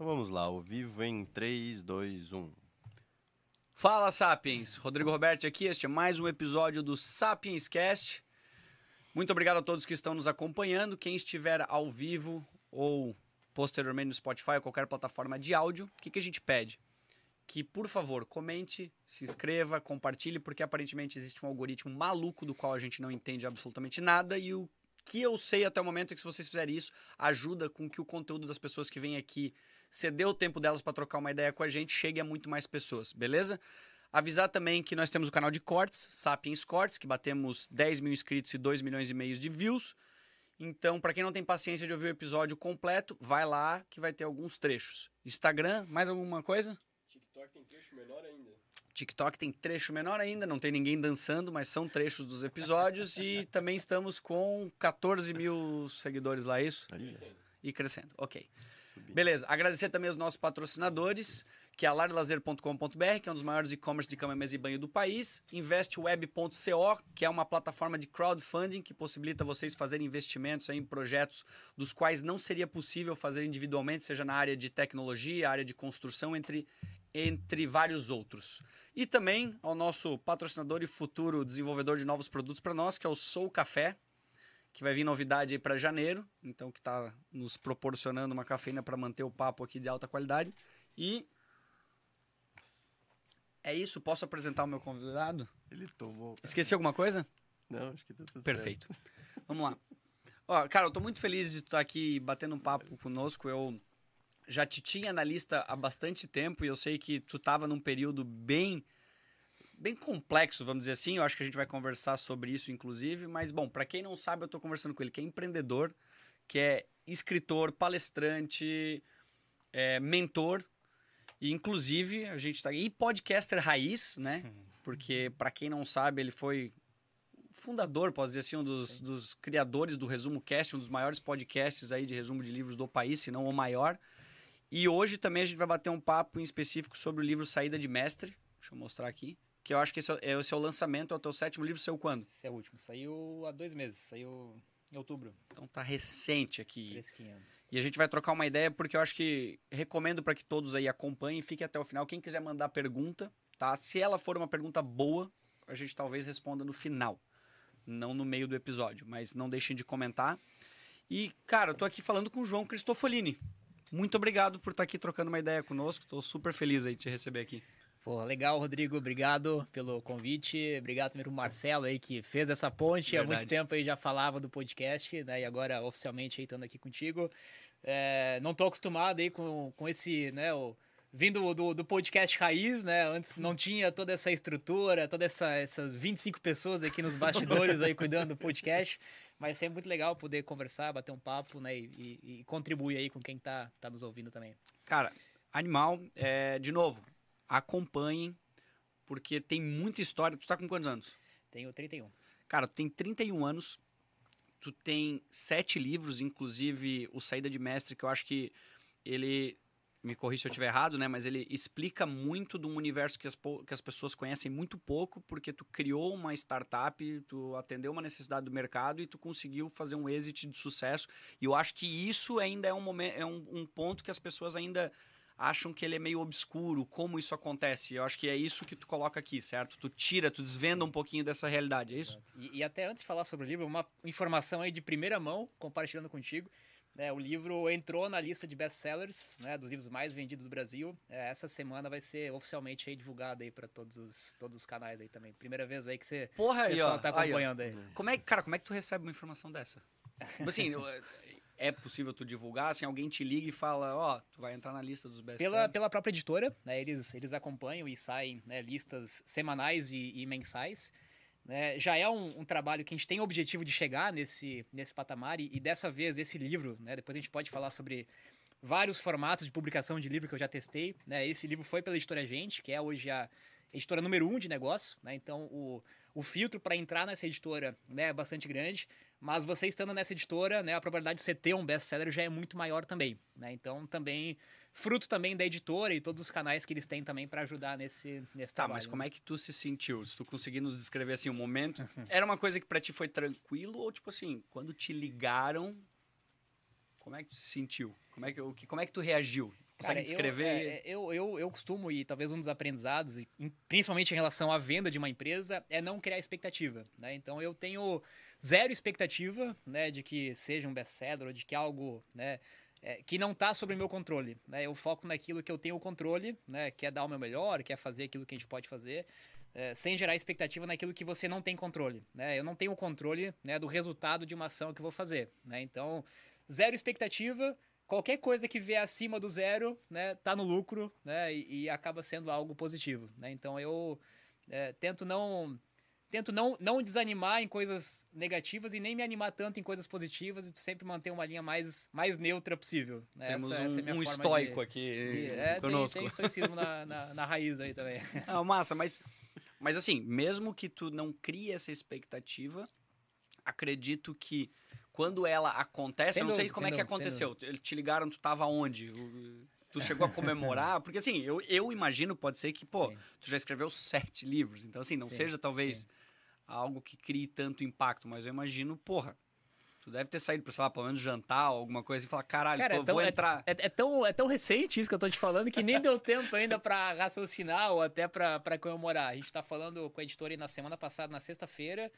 Então vamos lá, ao vivo em 3, 2, 1. Fala, Sapiens! Rodrigo Roberto aqui, este é mais um episódio do Sapiens Cast. Muito obrigado a todos que estão nos acompanhando. Quem estiver ao vivo ou posteriormente no Spotify ou qualquer plataforma de áudio, o que, que a gente pede? Que, por favor, comente, se inscreva, compartilhe, porque aparentemente existe um algoritmo maluco do qual a gente não entende absolutamente nada e o que eu sei até o momento é que se vocês fizerem isso, ajuda com que o conteúdo das pessoas que vêm aqui, ceder o tempo delas para trocar uma ideia com a gente, chegue a muito mais pessoas, beleza? Avisar também que nós temos o canal de cortes, Sapiens Cortes, que batemos 10 mil inscritos e 2 milhões e meio de views. Então, para quem não tem paciência de ouvir o episódio completo, vai lá que vai ter alguns trechos. Instagram, mais alguma coisa? TikTok tem trecho menor ainda. TikTok tem trecho menor ainda, não tem ninguém dançando, mas são trechos dos episódios. e também estamos com 14 mil seguidores lá, é isso? Crescendo. E crescendo, ok. Subindo. Beleza, agradecer também aos nossos patrocinadores, que é a larlazer.com.br, que é um dos maiores e-commerce de cama, mesa e banho do país, investweb.co, que é uma plataforma de crowdfunding que possibilita vocês fazerem investimentos em projetos dos quais não seria possível fazer individualmente, seja na área de tecnologia, área de construção, entre, entre vários outros. E também ao nosso patrocinador e futuro desenvolvedor de novos produtos para nós, que é o Soul Café, que vai vir novidade aí para janeiro, então que está nos proporcionando uma cafeína para manter o papo aqui de alta qualidade. E é isso, posso apresentar o meu convidado? Ele tomou. cara. Esqueci alguma coisa? Não, acho que tá tudo Perfeito. Vamos lá. Ó, cara, eu tô muito feliz de estar aqui batendo um papo conosco. Eu já te tinha na lista há bastante tempo e eu sei que tu tava num período bem bem complexo, vamos dizer assim. Eu acho que a gente vai conversar sobre isso inclusive, mas bom, para quem não sabe, eu tô conversando com ele que é empreendedor, que é escritor, palestrante, é, mentor e inclusive a gente tá e podcaster raiz, né? Porque para quem não sabe, ele foi fundador, pode dizer assim, um dos, dos criadores do Resumo Cast, um dos maiores podcasts aí de resumo de livros do país, se não o maior. E hoje também a gente vai bater um papo em específico sobre o livro Saída de Mestre. Deixa eu mostrar aqui. Que eu acho que esse é, o- é seu lançamento, é o teu sétimo livro, seu quando? Esse é o último. Saiu há dois meses. Saiu em outubro. Então tá recente aqui. Fresquinho. E a gente vai trocar uma ideia porque eu acho que recomendo para que todos aí acompanhem, fiquem até o final. Quem quiser mandar pergunta, tá? Se ela for uma pergunta boa, a gente talvez responda no final, não no meio do episódio, mas não deixem de comentar. E, cara, eu tô aqui falando com o João Cristofolini. Muito obrigado por estar aqui trocando uma ideia conosco. Tô super feliz aí de te receber aqui. Pô, legal, Rodrigo. Obrigado pelo convite. Obrigado também pro Marcelo aí que fez essa ponte. Há muito Verdade. tempo aí já falava do podcast, né? E agora oficialmente aí estando aqui contigo. É, não tô acostumado aí com, com esse, né? O, vindo do, do podcast raiz, né? Antes não tinha toda essa estrutura, toda essa essas 25 pessoas aqui nos bastidores aí cuidando do podcast. Mas é sempre muito legal poder conversar, bater um papo, né? E, e- e contribuir aí com quem tá, tá nos ouvindo também. Cara, animal, é, de novo, acompanhem, porque tem muita história. Tu tá com quantos anos? Tenho 31. Cara, tu tem 31 anos, tu tem sete livros, inclusive o Saída de Mestre, que eu acho que ele. Me corrija se eu estiver errado, né? Mas ele explica muito de um universo que as, que as pessoas conhecem muito pouco, porque tu criou uma startup, tu atendeu uma necessidade do mercado e tu conseguiu fazer um exit de sucesso. E eu acho que isso ainda é um momento, é um, um ponto que as pessoas ainda acham que ele é meio obscuro, como isso acontece. Eu acho que é isso que tu coloca aqui, certo? Tu tira, tu desvenda um pouquinho dessa realidade, é isso? E, e até antes de falar sobre o livro, uma informação aí de primeira mão, compartilhando contigo. né, o livro entrou na lista de best-sellers, né, dos livros mais vendidos do Brasil. É, essa semana vai ser oficialmente aí divulgado aí para todos os, todos os canais aí também. Primeira vez aí que você Porra, aí, pessoal ó. tá Aí, ó. acompanhando aí. Como é, cara, como é que tu recebe uma informação dessa? Tipo assim, eu- é possível tu divulgar? Assim, alguém te liga e fala, ó, tu vai entrar na lista dos best Pela, pela própria editora, né, eles, eles acompanham e saem né, listas semanais e, e mensais. né? Já é um, um trabalho que a gente tem o objetivo de chegar nesse, nesse patamar, e, e dessa vez esse livro, né, depois a gente pode falar sobre vários formatos de publicação de livro que eu já testei. Né? Esse livro foi pela editora Gente, que é hoje a editora número um de negócio, né? Então o, o filtro para entrar nessa editora né, é bastante grande, mas você estando nessa editora, né, a probabilidade de você ter um best-seller já é muito maior também, né? Então também fruto também da editora e todos os canais que eles têm também para ajudar nesse nesse Tá, trabalho. mas como é que tu se sentiu? Se tu conseguir nos descrever assim um momento, era uma coisa que pra ti foi tranquilo ou tipo assim, quando te ligaram, como é que tu se sentiu? Como é que o que como é que tu reagiu? Consegue descrever? Eu, é, eu, eu, eu, costumo, e talvez um dos aprendizados, principalmente em relação à venda de uma empresa, é não criar expectativa. Né? Então eu tenho zero expectativa né, de que seja um best-seller ou de que algo né, é, que não está sob o meu controle. Né? Eu foco naquilo que eu tenho o controle, né, que é dar o meu melhor, que é fazer aquilo que a gente pode fazer. É, sem gerar expectativa naquilo que você não tem controle. Né? Eu não tenho controle né, do resultado de uma ação que eu vou fazer. Né? Então, zero expectativa, qualquer coisa que vier acima do zero, né, tá no lucro, né, e, e acaba sendo algo positivo, né? Então eu é, tento não tento não, não desanimar em coisas negativas e nem me animar tanto em coisas positivas e sempre manter uma linha mais, mais neutra possível. Né? Temos essa, um, essa é um estoico de, aqui de, é, conosco. Tem, tem estoicismo na, na, na, raiz aí também. Não, massa, mas, mas assim, mesmo que tu não crie essa expectativa, acredito que quando ela acontece, sem eu não sei como é que aconteceu. Te ligaram, tu tava onde? Tu chegou a comemorar? Porque assim, eu, eu imagino, pode ser que, pô, sim. tu já escreveu sete livros. Então, assim, não sim, seja talvez sim. algo que crie tanto impacto, mas eu imagino, porra. Tu deve ter saído pra, sei lá, pelo menos jantar ou alguma coisa e falar, caralho, Cara, tô, é tão, vou entrar. É, é, é, tão, é tão recente isso que eu tô te falando que nem deu tempo ainda pra raciocinar ou até pra, pra comemorar. A gente tá falando com a editora aí na semana passada, na sexta-feira.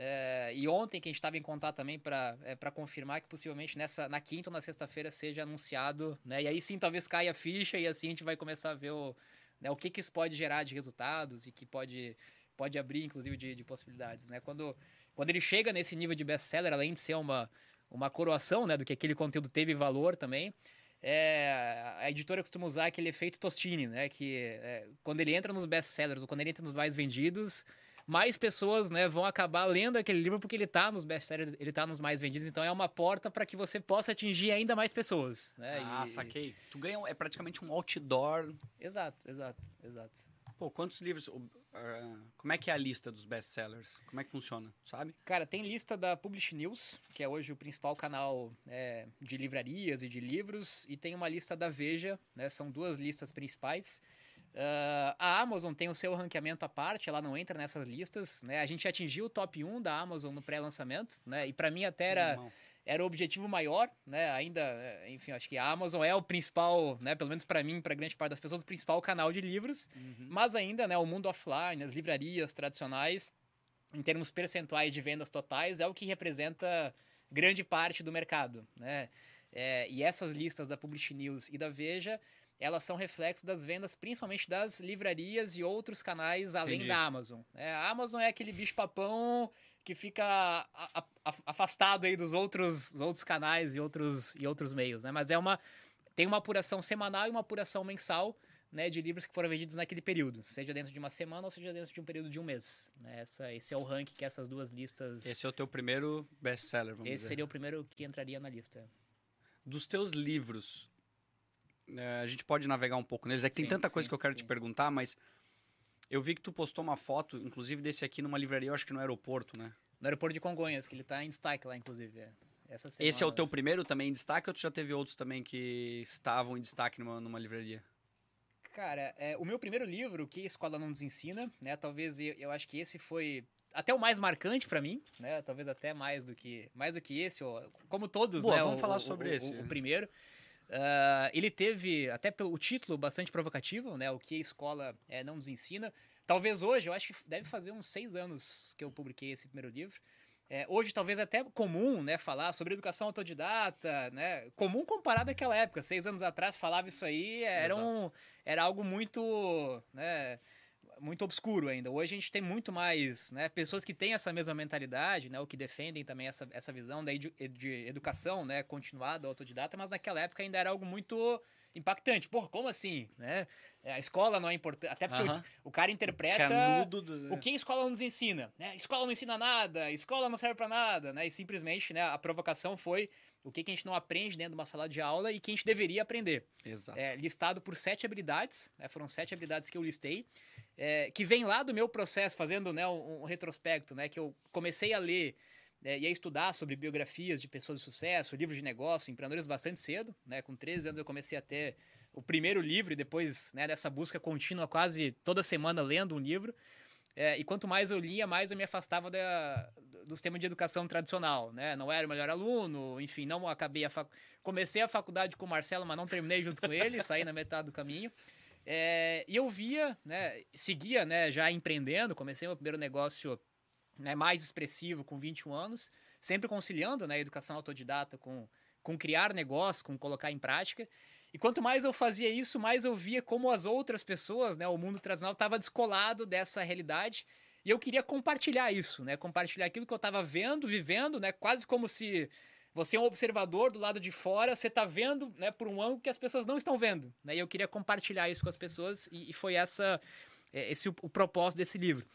É, e ontem que a gente estava em contato também para é, confirmar que possivelmente nessa, na quinta ou na sexta-feira seja anunciado, né? E aí sim talvez caia a ficha e assim a gente vai começar a ver o, né, o que, que isso pode gerar de resultados e que pode, pode abrir, inclusive, de, de possibilidades, né? Quando, quando ele chega nesse nível de best-seller, além de ser uma, uma coroação, né, do que aquele conteúdo teve valor também, é, a editora costuma usar aquele efeito Tostini, né? Que é, quando ele entra nos best-sellers ou quando ele entra nos mais vendidos mais pessoas né, vão acabar lendo aquele livro porque ele está nos best-sellers, ele está nos mais vendidos. Então é uma porta para que você possa atingir ainda mais pessoas. Né? Ah, e... saquei. Tu ganha, é praticamente um outdoor. Exato, exato, exato. Pô, quantos livros. Uh, como é que é a lista dos best-sellers? Como é que funciona, sabe? Cara, tem lista da Publish News, que é hoje o principal canal é, de livrarias e de livros, e tem uma lista da Veja, né? São duas listas principais. Uh, a Amazon tem o seu ranqueamento à parte, ela não entra nessas listas, né? A gente atingiu o top 1 da Amazon no pré-lançamento, né? E para mim até era, era o objetivo maior, né? Ainda, eh, enfim, acho que a Amazon é o principal, né? Pelo menos para mim, para grande parte das pessoas, o principal canal de livros. Uhum. Mas ainda, né? O mundo offline, as livrarias tradicionais, em termos percentuais de vendas totais, é o que representa grande parte do mercado, né? É, e essas listas da Publish News e da Veja elas são reflexo das vendas, principalmente das livrarias e outros canais além Entendi. da Amazon. É, a Amazon é aquele bicho-papão que fica a, a, afastado aí dos outros, outros canais e outros, e outros meios, né? Mas é uma tem uma apuração semanal e uma apuração mensal né, de livros que foram vendidos naquele período, seja dentro de uma semana ou seja dentro de um período de um mês. Né? Essa, esse é o ranking que essas duas listas. Esse é o teu primeiro best-seller, vamos Esse dizer. seria o primeiro que entraria na lista. Dos teus livros, é, a gente pode navegar um pouco neles. É que sim, tem tanta coisa sim, que eu quero sim. te perguntar, mas eu vi que tu postou uma foto, inclusive desse aqui numa livraria, eu acho que no aeroporto, né? No aeroporto de Congonhas, que ele tá em destaque lá, inclusive. É. Essa semana, Esse é o teu primeiro também em destaque ou tu já teve outros também que estavam em destaque numa, numa livraria? Cara, é, o meu primeiro livro, O que a Escola Não Nos Ensina, né? Talvez eu, eu acho que esse foi até o mais marcante para mim, né? Talvez até mais do que mais do que esse, ou, como todos, Boa, né? Vamos o, falar sobre o, esse. O, o primeiro. Uh, ele teve até o título bastante provocativo, né? O que a escola é, não nos ensina. Talvez hoje, eu acho que deve fazer uns seis anos que eu publiquei esse primeiro livro. É, hoje talvez até comum, né, falar sobre educação autodidata, né, comum comparado àquela época, seis anos atrás falava isso aí, era, um, era algo muito, né, muito obscuro ainda. Hoje a gente tem muito mais né, pessoas que têm essa mesma mentalidade, né, ou que defendem também essa, essa visão da edu de educação né, continuada, autodidata, mas naquela época ainda era algo muito impactante. Porra, como assim? Né? A escola não é importante. Até porque o, o, cara interpreta do... o que a escola nos ensina. Né? A escola não ensina nada, a escola não serve para nada. Né? E simplesmente né, a provocação foi o que, que a gente não aprende dentro de uma sala de aula e que a gente deveria aprender. Exato. É, listado por sete habilidades, né? foram sete habilidades que eu listei é, que vem lá do meu processo, fazendo né, um, um retrospecto, né, que eu comecei a ler é, e a estudar sobre biografias de pessoas de sucesso, livros de negócio, empreendedores bastante cedo. Né, com 13 anos eu comecei a ter o primeiro livro e depois né, dessa busca contínua, quase toda semana lendo um livro. É, e quanto mais eu lia, mais eu me afastava da, do sistema de educação tradicional, né? Não era o melhor aluno, enfim, não acabei a fac... comecei a faculdade com o Marcelo, mas não terminei junto com ele, saí na metade do caminho. É, e eu via, né, seguia, né, já empreendendo, comecei meu primeiro negócio né, mais expressivo com 21 anos, sempre conciliando, né, educação autodidata com com criar negócio, com colocar em prática. E quanto mais eu fazia isso, mais eu via como as outras pessoas, né, o mundo tradicional estava descolado dessa realidade. E eu queria compartilhar isso, né, compartilhar aquilo que eu estava vendo, vivendo, né, quase como se você é um observador do lado de fora, você está vendo, né, por um ângulo que as pessoas não estão vendo, né? E eu queria compartilhar isso com as pessoas e, e foi essa é, esse o, o propósito desse livro.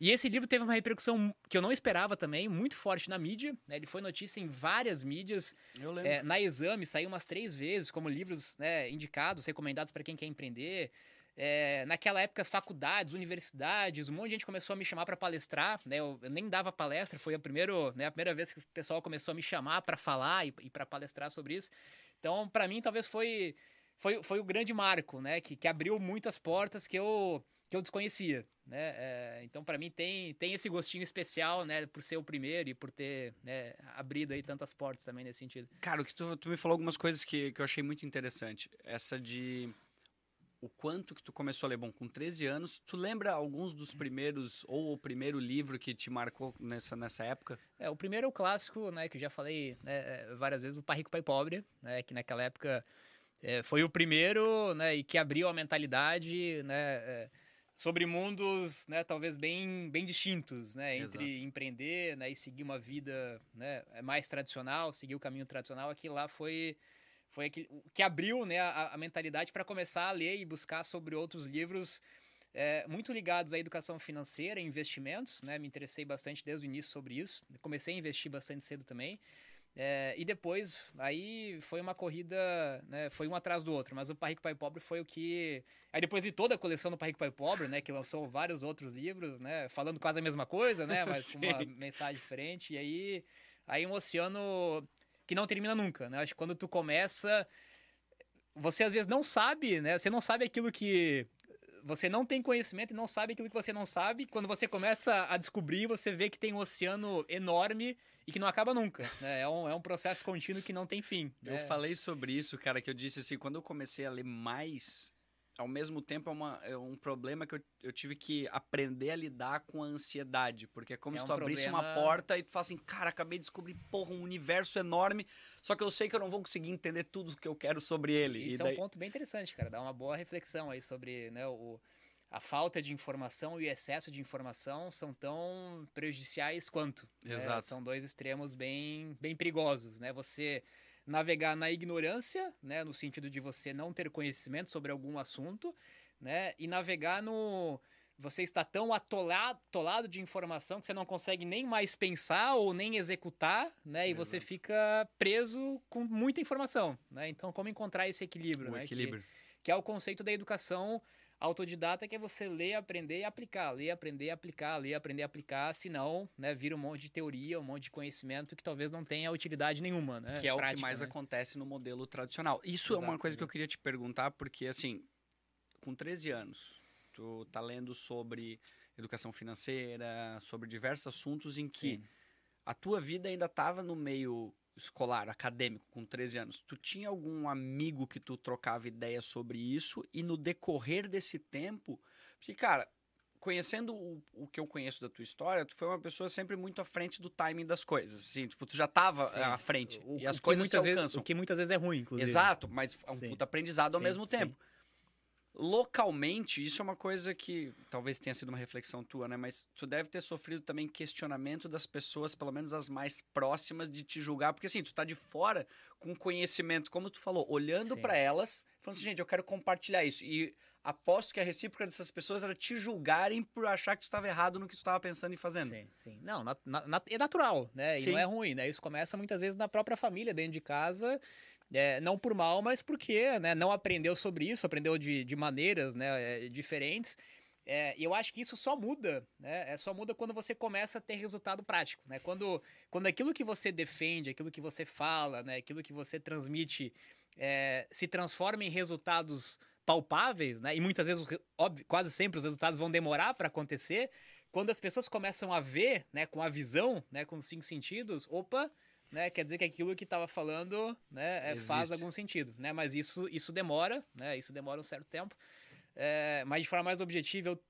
E esse livro teve uma repercussão que eu não esperava também, muito forte na mídia. Né? Ele foi notícia em várias mídias. Eu lembro. É, na Exame saiu umas três vezes como livros né, indicados, recomendados para quem quer empreender. É, naquela época, faculdades, universidades, um monte de gente começou a me chamar para palestrar. Né? Eu, eu, nem dava palestra, foi a, primeiro, né, a primeira vez que o pessoal começou a me chamar para falar e, e para palestrar sobre isso. Então, para mim, talvez foi, foi, foi o grande marco, né? Que, que abriu muitas portas que eu que eu desconhecia, né? É, então, para mim, tem, tem esse gostinho especial, né? Por ser o primeiro e por ter né, abrido aí tantas portas também nesse sentido. Cara, o que tu, tu me falou algumas coisas que, que eu achei muito interessante. Essa de o quanto que tu começou a ler. Bom, com 13 anos, tu lembra alguns dos primeiros, ou o primeiro livro que te marcou nessa, nessa época? É, o primeiro é o clássico, né? Que eu já falei né, é, várias vezes, o Pai Rico, Pai Pobre, né? Que naquela época... É, foi o primeiro, né, e que abriu a mentalidade, né, é, sobre mundos, né, talvez bem, bem distintos, né, entre Exato. empreender, né, e seguir uma vida, né, mais tradicional, seguir o caminho tradicional, aquilo lá foi foi aquele, que abriu, né, a, a mentalidade para começar a ler e buscar sobre outros livros é, muito ligados à educação financeira, investimentos, né, me interessei bastante desde o início sobre isso, comecei a investir bastante cedo também. É, e depois, aí foi uma corrida, né, foi um atrás do outro, mas o Pai Rico, Pai Pobre foi o que... Aí depois de toda a coleção do Pai Rico, Pai Pobre, né, que lançou vários outros livros, né, falando quase a mesma coisa, né, mas com uma mensagem diferente, e aí, aí um oceano que não termina nunca, né, acho que quando tu começa, você às vezes não sabe, né, você não sabe aquilo que você não tem conhecimento e não sabe aquilo que você não sabe. Quando você começa a descobrir, você vê que tem um oceano enorme e que não acaba nunca. Né? É, um, é um processo contínuo que não tem fim. Eu né? falei sobre isso, cara, que eu disse assim, quando eu comecei a ler mais, ao mesmo tempo é, uma, é um problema que eu, eu tive que aprender a lidar com a ansiedade. Porque é como é se tu um abrisse problema... uma porta e tu fala assim, cara, acabei de descobrir, porra, um universo enorme, só que eu sei que eu não vou conseguir entender tudo que eu quero sobre ele. Isso e daí... é um ponto bem interessante, cara. Dá uma boa reflexão aí sobre né, o a falta de informação e o excesso de informação são tão prejudiciais quanto. Né? Exato. Né? São dois extremos bem, bem perigosos, né? Você navegar na ignorância, né, no sentido de você não ter conhecimento sobre algum assunto, né, e navegar no você está tão atolado, atolado de informação que você não consegue nem mais pensar ou nem executar, né? E Exato. você fica preso com muita informação, né? Então, como encontrar esse equilíbrio, o né? Equilíbrio. Que, que é o conceito da educação Autodidata que é você ler, aprender e aplicar, ler, aprender, aplicar, ler, aprender, aplicar, senão, né, vira um monte de teoria, um monte de conhecimento que talvez não tenha utilidade nenhuma, né? Que é Prática, o que mais né? acontece no modelo tradicional. Isso Exato, é uma coisa que eu queria te perguntar, porque assim, com 13 anos, tu tá lendo sobre educação financeira, sobre diversos assuntos em que Sim. a tua vida ainda estava no meio escolar, acadêmico, com 13 anos, tu tinha algum amigo que tu trocava ideias sobre isso e no decorrer desse tempo, porque, cara, conhecendo o, o que eu conheço da tua história, tu foi uma pessoa sempre muito à frente do timing das coisas, assim, tipo, tu já tava Sim. à frente o, e as coisas te alcançam. Vezes, o que muitas vezes é ruim, inclusive. Exato, mas é um Sim. puta aprendizado ao mesmo tempo localmente, isso é uma coisa que talvez tenha sido uma reflexão tua, né? Mas tu deve ter sofrido também questionamento das pessoas, pelo menos as mais próximas, de te julgar, porque assim, tu tá de fora com conhecimento, como tu falou, olhando para elas, falando assim, gente, eu quero compartilhar isso. E aposto que a recíproca dessas pessoas era te julgarem por achar que tu estava errado no que tu estava pensando e fazendo. Sim, sim. Não, na, na, é natural, né? E sim. não é ruim, né? Isso começa muitas vezes na própria família, dentro de casa. É, não por mal, mas porque né, não aprendeu sobre isso, aprendeu de, de maneiras né, é, diferentes. É, e eu acho que isso só muda, né? É, só muda quando você começa a ter resultado prático, né? Quando, quando aquilo que você defende, aquilo que você fala, né? Aquilo que você transmite é, se transforma em resultados palpáveis, né? E muitas vezes, óbvio, quase sempre os resultados vão demorar para acontecer. Quando as pessoas começam a ver, né, com a visão, né, com os cinco sentidos, opa, né, quer dizer que aquilo que estava falando, né, é, faz algum sentido, né? Mas isso isso demora, né? Isso demora um certo tempo. É, mas de forma mais objetiva, eu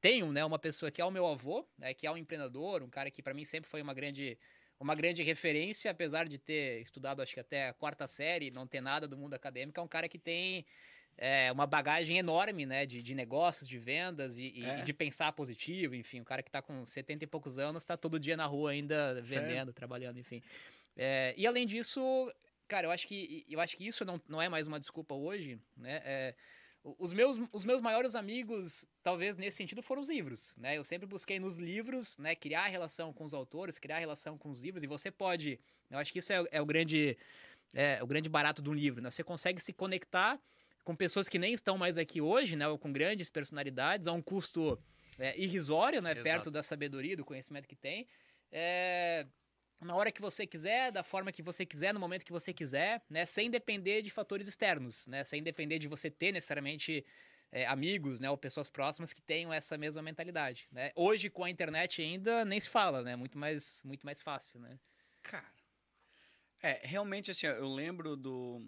tenho, né, uma pessoa que é o meu avô, né, que é um empreendedor, um cara que para mim sempre foi uma grande uma grande referência, apesar de ter estudado acho que até a quarta série, não ter nada do mundo acadêmico, é um cara que tem é, uma bagagem enorme, né, de, de negócios, de vendas e, é. e, de pensar positivo, enfim, um cara que está com 70 e poucos anos, está todo dia na rua ainda vendendo, Sério? trabalhando, enfim. É, e além disso, cara, eu acho que eu acho que isso não, não é mais uma desculpa hoje, né? É, os meus, os meus maiores amigos, talvez nesse sentido, foram os livros, né? Eu sempre busquei nos livros, né, criar relação com os autores, criar relação com os livros, e você pode, eu acho que isso é, é o grande é, o grande barato do livro, né? Você consegue se conectar com pessoas que nem estão mais aqui hoje, né, ou com grandes personalidades, a um custo é, irrisório, né, Exato. perto da sabedoria, do conhecimento que tem. É, na hora que você quiser, da forma que você quiser, no momento que você quiser, né? Sem depender de fatores externos, né? Sem depender de você ter necessariamente é, amigos, né? Ou pessoas próximas que tenham essa mesma mentalidade, né? Hoje, com a internet ainda, nem se fala, né? Muito mais, muito mais fácil, né? Cara, é, realmente, assim, eu lembro do...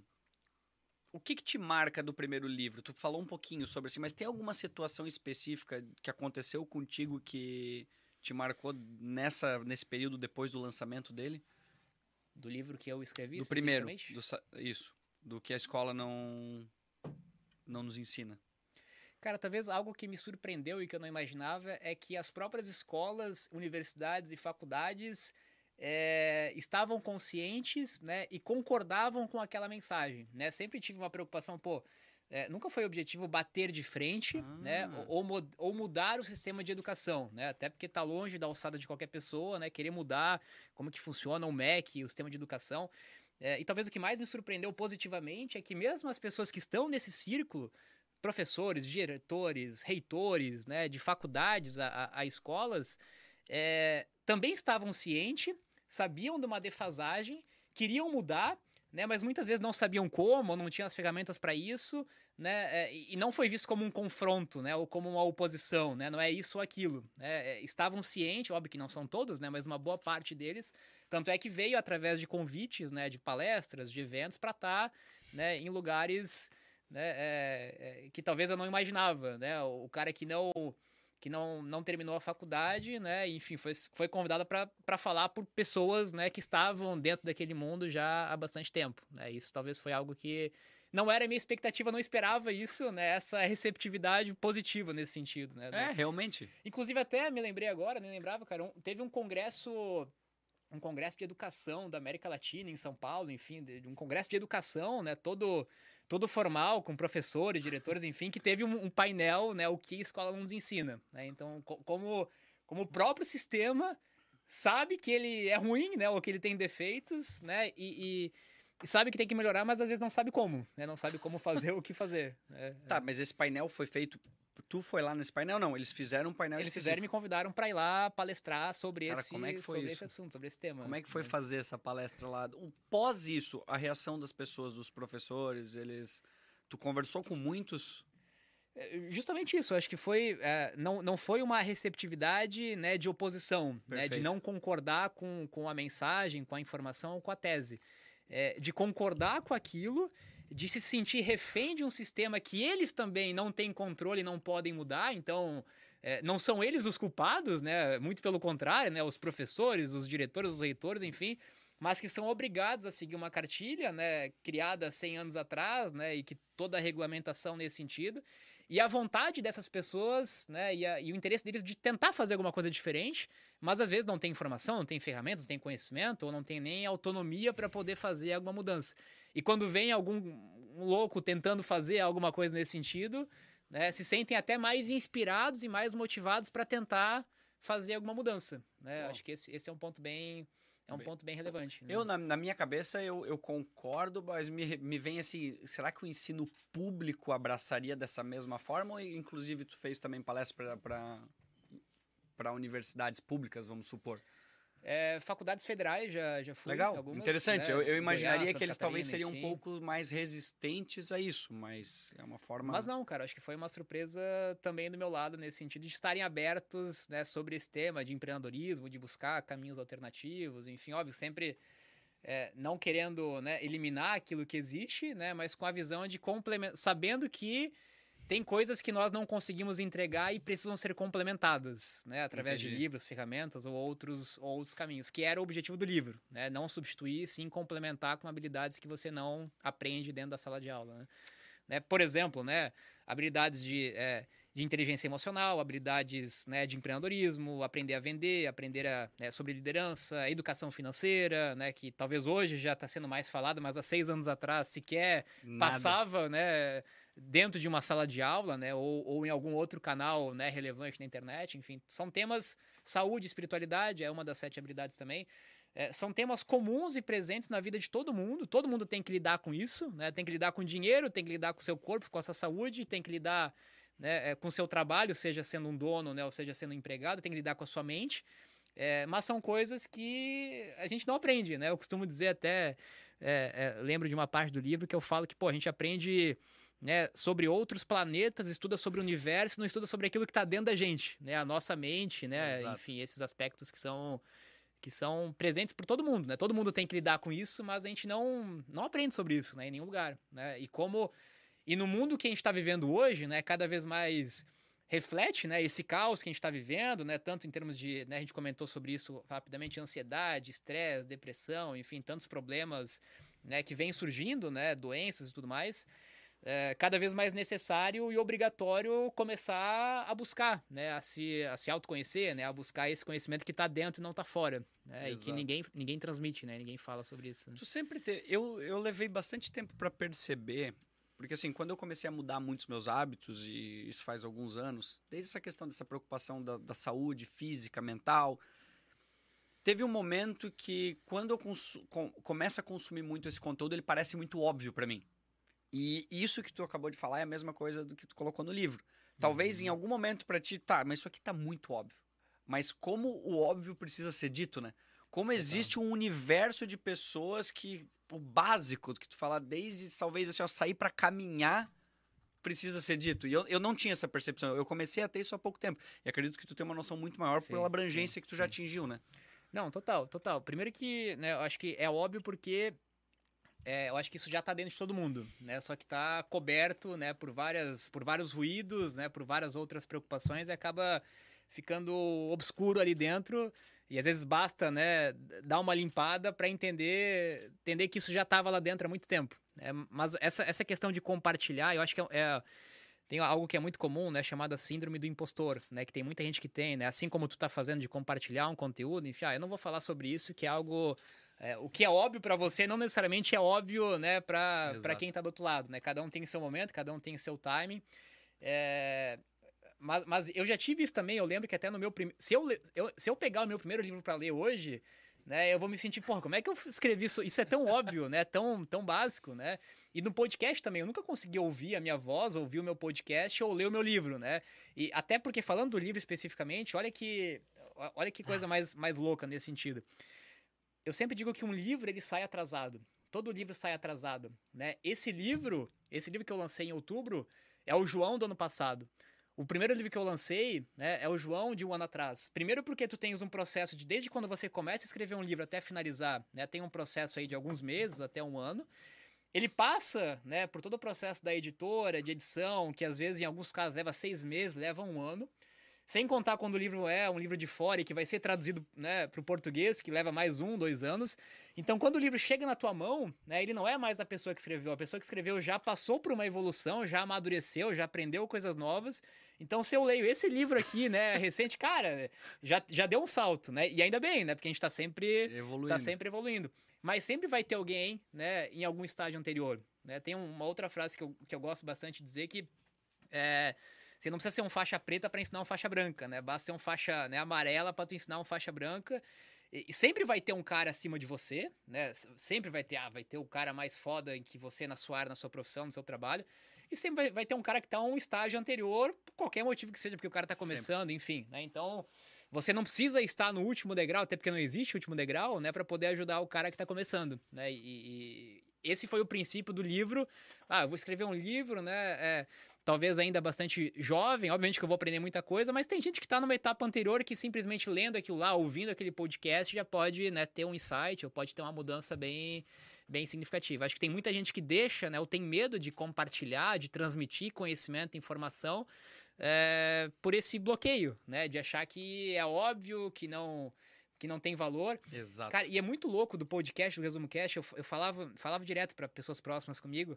O que, que te marca do primeiro livro? Tu falou um pouquinho sobre assim, mas tem alguma situação específica que aconteceu contigo que te marcou nessa, nesse período depois do lançamento dele? Do livro que eu escrevi? Do primeiro. Do, isso. Do que a escola não, não nos ensina. Cara, talvez algo que me surpreendeu e que eu não imaginava é que as próprias escolas, universidades e faculdades é, estavam conscientes né, e concordavam com aquela mensagem. Né? Sempre tive uma preocupação, pô, é, nunca foi objetivo bater de frente, ah. né? Ou, ou, mudar o sistema de educação, né? Até porque está longe da alçada de qualquer pessoa, né? Querer mudar como que funciona o MEC, o sistema de educação. É, e talvez o que mais me surpreendeu positivamente é que mesmo as pessoas que estão nesse círculo, professores, diretores, reitores, né? De faculdades a, a, a escolas, é, também estavam cientes, sabiam de uma defasagem, queriam mudar né? Mas muitas vezes não sabiam como, não tinham as ferramentas para isso, né? É, e não foi visto como um confronto, né? Ou como uma oposição, né? Não é isso ou aquilo. Né? É, estavam cientes, óbvio que não são todos, né? Mas uma boa parte deles. Tanto é que veio através de convites, né? De palestras, de eventos, para estar tá, né? em lugares né? É, é, que talvez eu não imaginava, né? O cara que não que não, não terminou a faculdade, né? Enfim, foi, foi convidada para falar por pessoas né, que estavam dentro daquele mundo já há bastante tempo. Né? Isso talvez foi algo que não era minha expectativa, não esperava isso, né? Essa receptividade positiva nesse sentido, né? É, realmente. Inclusive, até me lembrei agora, nem lembrava, cara, um, teve um congresso um congresso de educação da América Latina em São Paulo, enfim, de, um congresso de educação, né, todo todo formal, com professores, diretores, enfim, que teve um, um painel, né, o que a escola nos ensina. Né? Então, co como, como o próprio sistema sabe que ele é ruim, né, ou que ele tem defeitos, né, e, e, e sabe que tem que melhorar, mas às vezes não sabe como, né, não sabe como fazer o que fazer. Né? Tá, mas esse painel foi feito Tu foi lá nesse painel? Não, eles fizeram um painel Eles específico. fizeram e me convidaram para ir lá palestrar sobre, Cara, esse, como é que foi sobre isso? esse assunto, sobre esse tema. Como é que foi fazer essa palestra lá? O pós isso, a reação das pessoas, dos professores, eles... Tu conversou com muitos? É, justamente isso, acho que foi é, não, não foi uma receptividade né, de oposição, né, de não concordar com, com a mensagem, com a informação, com a tese. É, de concordar com aquilo de se sentir refém de um sistema que eles também não têm controle e não podem mudar, então é, não são eles os culpados, né? Muito pelo contrário, né? Os professores, os diretores, os reitores, enfim, mas que são obrigados a seguir uma cartilha, né? Criada 100 anos atrás, né? E que toda a regulamentação nesse sentido. E a vontade dessas pessoas, né? E, a, e o interesse deles de tentar fazer alguma coisa diferente, mas às vezes não tem informação, não tem ferramentas, não tem conhecimento, ou não tem nem autonomia para poder fazer alguma mudança. E quando vem algum louco tentando fazer alguma coisa nesse sentido, né, se sentem até mais inspirados e mais motivados para tentar fazer alguma mudança. Né? Acho que esse, esse é um ponto bem é um ponto bem relevante. Né? Eu, na, na, minha cabeça, eu, eu concordo, mas me, me vem assim, será que o ensino público abraçaria dessa mesma forma? Ou, inclusive, tu fez também palestra para universidades públicas, vamos supor? É, faculdades federais já, já fui. Legal, algumas, interessante. né? eu, eu imaginaria Goiás, que eles Santa talvez Catarina, seriam um enfim. pouco mais resistentes a isso, mas é uma forma. Mas não, cara, acho que foi uma surpresa também do meu lado, nesse sentido de estarem abertos né, sobre esse tema de empreendedorismo, de buscar caminhos alternativos, enfim, óbvio, sempre é, não querendo né, eliminar aquilo que existe, né, mas com a visão de complementar, sabendo que tem coisas que nós não conseguimos entregar e precisam ser complementadas, né, através Entendi. de livros, ferramentas ou outros, ou outros caminhos, que era o objetivo do livro, né, não substituir, sim complementar com habilidades que você não aprende dentro da sala de aula, né. Né? Por exemplo, né, habilidades de, é, de inteligência emocional, habilidades né, de empreendedorismo, aprender a vender, aprender a, né, sobre liderança, educação financeira, né, que talvez hoje já está sendo mais falado, mas há seis anos atrás sequer Nada. passava né, dentro de uma sala de aula, né, ou, ou em algum outro canal né, relevante na internet. Enfim, são temas. Saúde, espiritualidade é uma das sete habilidades também. É, são temas comuns e presentes na vida de todo mundo. Todo mundo tem que lidar com isso, né? Tem que lidar com dinheiro, tem que lidar com seu corpo, com a sua saúde, tem que lidar né, é, com seu trabalho, seja sendo um dono, né, ou seja sendo um empregado, tem que lidar com a sua mente. É, mas são coisas que a gente não aprende, né? Eu costumo dizer até, é, é, lembro de uma parte do livro que eu falo que, pô, a gente aprende né, sobre outros planetas, estuda sobre o universo, não estuda sobre aquilo que está dentro da gente, né? A nossa mente, né? Exato. Enfim, esses aspectos que são que são presentes por todo mundo, né? Todo mundo tem que lidar com isso, mas a gente não não aprende sobre isso, né? Em nenhum lugar, né? E como e no mundo que a gente está vivendo hoje, né? Cada vez mais reflete, né? Esse caos que a gente está vivendo, né? Tanto em termos de, né? A gente comentou sobre isso rapidamente, ansiedade, estresse, depressão, enfim, tantos problemas, né? Que vêm surgindo, né? Doenças e tudo mais é cada vez mais necessário e obrigatório começar a buscar, né, a se, a se autoconhecer, né, a buscar esse conhecimento que está dentro e não está fora, né, e que ninguém, ninguém transmite, né, ninguém fala sobre isso. né. Tu sempre te... eu, eu levei bastante tempo para perceber, porque assim, quando eu comecei a mudar muitos meus hábitos, e isso faz alguns anos, desde essa questão dessa preocupação da, da saúde física, mental, teve um momento que quando eu com- começo a consumir muito esse conteúdo, ele parece muito óbvio para mim. E isso que tu acabou de falar é a mesma coisa do que tu colocou no livro. Talvez em algum momento para ti, tá, mas isso aqui tá muito óbvio. Mas como o óbvio precisa ser dito, né? Como existe um universo de pessoas que o básico que tu fala desde talvez assim, ó, sair para caminhar precisa ser dito. E eu, eu não tinha essa percepção. Eu comecei a ter isso há pouco tempo. E acredito que tu tem uma noção muito maior Sim, pela abrangência sim, que tu já sim. atingiu, né? Não, total, total. Primeiro que, né, eu acho que é óbvio porque é, eu acho que isso já está dentro de todo mundo, né? Só que está coberto, né, por várias, por vários ruídos, né, por várias outras preocupações e acaba ficando obscuro ali dentro. E às vezes basta, né, dar uma limpada para entender, entender que isso já estava lá dentro há muito tempo. né? Mas essa, essa questão de compartilhar, eu acho que é, é- tem algo que é muito comum, né, chamada síndrome do impostor, né, que tem muita gente que tem, né, assim como tu tá fazendo de compartilhar um conteúdo, enfim, ah, eu não vou falar sobre isso, que é algo é, o que é óbvio para você não necessariamente é óbvio, né, para quem tá do outro lado, né? Cada um tem seu momento, cada um tem seu timing. É, mas, mas eu já tive isso também, eu lembro que até no meu primeiro. Se eu, eu- se eu pegar o meu primeiro livro para ler hoje, né, eu vou me sentir, porra, como é que eu escrevi isso? Isso é tão óbvio, né? Tão, tão básico, né? E no podcast também, eu nunca consegui ouvir a minha voz, ouvir o meu podcast ou ler o meu livro, né? E até porque falando do livro especificamente, olha que olha que coisa mais, mais louca nesse sentido. Eu sempre digo que um livro ele sai atrasado. Todo livro sai atrasado, né? Esse livro, esse livro que eu lancei em outubro, é o João do ano passado. O primeiro livro que eu lancei né, é o João de um ano atrás. Primeiro porque tu tens um processo de desde quando você começa a escrever um livro até finalizar, né, tem um processo aí de alguns meses até um ano. Ele passa, né, por todo o processo da editora, de edição, que às vezes em alguns casos leva seis meses, leva um ano. Sem contar quando o livro é um livro de fora e que vai ser traduzido né, para o português, que leva mais um, dois anos. Então, quando o livro chega na tua mão, né, ele não é mais a pessoa que escreveu. A pessoa que escreveu já passou por uma evolução, já amadureceu, já aprendeu coisas novas. Então, se eu leio esse livro aqui, né, recente, cara, já, já deu um salto, né? E ainda bem, né? Porque a gente está sempre Evoluindo. tá sempre evoluindo. Mas sempre vai ter alguém, né, em algum estágio anterior. Né? Tem uma outra frase que eu, que eu gosto bastante de dizer que é, você não precisa ser um faixa preta para ensinar um faixa branca, né? Basta ser um faixa né, amarela para tu ensinar um faixa branca. E, e sempre vai ter um cara acima de você, né? Sempre vai ter, ah, vai ter o cara mais foda em que você na sua área, na sua profissão, no seu trabalho. E sempre vai, vai ter um cara que tá um estágio anterior, por qualquer motivo que seja, porque o cara tá Sempre. começando, enfim, né? Então, você não precisa estar no último degrau, até porque não existe último degrau, né, para poder ajudar o cara que está começando, né? E, e, esse foi o princípio do livro. Ah, eu vou escrever um livro, né? É, talvez ainda bastante jovem, obviamente que eu vou aprender muita coisa, mas tem gente que está numa etapa anterior que simplesmente lendo aquilo lá, ouvindo aquele podcast, já pode né, ter um insight ou pode ter uma mudança bem, bem significativa. Acho que tem muita gente que deixa, né, ou tem medo de compartilhar, de transmitir conhecimento, informação, é, por esse bloqueio, né, de achar que é óbvio, que não que não tem valor. Exato. Cara, e é muito louco do podcast, do Resumo Cast, eu, eu falava, falava direto para pessoas próximas comigo,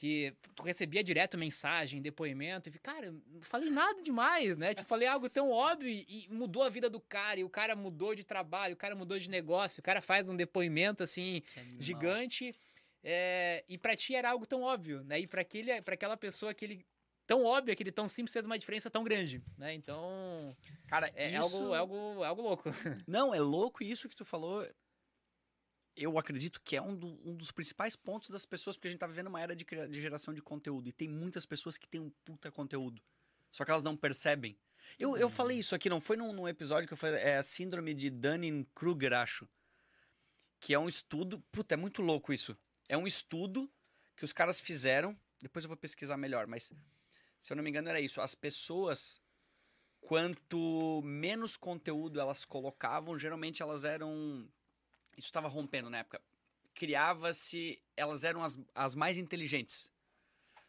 que tu recebia direto mensagem, depoimento, e cara, não falei nada demais, né? Tipo, falei algo tão óbvio e, mudou a vida do cara, e o cara mudou de trabalho, o cara mudou de negócio, o cara faz um depoimento assim, gigante. É, e para ti era algo tão óbvio, né? E para aquele, para aquela pessoa, aquele tão óbvio, aquele tão simples fez uma diferença tão grande, né? Então, cara, é, isso... é algo, é algo, é algo louco. Não, é louco isso que tu falou. Eu acredito que é um, do, um dos principais pontos das pessoas, porque a gente tá vivendo uma era de, de geração de conteúdo e tem muitas pessoas que têm um puta conteúdo, só que elas não percebem. Eu, eu falei isso aqui, não foi num, num episódio que eu falei, é a síndrome de Dunning-Kruger, acho. Que é um estudo. Puta, é muito louco isso. É um estudo que os caras fizeram. Depois eu vou pesquisar melhor, mas se eu não me engano, era isso. As pessoas, quanto menos conteúdo elas colocavam, geralmente elas eram. Isso estava rompendo na época. Criava-se. Elas eram as, as mais inteligentes.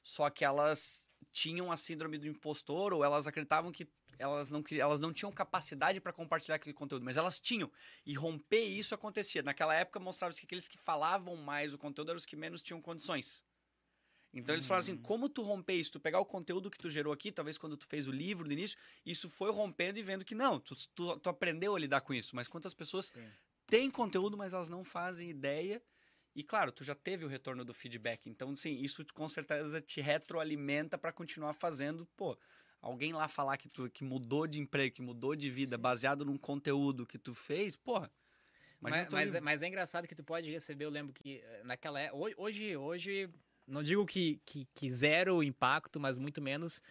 Só que elas tinham a síndrome do impostor ou elas acreditavam que elas não, elas não tinham capacidade para compartilhar aquele conteúdo, mas elas tinham. E romper isso acontecia. Naquela época mostrava-se que aqueles que falavam mais o conteúdo eram os que menos tinham condições. Então eles falaram assim, hum. como tu romper isso? Tu pegar o conteúdo que tu gerou aqui, talvez quando tu fez o livro no início, isso foi rompendo e vendo que não, tu, tu, tu aprendeu a lidar com isso. Mas quantas pessoas Sim. Têm conteúdo, mas elas não fazem ideia. E claro, tu já teve o retorno do feedback. Então, sim, isso com certeza te retroalimenta para continuar fazendo. Pô, alguém lá falar que tu que mudou de emprego, que mudou de vida, sim. baseado num conteúdo que tu fez, porra. Mas, mas, é, mas, é engraçado que tu pode receber, eu lembro que eh, naquela época, hoje, hoje não digo que, que, que zero impacto, mas muito menos.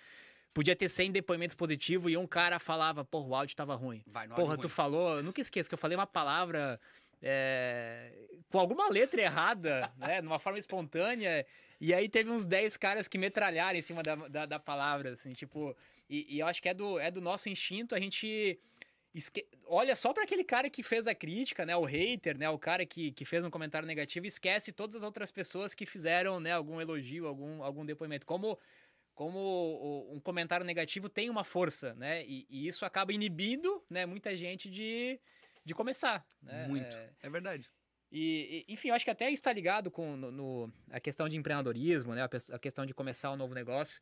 Podia ter 100 depoimentos positivos e um cara falava, porra, o áudio tava ruim. Vai, porra, tu ruim. falou, eu nunca esqueço que eu falei uma palavra é, com alguma letra errada, né? Numa forma espontânea. E aí teve uns 10 caras que metralharam em cima da, da, da palavra, assim, tipo. E, e, eu acho que é do, é do nosso instinto a gente Esque... Olha só para aquele cara que fez a crítica, né? O hater, né? O cara que, que fez um comentário negativo, esquece todas as outras pessoas que fizeram, né? Algum elogio, algum, algum depoimento. Como, como um comentário negativo tem uma força, né? E, e isso acaba inibindo, né? Muita gente de, de começar. Né? Muito. É, é verdade. E, enfim, eu acho que até está ligado com no, no, a questão de empreendedorismo, né? A, a questão de começar um novo negócio.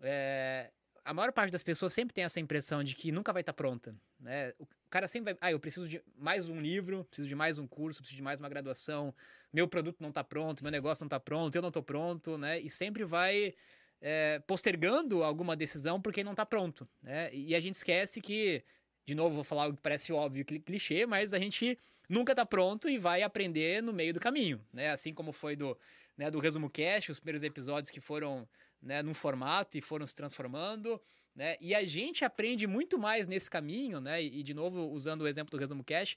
É, a maior parte das pessoas sempre tem essa impressão de que nunca vai estar tá pronta, né? O cara sempre vai, ah, eu preciso de mais um livro, preciso de mais um curso, preciso de mais uma graduação, meu produto não está pronto, meu negócio não está pronto, eu não estou pronto, né? E sempre vai é, postergando alguma decisão porque não está pronto, né? E a gente esquece que, de novo, vou falar algo que parece óbvio, clichê, mas a gente nunca está pronto e vai aprender no meio do caminho, né? Assim como foi do, né, do Resumo Cash, os primeiros episódios que foram né, num formato e foram se transformando. Né? E a gente aprende muito mais nesse caminho, né? E, de novo, usando o exemplo do Resumo Cash,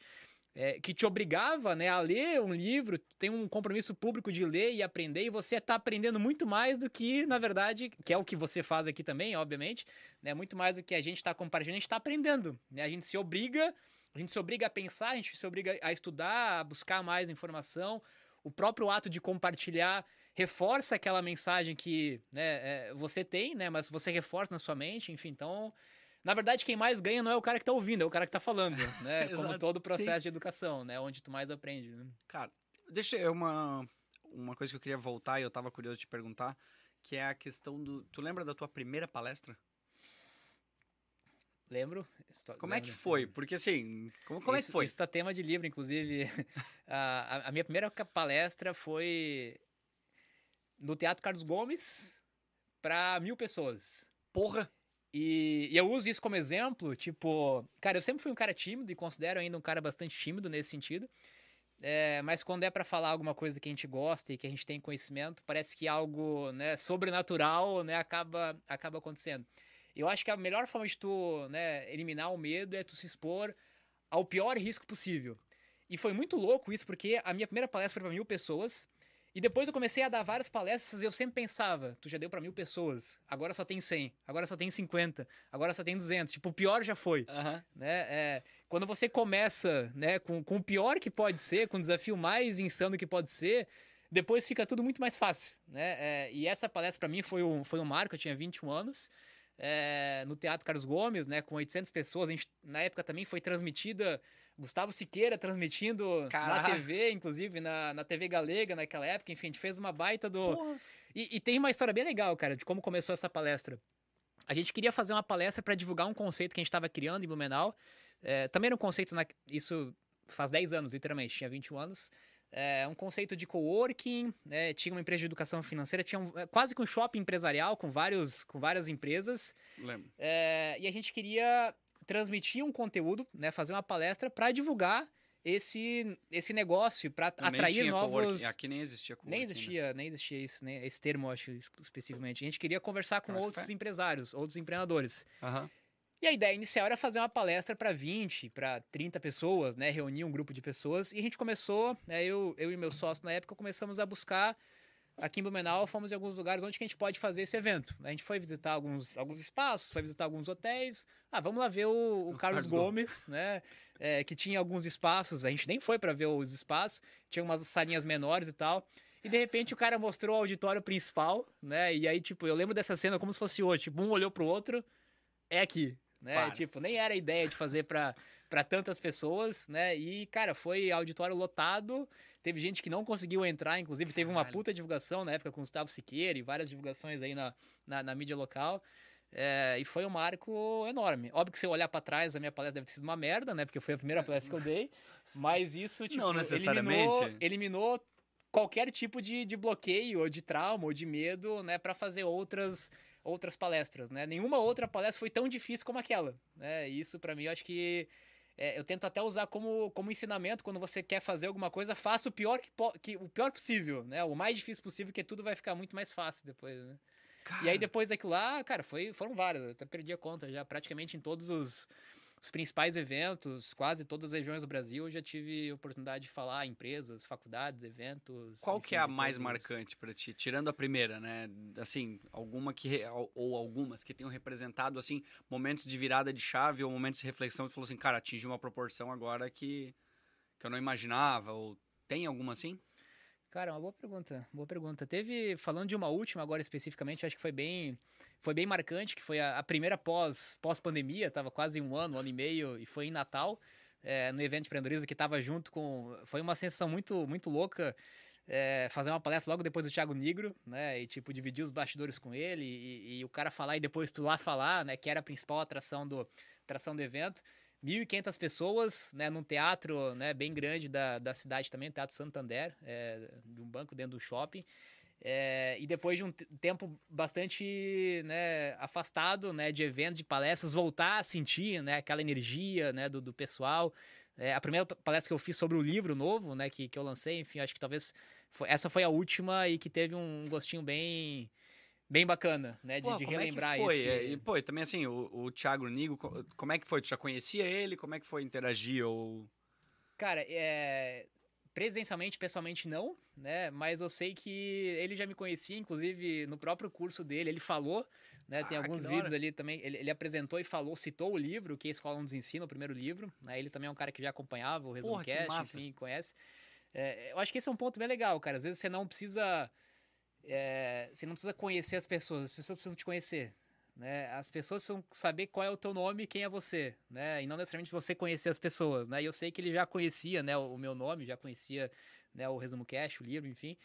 é, que te obrigava né, a ler um livro, tem um compromisso público de ler e aprender, e você está aprendendo muito mais do que, na verdade, que é o que você faz aqui também, obviamente, né, muito mais do que a gente está compartilhando, a gente está aprendendo. Né, a gente se obriga, a gente se obriga a pensar, a gente se obriga a estudar, a buscar mais informação. O próprio ato de compartilhar reforça aquela mensagem que né, é, você tem, né? Mas você reforça na sua mente, enfim, então. Na verdade, quem mais ganha não é o cara que tá ouvindo, é o cara que tá falando, né? Como todo o processo Sim. de educação, né? Onde tu mais aprende. Né? Cara, deixa eu uma, uma coisa que eu queria voltar e eu tava curioso de te perguntar, que é a questão do. Tu lembra da tua primeira palestra? Lembro. Estou, como lembro. é que foi? Porque assim, como, como isso, é que foi? Isso tá tema de livro, inclusive. a, a minha primeira palestra foi no Teatro Carlos Gomes para mil pessoas. Porra! E, e, eu uso isso como exemplo, tipo, cara, eu sempre fui um cara tímido e considero ainda um cara bastante tímido nesse sentido. É, mas quando é para falar alguma coisa que a gente gosta e que a gente tem conhecimento, parece que algo né, sobrenatural né, acaba, acaba acontecendo. Eu acho que a melhor forma de tu né, eliminar o medo é tu se expor ao pior risco possível. E foi muito louco isso, porque a minha primeira palestra foi para mil pessoas. E depois eu comecei a dar várias palestras e eu sempre pensava, tu já deu para mil pessoas, agora só tem 100, agora só tem 50, agora só tem 200. Tipo, o pior já foi. Né? É, quando você começa né, com, com o pior que pode ser, com o desafio mais insano que pode ser, depois fica tudo muito mais fácil. Né? É, e essa palestra para mim foi um, foi um marco, eu tinha 21 anos é, no Teatro Carlos Gomes, né, com 800 pessoas. A gente, na época também foi transmitida, Gustavo Siqueira transmitindo Caraca. na TV, inclusive na, na TV Galega naquela época. Enfim, a gente fez uma baita do. E, e tem uma história bem legal, cara, de como começou essa palestra. A gente queria fazer uma palestra para divulgar um conceito que a gente estava criando em Blumenau. É, também era um conceito, na, isso faz 10 anos, literalmente, tinha 21 anos é, um conceito de coworking, né, tinha uma empresa de educação financeira, tinha um, quase que um shopping empresarial com, vários, com várias empresas. Lembro. É, e a gente queria transmitir um conteúdo, né, fazer uma palestra para divulgar esse, esse negócio, para atrair novos. Aqui nem existia coworking. Nem né? existia, nem existia isso, né, esse termo, acho, especificamente. A gente queria conversar com Mas outros foi. empresários, outros empreendedores. Aham. E a ideia inicial era fazer uma palestra para 20, para 30 pessoas, né? Reunir um grupo de pessoas. E a gente começou, né? eu, eu e meu sócio na época começamos a buscar aqui em Blumenau, fomos em alguns lugares onde a gente pode fazer esse evento. A gente foi visitar alguns, alguns espaços, foi visitar alguns hotéis. Ah, vamos lá ver o, o Carlos Carlos Gomes, né? É, que tinha alguns espaços. A gente nem foi para ver os espaços, tinha umas salinhas menores e tal. E de repente o cara mostrou o auditório principal, né? E aí, tipo, eu lembro dessa cena como se fosse hoje. Tipo, um olhou pro outro, é aqui, né? Para. Tipo, nem era a ideia de fazer pra tantas pessoas, né? E, cara, foi auditório lotado. Teve gente que não conseguiu entrar, inclusive teve uma puta divulgação na época com o Gustavo Siqueira e várias divulgações aí na, na, na mídia local. É, e foi um marco enorme. Óbvio que se eu olhar pra trás, a minha palestra deve ter sido uma merda, né? Porque foi a primeira palestra que eu dei. Mas isso, tipo, Não necessariamente. eliminou, eliminou qualquer tipo de, de bloqueio, ou de trauma, ou de medo, né? Pra fazer outras outras palestras, né? Nenhuma outra palestra foi tão difícil como aquela, né? Isso pra mim eu acho que é, eu tento até usar como, como ensinamento quando você quer fazer alguma coisa, faça o pior que, que o pior possível, né? O mais difícil possível, que tudo vai ficar muito mais fácil depois, né? E aí depois daquilo lá, cara, foi, foram vários, eu até perdi a conta já, praticamente em todos os, os principais eventos, quase todas as regiões do Brasil, eu já tive oportunidade de falar em empresas, faculdades, eventos. Qual enfim, que é a mais todos. marcante pra ti? Tirando a primeira, né? Assim, alguma que ou algumas que tenham representado assim momentos de virada de chave ou momentos de reflexão que falou assim, cara, atingiu uma proporção agora que que eu não imaginava ou tem alguma assim? Cara, uma boa pergunta, boa pergunta. Teve, falando de uma última agora especificamente, acho que foi bem, foi bem marcante, que foi a, a primeira pós, pós-pandemia, tava quase um ano, um ano e meio, e foi em Natal, é, no evento de empreendedorismo, que tava junto com, foi uma sensação muito, muito louca, é, fazer uma palestra logo depois do Thiago Nigro, né, e tipo, dividir os bastidores com ele, e, e o cara falar e depois tu lá falar, né, que era a principal atração do, atração do evento. 1.500 pessoas, né, num teatro, né, bem grande da, da cidade também, Teatro Santander, é, de um banco dentro do shopping. É, e depois de um te- tempo bastante né, afastado né, de eventos, de palestras, voltar a sentir né, aquela energia né, do, do pessoal. É, a primeira palestra que eu fiz sobre o livro novo, né, que, que eu lancei, enfim, acho que talvez foi- essa foi a última e que teve um gostinho bem bem bacana, né, de, Pô, de como relembrar é que foi? esse... É, E, pô, e também assim, o, o Thiago Nigo, co- como é que foi? Tu já conhecia ele? Como é que foi interagir ou Cara, é... presencialmente, pessoalmente não, né? Mas eu sei que ele já me conhecia, inclusive no próprio curso dele, ele falou, né? Tem Ah, alguns vídeos ali também. Ele, ele apresentou e falou, citou o livro, que a Escola nos ensina, o primeiro livro. Né? Ele também é um cara que já acompanhava o Resumo Porra, que Cast, massa. enfim, conhece. É, eu acho que esse é um ponto bem legal, cara. Às vezes você não precisa. é, você não precisa conhecer as pessoas, as pessoas precisam te conhecer. Né? As pessoas precisam saber qual é o teu nome e quem é você, né? E não necessariamente você conhecer as pessoas, né? E eu sei que ele já conhecia, né, o, meu nome, já conhecia, né, o Resumo Cash, o livro, enfim.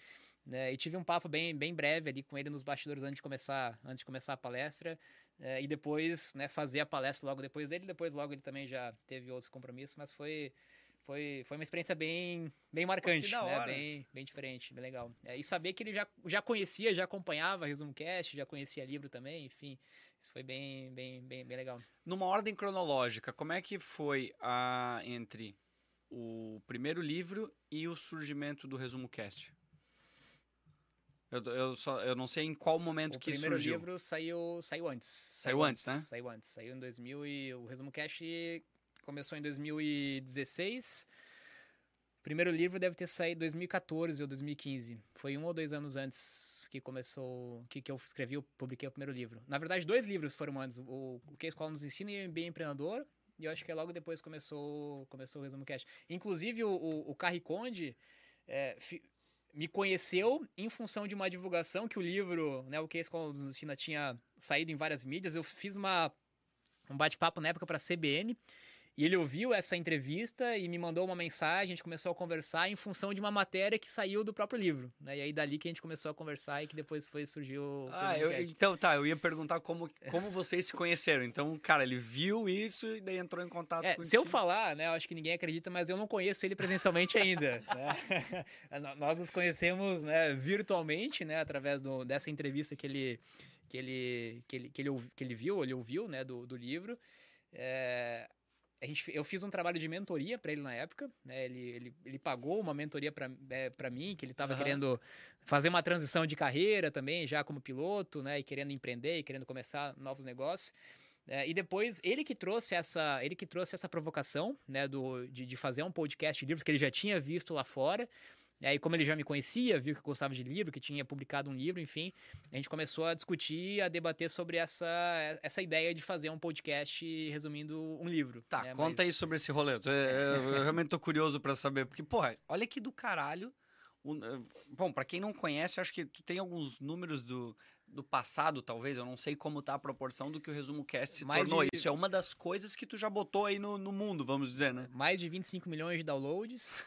Né? E tive um papo bem, bem breve ali com ele nos bastidores antes de começar, antes de começar a palestra. é, e depois, né, fazer a palestra logo depois dele. Depois, logo, ele também já teve outros compromissos, mas foi foi, foi uma experiência bem, bem marcante, da né? Bem, bem diferente, bem legal. É, e saber que ele já, já conhecia, já acompanhava Resumo Cast, já conhecia livro também, enfim. Isso foi bem, bem, bem, bem legal. Numa ordem cronológica, como é que foi a entre o primeiro livro e o surgimento do Resumo Cast? Eu, eu, só, eu não sei em qual momento o que primeiro surgiu. livro saiu, saiu antes. Saiu antes, né? Saiu antes. Saiu em 2000 e o Resumo Cash começou em 2016. O primeiro livro deve ter saído em 2014 ou 2015. Foi um ou dois anos antes que começou, que, que eu escrevi, eu publiquei o primeiro livro. Na verdade, dois livros foram antes. O, o que a escola nos ensina e o MBA Empreendedor. E eu acho que logo depois começou, começou o Resumo Cash. Inclusive, o, o, o Carriconde é, fi, me conheceu em função de uma divulgação que o livro, né, o que a escola nos ensina tinha saído em várias mídias. Eu fiz uma, um bate-papo na época para a CBN e ele ouviu essa entrevista e me mandou uma mensagem, a gente começou a conversar em função de uma matéria que saiu do próprio livro. Né? E aí dali que a gente começou a conversar e que depois foi surgiu Ah, eu, então tá, eu ia perguntar como, como vocês se conheceram. Então, cara, ele viu isso e daí entrou em contato é, com Se eu falar, né, eu acho que ninguém acredita, mas eu não conheço ele presencialmente ainda. né? Nós nos conhecemos né, virtualmente, né, através do, dessa entrevista que ele, que ele, que ele, que ele, que ele viu, ele ouviu né, do, do livro. É, a gente, eu fiz um trabalho de mentoria para ele na época, né? Ele, ele, ele pagou uma mentoria para é, mim, que ele estava uhum. querendo fazer uma transição de carreira também, já como piloto, né? E querendo empreender, e querendo começar novos negócios. É, e depois ele que trouxe essa, ele que trouxe essa provocação, né? Do, de, de fazer um podcast de livros que ele já tinha visto lá fora. E aí, como ele já me conhecia, viu que eu gostava de livro, que tinha publicado um livro, enfim, a gente começou a discutir, a debater sobre essa, essa ideia de fazer um podcast resumindo um livro. Tá, né? conta Mas... aí sobre esse rolê. Eu, eu realmente tô curioso para saber, porque, porra, olha que do caralho. Bom, para quem não conhece, acho que tu tem alguns números do, do passado, talvez. Eu não sei como tá a proporção do que o Resumo Cast se Mais tornou. De... Isso é uma das coisas que tu já botou aí no, no mundo, vamos dizer, né? Mais de 25 milhões de downloads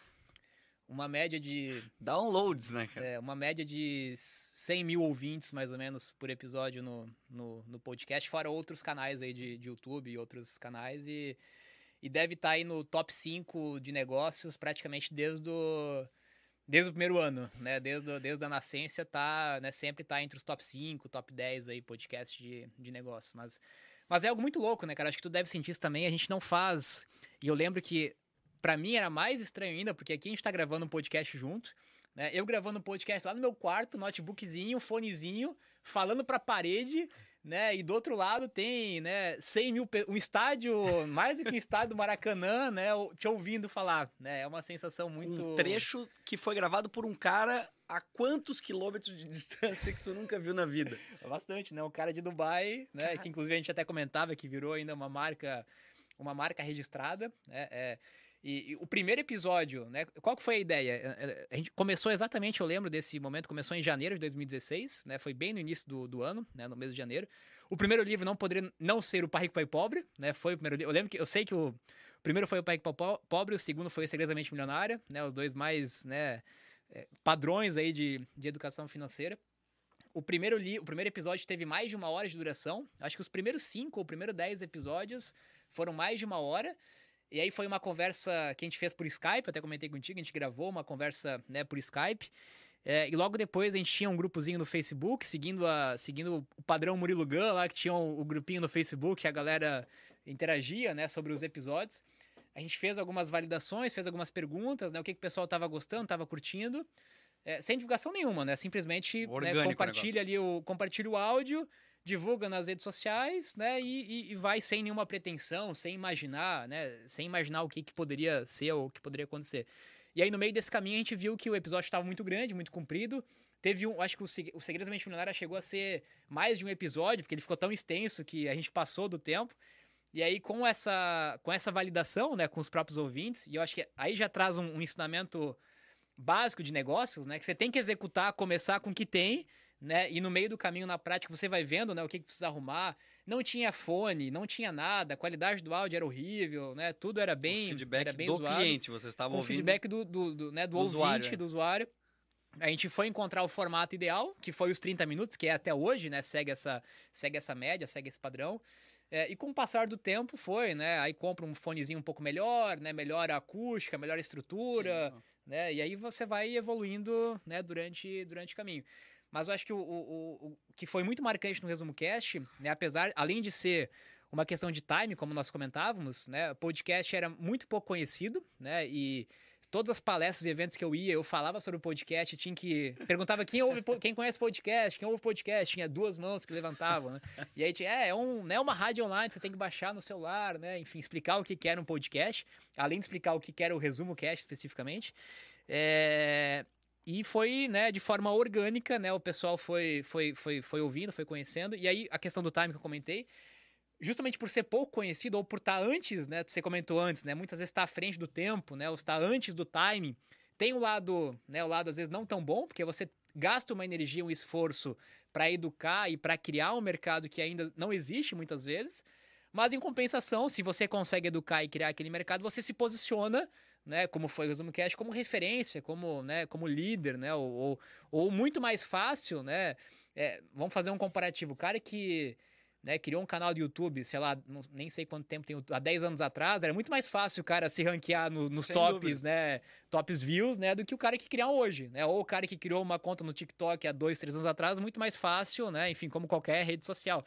uma média de. Downloads, né, cara? É, uma média de 100 mil ouvintes, mais ou menos, por episódio no, no, no podcast, fora outros canais aí de, de YouTube e outros canais. E, e deve estar tá aí no top 5 de negócios praticamente desde o, desde o primeiro ano, né? Desde, desde a nascença, tá, né? sempre tá entre os top 5, top 10 aí, podcast de, de negócios. Mas, mas é algo muito louco, né, cara? Acho que tu deve sentir isso também. A gente não faz. E eu lembro que para mim era mais estranho ainda, porque aqui a gente tá gravando um podcast junto, né? Eu gravando um podcast lá no meu quarto, notebookzinho, fonezinho, falando pra parede, né? E do outro lado tem, né, 100 mil, um estádio, mais do que um estádio do Maracanã, né? Te ouvindo falar, né? É uma sensação muito... Um trecho que foi gravado por um cara a quantos quilômetros de distância que tu nunca viu na vida? Bastante, né? Um cara de Dubai, né? Cara... Que inclusive a gente até comentava que virou ainda uma marca, uma marca registrada, né? É, e, e, o primeiro episódio, né? Qual que foi a ideia? É, é, a gente começou exatamente, eu lembro desse momento, começou em janeiro de 2016, né? Foi bem no início do, do ano, né? No mês de janeiro. O primeiro livro não poderia não ser o Pai Rico Pai Pobre, né? Foi o primeiro livro. Eu lembro que eu sei que o primeiro foi o Pai Rico Pai Pobre, o segundo foi o Segredamente Milionária, né? Os dois mais, né? É, padrões aí de, de educação financeira. O primeiro, li, o primeiro episódio teve mais de uma hora de duração. Acho que os primeiros cinco ou primeiros dez episódios foram mais de uma hora. E aí foi uma conversa que a gente fez por Skype, até comentei contigo, a gente gravou uma conversa né, por Skype. É, e logo depois a gente tinha um grupozinho no Facebook, seguindo, a, seguindo o padrão Murilo Gun, lá que tinha um, o grupinho no Facebook, a galera interagia né, sobre os episódios. A gente fez algumas validações, fez algumas perguntas, né, o que, que o pessoal estava gostando, estava curtindo. É, sem divulgação nenhuma, né? Simplesmente né, compartilha ali o, compartilha o áudio divulga nas redes sociais, né? E, e, e, vai sem nenhuma pretensão, sem imaginar, né? Sem imaginar o que, que poderia ser ou o que poderia acontecer. E aí, no meio desse caminho, a gente viu que o episódio estava muito grande, muito comprido. Teve um. Acho que o, o Segredos da Mente Milionária chegou a ser mais de um episódio, porque ele ficou tão extenso que a gente passou do tempo. E aí, com essa, com essa validação, né, com os próprios ouvintes, e eu acho que aí já traz um, um ensinamento básico de negócios, né? Que você tem que executar, começar com o que tem né? E no meio do caminho, na prática, você vai vendo, né, o que, que precisa arrumar. Não tinha fone, não tinha nada, a qualidade do áudio era horrível, né? Tudo era bem, o feedback era bem do zoado. cliente, você estava ouvindo. O feedback do, do, do, né, do, do ouvinte, usuário, é. do usuário. A gente foi encontrar o formato ideal, que foi os 30 minutos, que é até hoje, né? Segue essa, segue essa média, segue esse padrão. É, e com o passar do tempo foi, né? Aí compra um fonezinho um pouco melhor, né? Melhor a acústica, melhor a estrutura, Sim. né? E aí você vai evoluindo, né? Durante, durante o caminho. Mas eu acho que o, o, o que foi muito marcante no Resumo Cast, né, apesar, além de ser uma questão de time, como nós comentávamos, né, o podcast era muito pouco conhecido, né, e todas as palestras e eventos que eu ia, eu falava sobre o podcast, tinha que. Perguntava quem ouve, quem conhece podcast, quem ouve podcast, tinha duas mãos que levantavam, né? E aí tinha, é, é um, né, uma rádio online, você tem que baixar no celular, né? Enfim, explicar o que era um podcast, além de explicar o que era o resumo cast especificamente. É, e foi, né, de forma orgânica, né? O pessoal foi, foi, foi, foi ouvindo, foi conhecendo. E aí, a questão do time que eu comentei, justamente por ser pouco conhecido ou por estar antes, né? Você comentou antes, né? Muitas vezes está à frente do tempo, né? Ou está antes do timing. Tem o um lado, né? O lado às vezes não tão bom, porque você gasta uma energia, um esforço para educar e para criar um mercado que ainda não existe muitas vezes. Mas em compensação, se você consegue educar e criar aquele mercado, você se posiciona né, como foi o Resumo Cash, como referência, como, né, como líder, né, ou, ou, ou muito mais fácil, né, é, vamos fazer um comparativo, o cara que né, criou um canal do YouTube, sei lá, não, nem sei quanto tempo tem, há 10 anos atrás, era muito mais fácil o cara se ranquear no, nos Sem tops, dúvida. né, tops views, né, do que o cara que criou hoje, né, ou o cara que criou uma conta no TikTok há 2, 3 anos atrás, muito mais fácil, né, enfim, como qualquer rede social.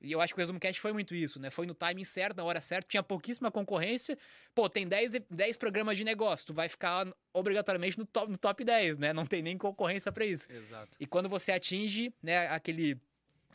E eu acho que o Resumo Cast foi muito isso, né? Foi no timing certo, na hora certa, tinha pouquíssima concorrência. Pô, tem 10, 10 programas de negócio, tu vai ficar obrigatoriamente no top, no top 10, né? Não tem nem concorrência para isso. Exato. E quando você atinge, né, aquele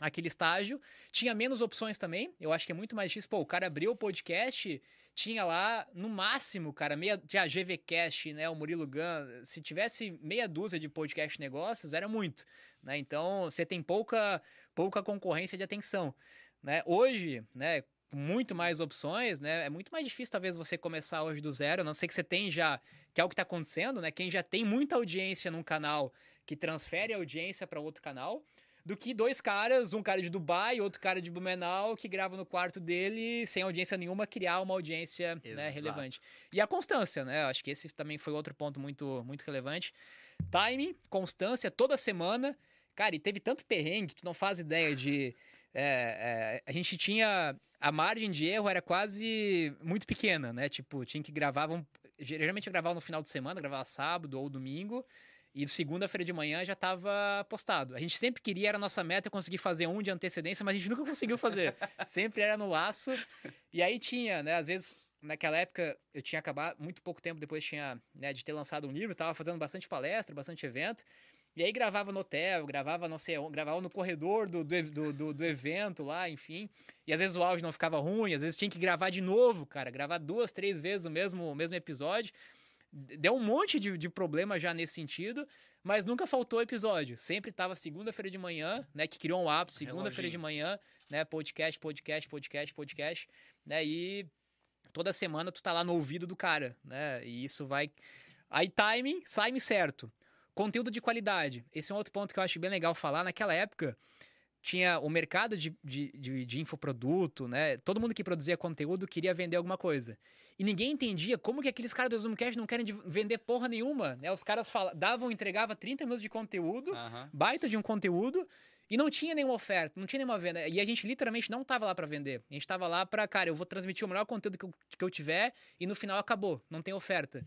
aquele estágio, tinha menos opções também. Eu acho que é muito mais difícil. Pô, o cara abriu o podcast, tinha lá, no máximo, cara, meia, tinha a GVCast, né, o Murilo Gun, se tivesse meia dúzia de podcast negócios, era muito, né? Então, você tem pouca pouca concorrência de atenção. Né? Hoje, né, muito mais opções, né? É muito mais difícil, talvez, você começar hoje do zero, a não sei que você tem já, que é o que está acontecendo, né? Quem já tem muita audiência num canal que transfere a audiência para outro canal, do que dois caras, um cara de Dubai, outro cara de Blumenau, que grava no quarto dele, sem audiência nenhuma, criar uma audiência né, relevante. E a constância, né? Acho que esse também foi outro ponto muito, muito relevante. Time, constância, toda semana. Cara, e teve tanto perrengue tu não faz ideia de. É, é, a gente tinha. A margem de erro era quase muito pequena, né? Tipo, tinha que gravar. Vamos, geralmente eu gravava no final de semana, gravava sábado ou domingo. E segunda-feira de manhã já estava postado. A gente sempre queria, era a nossa meta, conseguir fazer um de antecedência, mas a gente nunca conseguiu fazer. sempre era no laço. E aí tinha, né? Às vezes, naquela época, eu tinha acabado, muito pouco tempo depois tinha, né, de ter lançado um livro, estava fazendo bastante palestra, bastante evento. E aí gravava no hotel, gravava não sei gravava no corredor do, do, do, do, evento lá, enfim. E às vezes o áudio não ficava ruim, às vezes tinha que gravar de novo, cara. Gravar duas, três vezes o mesmo, o mesmo episódio. Deu um monte de, de problema já nesse sentido, mas nunca faltou episódio. Sempre tava segunda-feira de manhã, né? Que criou um hábito, segunda-feira de manhã, né? Podcast, podcast, podcast, podcast, né? E toda semana tu tá lá no ouvido do cara, né? E isso vai. Aí timing, time certo. Conteúdo de qualidade. Esse é um outro ponto que eu acho bem legal falar. Naquela época, tinha o mercado de, de, de, de, infoproduto, né? Todo mundo que produzia conteúdo queria vender alguma coisa. E ninguém entendia como que aqueles caras do Zoomcast não querem vender porra nenhuma, né? Os caras falavam, davam, entregava 30 minutos de conteúdo, uhum. baita de um conteúdo, e não tinha nenhuma oferta, não tinha nenhuma venda. E a gente literalmente não tava lá para vender. A gente tava lá para, cara, eu vou transmitir o melhor conteúdo que eu, que eu tiver, e no final acabou, não tem oferta.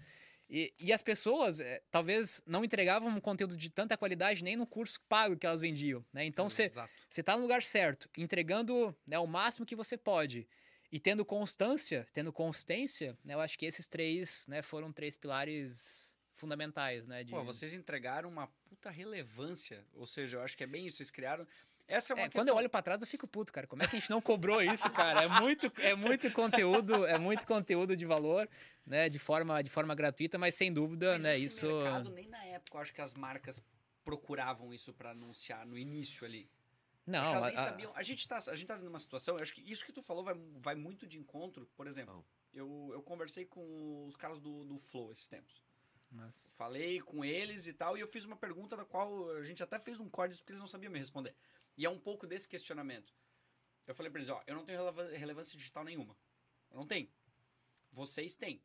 E, e as pessoas é, talvez não entregavam um conteúdo de tanta qualidade nem no curso pago que elas vendiam, né? Então você está no lugar certo, entregando né, o máximo que você pode e tendo constância, tendo consistência, né, eu acho que esses três né, foram três pilares fundamentais, né? De... Pô, vocês entregaram uma puta relevância, ou seja, eu acho que é bem isso, vocês criaram essa é uma é, questão... Quando eu olho para trás, eu fico puto, cara. Como é que a gente não cobrou isso, cara? É muito, é muito conteúdo, é muito conteúdo de valor, né? De forma, de forma gratuita, mas sem dúvida, mas né? Esse isso. mercado nem na época, eu acho que as marcas procuravam isso para anunciar no início ali. Não, a, sabiam. A gente tá, a gente tá numa situação. Eu acho que isso que tu falou vai, vai muito de encontro. Por exemplo, eu, eu conversei com os caras do, do Flow esses tempos. Mas... Falei com eles e tal, e eu fiz uma pergunta da qual a gente até fez um código porque eles não sabiam me responder. E é um pouco desse questionamento. Eu falei para eles, ó, eu não tenho relevância digital nenhuma. Eu não tenho. Vocês têm.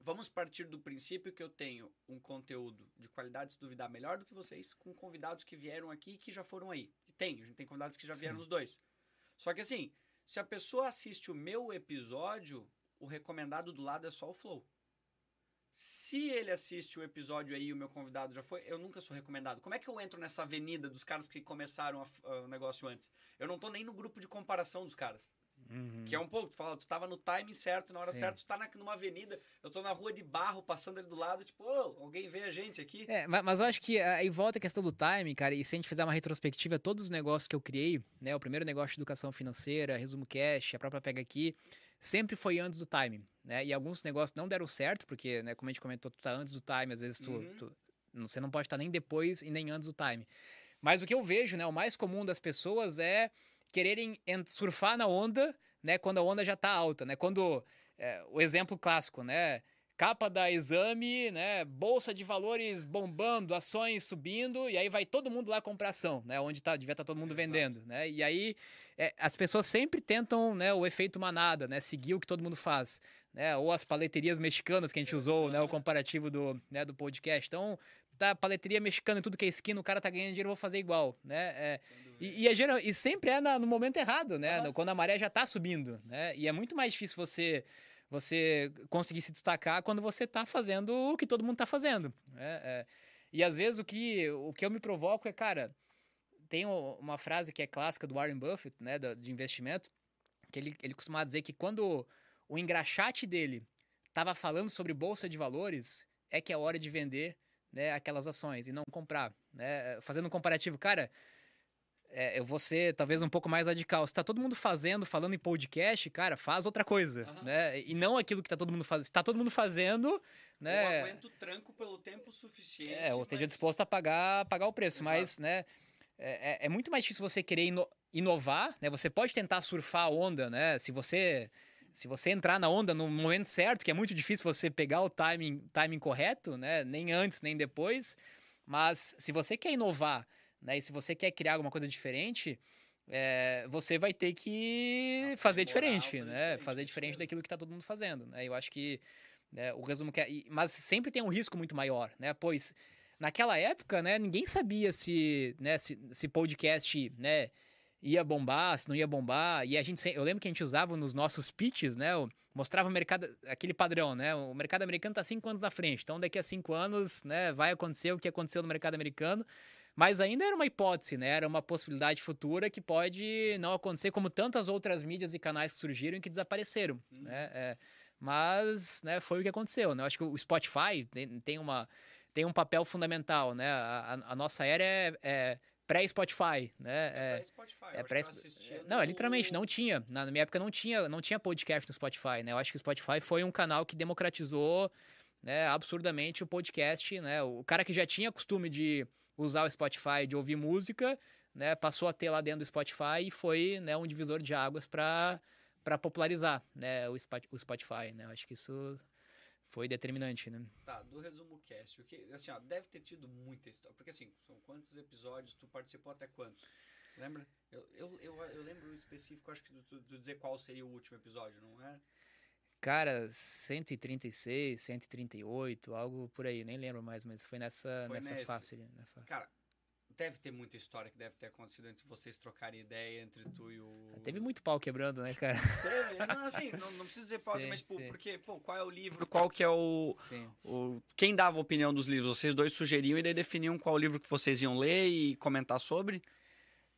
Vamos partir do princípio que eu tenho um conteúdo de qualidade, se duvidar, melhor do que vocês, com convidados que vieram aqui e que já foram aí. E tem, a gente tem convidados que já vieram Sim. nos dois. Só que assim, se a pessoa assiste o meu episódio, o recomendado do lado é só o Flow. Se ele assiste o episódio aí, o meu convidado já foi, eu nunca sou recomendado. Como é que eu entro nessa avenida dos caras que começaram o negócio antes? Eu não tô nem no grupo de comparação dos caras. Uhum. Que é um pouco, tu fala, tu tava no timing certo, na hora Sim. certa, tu tá na, numa avenida, eu tô na rua de barro, passando ali do lado, tipo, oh, alguém vê a gente aqui. É, mas, mas eu acho que aí volta a questão do timing, cara, e se a gente fizer uma retrospectiva, todos os negócios que eu criei, né, o primeiro negócio de educação financeira, resumo cash, a própria Pega Aqui, sempre foi antes do timing, né, e alguns negócios não deram certo, porque, né, como a gente comentou, tu tá antes do time, às vezes tu, uhum. tu você não pode estar nem depois e nem antes do time. Mas o que eu vejo, né, o mais comum das pessoas é quererem surfar na onda, né, quando a onda já está alta, né? Quando é, o exemplo clássico, né? Capa da exame, né? Bolsa de valores bombando, ações subindo, e aí vai todo mundo lá comprar ação, né? Onde tá, devia estar tá todo mundo Exato. vendendo, né? E aí é, as pessoas sempre tentam, né, o efeito manada, né? Seguir o que todo mundo faz, né? Ou as paleterias mexicanas que a gente usou, né? O comparativo do, né, do podcast. Então, tá paleteria mexicana em tudo que é esquina, o cara tá ganhando dinheiro, eu vou fazer igual, né? É, e, e, é geral, e sempre é na, no momento errado, né? Uhum. Quando a maré já tá subindo, né? E é muito mais difícil você você conseguir se destacar quando você tá fazendo o que todo mundo tá fazendo, né? É, e às vezes o que, o que eu me provoco é, cara, tem uma frase que é clássica do Warren Buffett, né, de investimento, que ele, ele costuma dizer que quando o engraxate dele tava falando sobre bolsa de valores, é que é hora de vender né, aquelas ações e não comprar. Né? Fazendo um comparativo, cara, é, eu vou ser talvez um pouco mais radical. Se tá todo mundo fazendo, falando em podcast, cara, faz outra coisa, uhum. né? E não aquilo que tá todo mundo fazendo. Se tá todo mundo fazendo, né? Eu aguento tranco pelo tempo suficiente. É, ou esteja mas... disposto a pagar, pagar o preço, Exato. mas, né? É, é, é, muito mais difícil você querer ino inovar, né? Você pode tentar surfar a onda, né? Se você se você entrar na onda no momento certo, que é muito difícil você pegar o timing, timing correto, né? Nem antes, nem depois. Mas se você quer inovar, né? E se você quer criar alguma coisa diferente, é, você vai ter que fazer diferente, né? Diferente, fazer diferente daquilo que está todo mundo fazendo, né? Eu acho que né, o resumo que é, mas sempre tem um risco muito maior, né? Pois naquela época, né? Ninguém sabia se, né? Se, se podcast, né? ia bombar, se não ia bombar. E a gente, eu lembro que a gente usava nos nossos pitches, né? Mostrava o mercado, aquele padrão, né? O mercado americano está cinco anos à frente. Então, daqui a cinco anos, né, vai acontecer o que aconteceu no mercado americano. Mas ainda era uma hipótese, né? Era uma possibilidade futura que pode não acontecer, como tantas outras mídias e canais que surgiram e que desapareceram, né? É, mas, né, foi o que aconteceu, né? Eu acho que o Spotify tem uma tem um papel fundamental, né? A, a, nossa era é, é pré-Spotify, né? É, é pré-Spotify. É pré Não, é literalmente não tinha. Na minha época não tinha, não tinha podcast no Spotify, né? Eu acho que o Spotify foi um canal que democratizou, né, absurdamente o podcast, né? O cara que já tinha costume de usar o Spotify, de ouvir música, né, passou a ter lá dentro do Spotify e foi, né, um divisor de águas para para popularizar, né, o Spotify, né? Eu acho que isso foi determinante, né? Tá, do resumo cast, o que, assim, ó, deve ter tido muita história, porque assim, são quantos episódios, tu participou até quantos? Lembra? Eu, eu, eu, eu lembro específico, acho que tu, tu dizer qual seria o último episódio, não é? Cara, 136, 138, algo por aí, nem lembro mais, mas foi nessa, foi nessa faixa. Nessa... Cara, deve ter muita história que deve ter acontecido antes de vocês trocarem ideia entre tu e o. Teve muito pau quebrando, né, cara? Teve. Não, assim, não, não precisa dizer pau, sim, mas, pô, porque, pô, qual é o livro, qual que é o, sim. o. Quem dava a opinião dos livros? Vocês dois sugeriam e daí definiam qual livro que vocês iam ler e comentar sobre?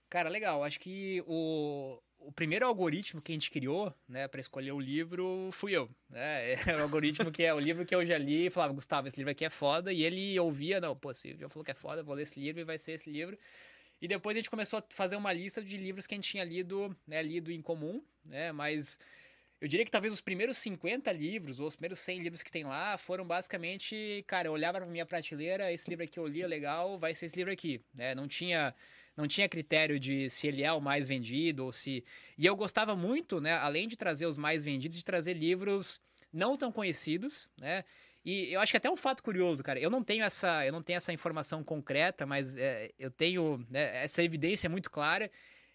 Cara, legal. Acho que o, o primeiro algoritmo que a gente criou, né, para escolher o livro fui eu, né? É o algoritmo que é o livro que eu já li e falava, Gustavo, esse livro aqui é foda, e ele ouvia, não, pô, se já falou que é foda, vou ler esse livro e vai ser esse livro. E depois a gente começou a fazer uma lista de livros que a gente tinha lido, né, lido em comum, né, mas eu diria que talvez os primeiros 50 livros, ou os primeiros 100 livros que tem lá, foram basicamente, cara, eu olhava pra minha prateleira, esse livro aqui eu lia legal, vai ser esse livro aqui, né? Não tinha não tinha critério de se ele é o mais vendido ou se. E eu gostava muito, né, além de trazer os mais vendidos, de trazer livros não tão conhecidos, né? E eu acho que até um fato curioso, cara. Eu não tenho essa, eu não tenho essa informação concreta, mas é, eu tenho né, essa evidência muito clara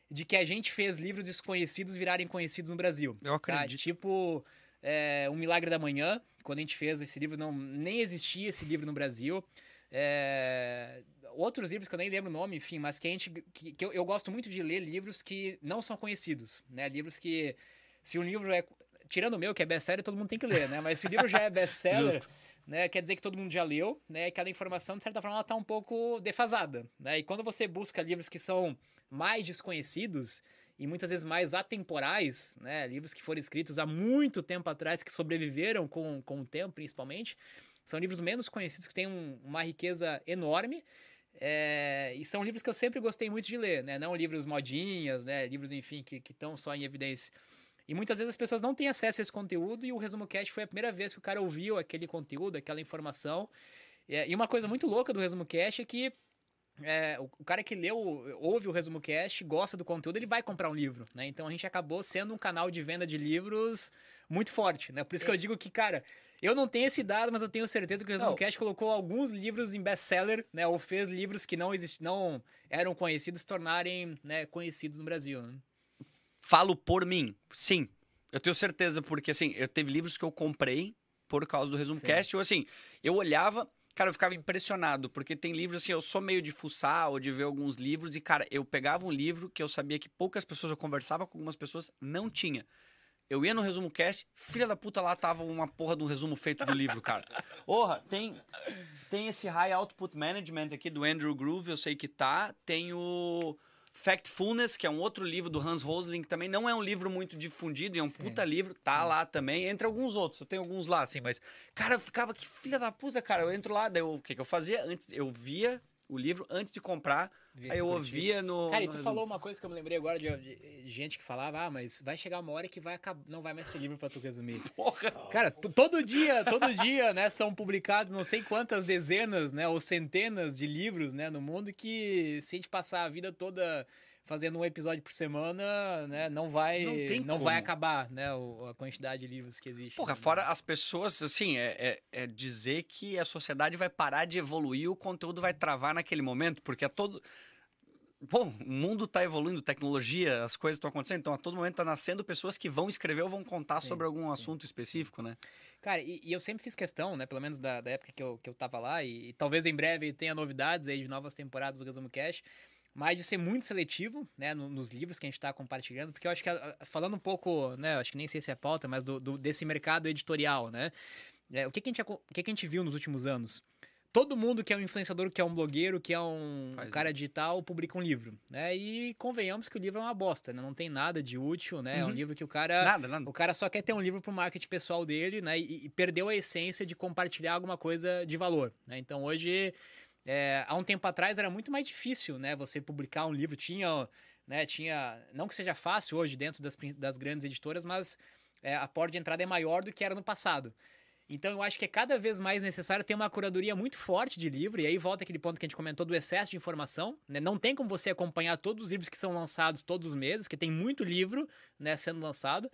de que a gente fez livros desconhecidos virarem conhecidos no Brasil. Eu tá? acredito. Tá? Tipo, é, Um Milagre da Manhã, quando a gente fez esse livro, não, nem existia esse livro no Brasil. É, outros livros que eu nem lembro o nome, enfim, mas que a gente. Que, que eu, eu, gosto muito de ler livros que não são conhecidos, né? Livros que. Se um livro é. Tirando o meu, que é best-seller, todo mundo tem que ler, né? Mas se o livro já é best-seller, né? Quer dizer que todo mundo já leu, né? E cada informação, de certa forma, ela tá um pouco defasada, né? E quando você busca livros que são mais desconhecidos, e muitas vezes mais atemporais, né? Livros que foram escritos há muito tempo atrás, que sobreviveram com, com o tempo, principalmente. São livros menos conhecidos, que têm um, uma riqueza enorme. É, e são livros que eu sempre gostei muito de ler, né? Não livros modinhas, né? Livros, enfim, que estão só em evidência. E muitas vezes as pessoas não têm acesso a esse conteúdo e o Resumo Cast foi a primeira vez que o cara ouviu aquele conteúdo, aquela informação. É, e uma coisa muito louca do Resumo Cast é que é, o, o, cara que leu, ouve o Resumo Cast, gosta do conteúdo, ele vai comprar um livro, né? Então a gente acabou sendo um canal de venda de livros muito forte, né? Por isso é. que eu digo que, cara, eu não tenho esse dado, mas eu tenho certeza que o Resumo não. Cast colocou alguns livros em best-seller, né? Ou fez livros que não, exist... não eram conhecidos se tornarem né, conhecidos no Brasil. Né? Falo por mim, sim. Eu tenho certeza, porque assim, eu teve livros que eu comprei por causa do Resumo Sim. Cast, ou assim, eu olhava Cara, eu ficava impressionado, porque tem livros assim, eu sou meio de fuçar ou de ver alguns livros, e, cara, eu pegava um livro que eu sabia que poucas pessoas, eu conversava com algumas pessoas, não tinha. Eu ia no resumo cast, filha da puta lá tava uma porra de um resumo feito do livro, cara. Porra, tem, tem esse High Output Management aqui do Andrew Groove, eu sei que tá. Tem o. Factfulness, que é um outro livro do Hans Rosling, que também não é um livro muito difundido, é um sim, puta livro, tá sim. lá também, entre alguns outros. Eu tenho alguns lá, assim, mas. Cara, eu ficava, que filha da puta, cara. Eu entro lá, daí eu, o que, que eu fazia? Antes, eu via o livro antes de comprar. aí eu ouvia no. Cara, e tu falou uma coisa que eu me lembrei agora de, de, gente que falava, ah, mas vai chegar uma hora que vai acabar, não vai mais ter livro pra tu resumir. Porra! Cara, todo dia, todo dia, né, são publicados não sei quantas dezenas, né, ou centenas de livros, né, no mundo que se a gente passar a vida toda fazendo um episódio por semana, né, não vai não, não vai acabar, né, a quantidade de livros que existe. Porra, fora as pessoas, assim, é, é, é, dizer que a sociedade vai parar de evoluir, o conteúdo vai travar naquele momento, porque a todo Bom, o mundo está evoluindo, tecnologia, as coisas estão acontecendo, então a todo momento está nascendo pessoas que vão escrever ou vão contar sim, sobre algum sim. assunto específico, né? Cara, e, e, eu sempre fiz questão, né, pelo menos da, da época que eu, que eu tava lá, e, e, talvez em breve tenha novidades aí de novas temporadas do Resumo Cash, mas de ser muito seletivo, né, no, nos livros que a gente está compartilhando, porque eu acho que, falando um pouco, né, acho que nem sei se é pauta, mas do, do desse mercado editorial, né, é, o, que, que, a gente, o que, que a gente viu nos últimos anos? Todo mundo que é um influenciador, que é um blogueiro, que é um Faz cara digital, publica um livro, né? E convenhamos que o livro é uma bosta, né? Não tem nada de útil, né? Uhum. É um uhum. livro que o cara... Nada, nada. O cara só quer ter um livro pro marketing pessoal dele, né? E, e perdeu a essência de compartilhar alguma coisa de valor, né? Então, hoje é, há um tempo atrás era muito mais difícil, né? Você publicar um livro. Tinha, né? Tinha. Não que seja fácil hoje dentro das, das grandes editoras, mas é, a porta de entrada é maior do que era no passado. Então eu acho que é cada vez mais necessário ter uma curadoria muito forte de livro, e aí volta aquele ponto que a gente comentou do excesso de informação. Né? Não tem como você acompanhar todos os livros que são lançados todos os meses, que tem muito livro né, sendo lançado.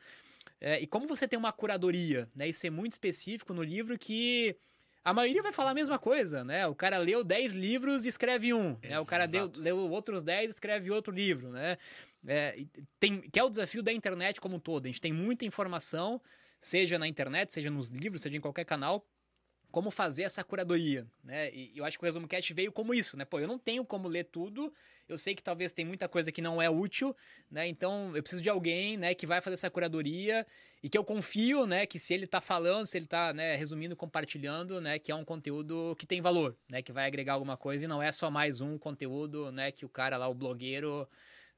É, e como você tem uma curadoria, né, e ser muito específico no livro que a maioria vai falar a mesma coisa, né? O cara leu 10 livros e escreve um. Né? O cara deu, leu outros 10 e escreve outro livro, né? É, tem, que é o desafio da internet como um todo. A gente tem muita informação, seja na internet, seja nos livros, seja em qualquer canal, como fazer essa curadoria, né? E eu acho que o Resumo Cast veio como isso, né? Pô, eu não tenho como ler tudo, eu sei que talvez tem muita coisa que não é útil, né? Então eu preciso de alguém, né, que vai fazer essa curadoria e que eu confio, né, que se ele tá falando, se ele tá, né, resumindo, compartilhando, né, que é um conteúdo que tem valor, né, que vai agregar alguma coisa e não é só mais um conteúdo, né, que o cara lá, o blogueiro,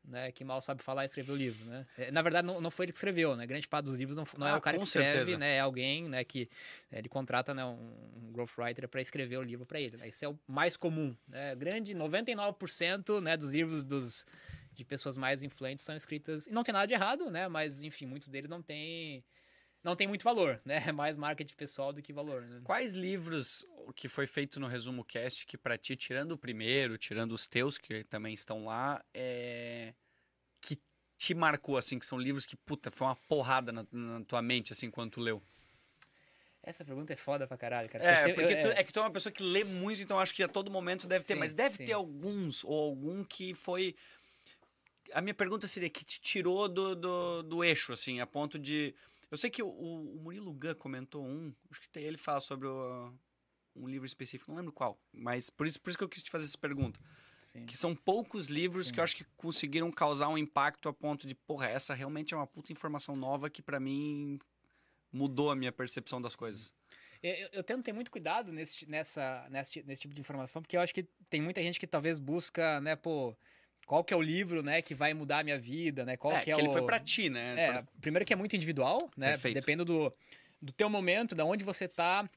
né, que mal sabe falar e escreveu o livro, né? É, na verdade, não, não foi ele que escreveu, né? Grande parte dos livros não, não é ah, é o cara que escreve, certeza. né? É alguém, né, que né, ele contrata né, um, um growth writer para escrever o livro para ele. Né? Isso é o mais comum, né? Grande 99% né, dos livros dos de pessoas mais influentes são escritas e não tem nada de errado, né? Mas enfim, muitos deles não têm não tem muito valor, né? É mais marketing pessoal do que valor. Né? Quais livros que foi feito no resumo cast que para ti, tirando o primeiro, tirando os teus que também estão lá, é... que te marcou assim, que são livros que puta foi uma porrada na, na tua mente assim quando tu leu? Essa pergunta é foda pra caralho, cara. É, porque tu, é... é que tu é uma pessoa que lê muito, então acho que a todo momento deve ter, sim, mas deve sim. ter alguns ou algum que foi a minha pergunta seria que te tirou do, do, do eixo, assim, a ponto de eu sei que o, o Murilo Gun comentou um, acho que ele fala sobre o, um livro específico, não lembro qual, mas por isso, por isso que eu quis te fazer essa pergunta. Sim. Que são poucos livros Sim. que eu acho que conseguiram causar um impacto a ponto de, porra, essa realmente é uma puta informação nova que para mim mudou a minha percepção das coisas. Eu, eu, tento ter muito cuidado nesse, nessa, nesse, nesse tipo de informação, porque eu acho que tem muita gente que talvez busca, né, pô, qual que é o livro, né, que vai mudar a minha vida, né? Qual é, que é que o... ele foi pra ti, né? É, Pra- primeiro que é muito individual, né? Perfeito. Depende do, do teu momento, da onde você tá,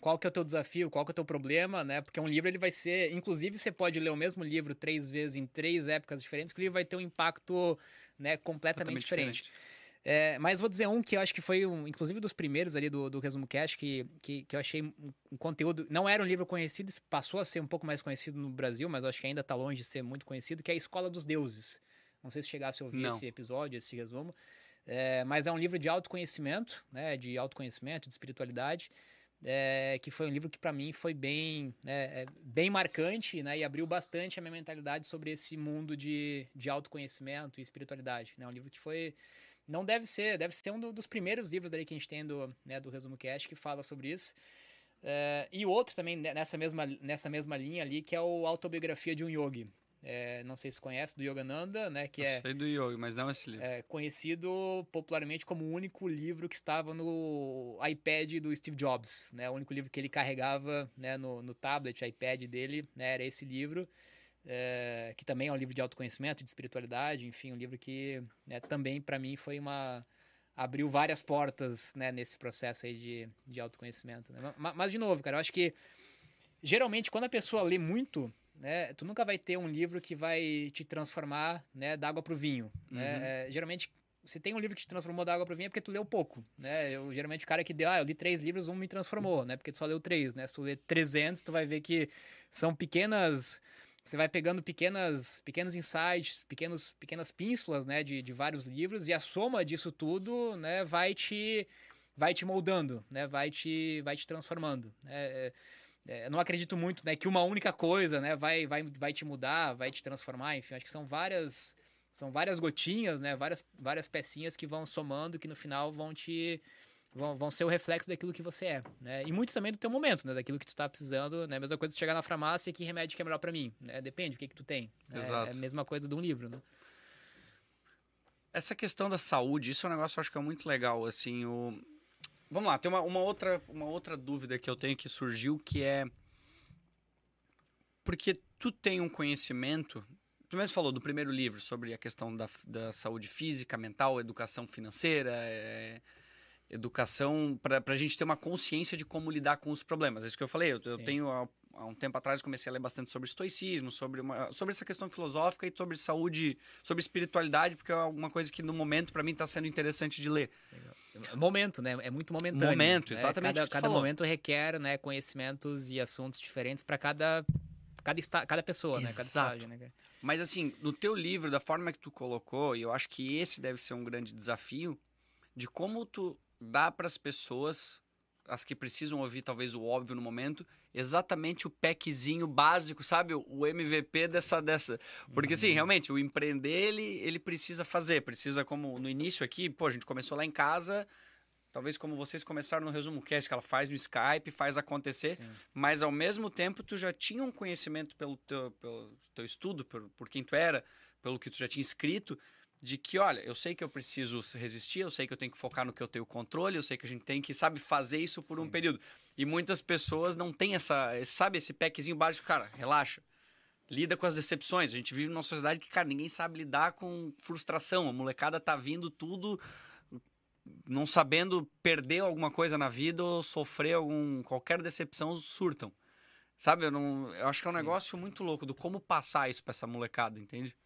qual que é o teu desafio, qual que é o teu problema, né? Porque um livro ele vai ser, inclusive você pode ler o mesmo livro três vezes em três épocas diferentes, que o livro vai ter um impacto, né, completamente, Totalmente diferente. É, mas vou dizer um que eu acho que foi, um, inclusive, dos primeiros ali do, do Resumo Cast, que, que, que eu achei um, um conteúdo. Não era um livro conhecido, passou a ser um pouco mais conhecido no Brasil, mas eu acho que ainda está longe de ser muito conhecido, que é a Escola dos Deuses. Não sei se chegasse a ouvir Não. esse episódio, esse resumo. É, mas é um livro de autoconhecimento, né? De autoconhecimento, de espiritualidade. é, que foi um livro que para mim foi bem, né, é, bem marcante, né? E abriu bastante a minha mentalidade sobre esse mundo de, de autoconhecimento e espiritualidade. É né, um livro que foi não deve ser, deve ser um do- dos primeiros livros daí que a gente tem do, né, do Resumo Cast que fala sobre isso. É, e outro também ne- nessa mesma, nessa mesma linha ali, que é o Autobiografia de um Yogi. É, não sei se conhece, do Yogananda, né? Que Eu é, sei do Yogi, mas não esse livro. é conhecido popularmente como o único livro que estava no iPad do Steve Jobs, né? O único livro que ele carregava né, no, no tablet, iPad dele, né, era esse livro, é, que também é um livro de autoconhecimento, de espiritualidade, enfim, um livro que né, também para mim foi uma abriu várias portas né, nesse processo aí de, de autoconhecimento. né? Ma- Mas, de novo, cara, eu acho que geralmente quando a pessoa lê muito, né, tu nunca vai ter um livro que vai te transformar né, da água pro vinho. Né? Uhum. É, geralmente, se tem um livro que te transformou da água pro vinho é porque tu leu pouco. Né? Eu, geralmente, o cara que deu, ah, eu li três livros, um me transformou, né? Porque tu só leu três, né? Se tu lê 300, tu vai ver que são pequenas... Você vai pegando pequenas, pequenos insights, pequenos, pequenas pínsulas, né, de, de vários livros e a soma disso tudo, né, vai te, vai te moldando, né, vai te, vai te transformando. É, é, eu não acredito muito, né, que uma única coisa, né, vai, vai, vai te mudar, vai te transformar, enfim, acho que são várias, são várias gotinhas, né, várias, várias pecinhas que vão somando, que no final vão te, vão, vão ser o reflexo daquilo que você é, né, e muito também do teu momento, né, daquilo que tu tá precisando, né, mesma coisa de chegar na farmácia, que remédio que é melhor para mim, né, depende, o que que tu tem, né, Exato. é a mesma coisa de um livro, né. Essa questão da saúde, isso é um negócio que eu acho que é muito legal, assim, o... Vamos lá, tem uma, uma outra, uma outra dúvida que eu tenho que surgiu, que é... Porque tu tem um conhecimento... Tu mesmo falou do primeiro livro sobre a questão da, da saúde física, mental, educação financeira, é, educação para a gente ter uma consciência de como lidar com os problemas. É isso que eu falei. Eu, eu tenho há, um tempo atrás comecei a ler bastante sobre estoicismo, sobre, uma, sobre essa questão filosófica e sobre saúde, sobre espiritualidade, porque é alguma coisa que no momento para mim está sendo interessante de ler. Momento, né? É muito momentâneo. Momento, né? exatamente Cada, cada momento requer né, conhecimentos e assuntos diferentes para cada, cada, esta- cada pessoa, né? Cada Exato. estágio, né? Mas assim, no teu livro, da forma que tu colocou, e eu acho que esse deve ser um grande desafio, de como tu dá para as pessoas, as que precisam ouvir talvez o óbvio no momento, exatamente o packzinho básico, sabe? O MVP dessa dessa. Porque assim, realmente, o empreender ele, ele precisa fazer, precisa como no início aqui, pô, a gente começou lá em casa, talvez como vocês começaram no resumo cast, que ela faz no Skype, faz acontecer, Sim. mas ao mesmo tempo tu já tinha um conhecimento pelo teu, pelo teu estudo, por, por quem tu era, pelo que tu já tinha escrito, de que, olha, eu sei que eu preciso resistir, eu sei que eu tenho que focar no que eu tenho controle, eu sei que a gente tem que, sabe, fazer isso por um Sim. período. E muitas pessoas não têm essa, sabe, esse packzinho básico, cara, relaxa. Lida com as decepções. A gente vive numa sociedade que, cara, ninguém sabe lidar com frustração. A molecada tá vindo tudo não sabendo perder alguma coisa na vida ou sofrer algum qualquer decepção surtam. Sabe, eu não, eu acho que é um Sim. negócio muito louco do como passar isso pra essa molecada, entende?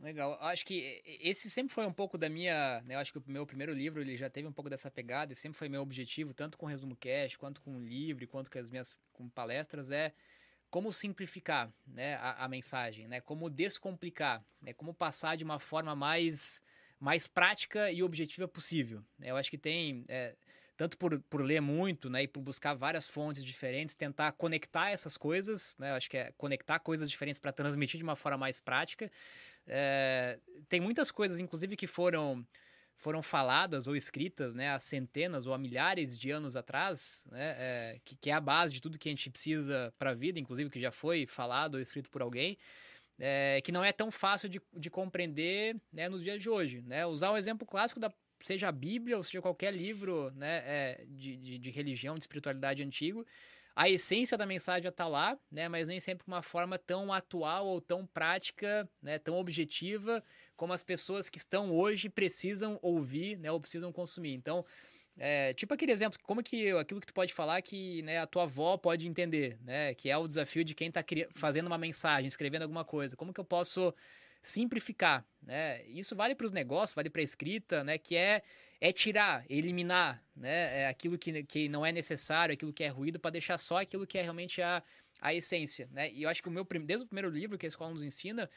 Legal. Acho que esse sempre foi um pouco da minha. Né? Acho que o meu primeiro livro ele já teve um pouco dessa pegada e sempre foi meu objetivo, tanto com o resumo cast, quanto com o livro, quanto com as minhas com palestras, é como simplificar né, a, a mensagem, né? Como descomplicar, né? Como passar de uma forma mais, mais prática e objetiva possível. né? Eu acho que tem. é, tanto por, por ler muito, né, e por buscar várias fontes diferentes, tentar conectar essas coisas, né, acho que é conectar coisas diferentes para transmitir de uma forma mais prática. É, tem muitas coisas, inclusive, que foram foram faladas ou escritas né, há centenas ou há milhares de anos atrás, né, é, que, que é a base de tudo que a gente precisa para a vida, inclusive que já foi falado ou escrito por alguém, é, que não é tão fácil de, de compreender né, nos dias de hoje. Né? Usar um exemplo clássico da seja a Bíblia ou seja qualquer livro né, é, de, de, de religião, de espiritualidade antigo, a essência da mensagem está lá, né? Mas nem sempre uma forma tão atual ou tão prática, né? Tão objetiva como as pessoas que estão hoje precisam ouvir, né? Ou precisam consumir. Então, é, tipo aquele exemplo, como que aquilo que tu pode falar que né, a tua avó pode entender, né? Que é o desafio de quem está fazendo uma mensagem, escrevendo alguma coisa. Como que eu posso simplificar, né? Isso vale para os negócios, vale para a escrita, né? Que é é tirar, eliminar, né? É aquilo que, que não é necessário, aquilo que é ruído, para deixar só aquilo que é realmente a, a essência, né? E eu acho que o meu desde o primeiro livro que a escola nos ensina,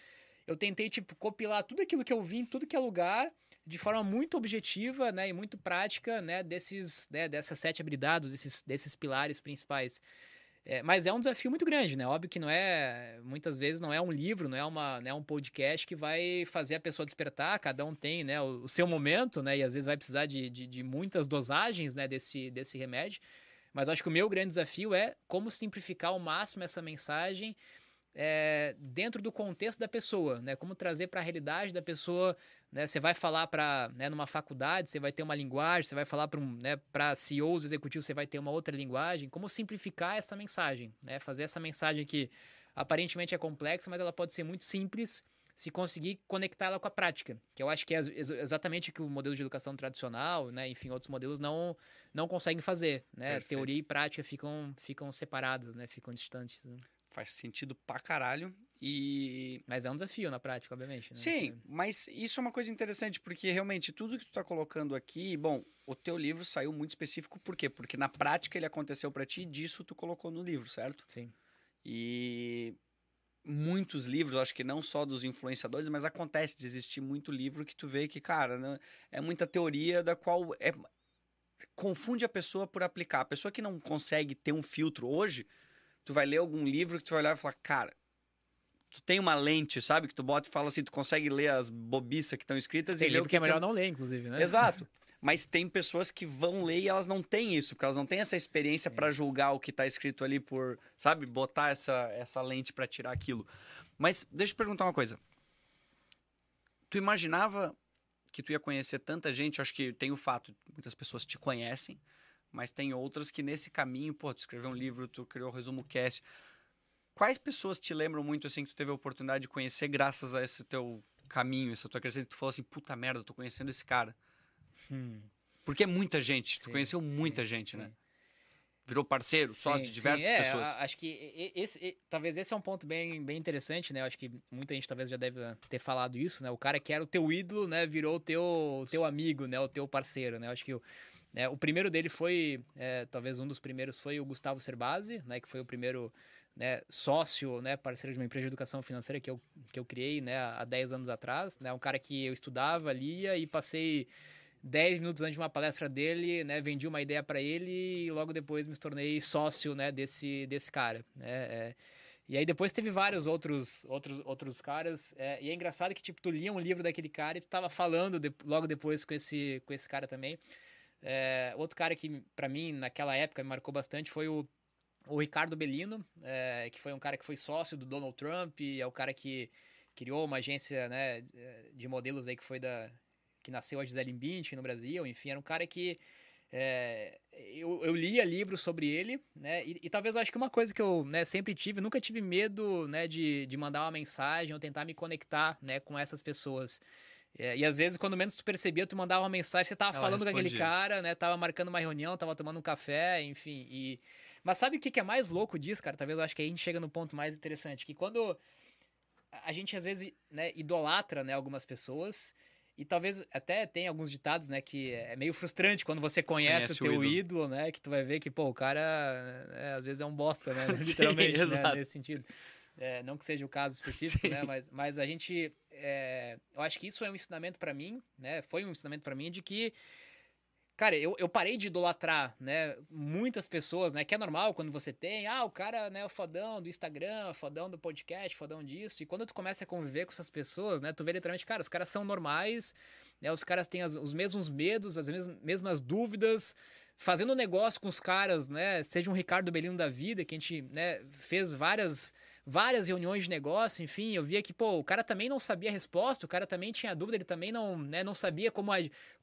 eu tentei tipo copilar tudo aquilo que eu vi em tudo que é lugar de forma muito objetiva, né, e muito prática, né, desses, né, dessas sete habilidades, desses, desses pilares principais. É, mas é um desafio muito grande, né? Óbvio que não é. Muitas vezes não é um livro, não é, uma, não é um podcast que vai fazer a pessoa despertar. Cada um tem né, o, o seu momento, né? E às vezes vai precisar de, de, de, muitas dosagens né, desse, desse remédio. Mas acho que o meu grande desafio é como simplificar ao máximo essa mensagem é, dentro do contexto da pessoa, né? Como trazer para a realidade da pessoa, né? Você vai falar para, né, numa faculdade, você vai ter uma linguagem, você vai falar para um, né, para CEOs executivos, você vai ter uma outra linguagem. Como simplificar essa mensagem, né? Fazer essa mensagem que aparentemente é complexa, mas ela pode ser muito simples se conseguir conectar ela com a prática, que eu acho que é exatamente o que o modelo de educação tradicional, né, enfim, outros modelos não não conseguem fazer, né? Perfeito. Teoria e prática ficam ficam separadas, né? Ficam distantes. Né? Faz sentido pra caralho. E. Mas é um desafio na prática, obviamente. Né? Sim, mas isso é uma coisa interessante, porque realmente tudo que tu tá colocando aqui, bom, o teu livro saiu muito específico, por quê? Porque na prática ele aconteceu para ti e disso tu colocou no livro, certo? Sim. E muitos livros, acho que não só dos influenciadores, mas acontece de existir muito livro que tu vê que, cara, né, é muita teoria da qual é confunde a pessoa por aplicar. A pessoa que não consegue ter um filtro hoje, tu vai ler algum livro que tu vai olhar e falar, cara, tu tem uma lente, sabe? Que tu bota e fala assim, tu consegue ler as bobiças que estão escritas tem e livro que, que é melhor que... não ler, inclusive, né? Exato. Mas tem pessoas que vão ler e elas não têm isso, porque elas não têm essa experiência para julgar o que está escrito ali por, sabe, botar essa, essa lente para tirar aquilo. Mas deixa eu te perguntar uma coisa. Tu imaginava que tu ia conhecer tanta gente? Eu acho que tem o fato, muitas pessoas te conhecem, mas tem outras que nesse caminho, pô, tu escreveu um livro, tu criou o Resumo Cast. Quais pessoas te lembram muito assim que tu teve a oportunidade de conhecer graças a esse teu caminho, essa tua crescente, tu falou assim, puta merda, tô conhecendo esse cara. Hum. Porque é muita gente, sim, tu conheceu muita sim, gente, né? sim. né? Virou parceiro, sim, sócio de diversas é, pessoas. Acho que esse, talvez esse é um ponto bem, bem interessante, né? Acho que muita gente talvez já deve ter falado isso, né? O cara que era o teu ídolo, né? Virou o teu, teu amigo, né? O teu parceiro, né? Acho que o, é, o primeiro dele foi, é, talvez um dos primeiros foi o Gustavo Cerbasi, né, que foi o primeiro né, sócio, né, parceiro de uma empresa de educação financeira que eu, que eu criei né, há 10 anos atrás. Né, um cara que eu estudava, lia e passei 10 minutos antes de uma palestra dele, né, vendi uma ideia para ele e logo depois me tornei sócio né, desse, desse cara. Né, é, e aí depois teve vários outros outros, outros caras. É, e é engraçado que tipo, tu lia um livro daquele cara e tu tava falando de, logo depois com esse, com esse cara também. É, outro cara que, para mim, naquela época me marcou bastante foi o, o Ricardo Bellino, é, que foi um cara que foi sócio do Donald Trump, é o cara que criou uma agência né, de modelos aí que foi da. que nasceu a Gisele Bündchen no Brasil, enfim, era um cara que. É, eu, eu lia livros sobre ele, né? E, e, talvez eu acho que uma coisa que eu né, sempre tive, nunca tive medo né, de, de mandar uma mensagem ou tentar me conectar né, com essas pessoas. É, e às vezes, quando menos tu percebia, tu mandava uma mensagem, você tava Ela falando respondia. com aquele cara, né? Tava marcando uma reunião, tava tomando um café, enfim. E... Mas sabe o que, que é mais louco disso, cara? Talvez eu acho que aí a gente chega no ponto mais interessante. Que quando a gente, às vezes, né, idolatra né, algumas pessoas... E talvez até tem alguns ditados, né, que é meio frustrante quando você conhece, conhece o teu o ídolo. ídolo. né, que tu vai ver que, pô, o cara, é, às vezes é um bosta, né, literalmente, Sim, né, nesse sentido. É, não que seja o caso específico, né? Mas, mas a gente. É, eu acho que isso é um ensinamento para mim, né? Foi um ensinamento para mim de que. Cara, eu, eu parei de idolatrar, né? Muitas pessoas, né? Que é normal quando você tem, ah, o cara, né, o fodão do Instagram, fodão do podcast, fodão disso. E quando tu começa a conviver com essas pessoas, né? Tu vê literalmente, cara, os caras são normais, né? Os caras têm as, os mesmos medos, as mesmas, mesmas dúvidas, fazendo negócio com os caras, né? Seja um Ricardo Belino da vida, que a gente, né, fez várias várias reuniões de negócio, enfim, eu via que, pô, o cara também não sabia a resposta, o cara também tinha dúvida, ele também não, né, não sabia como,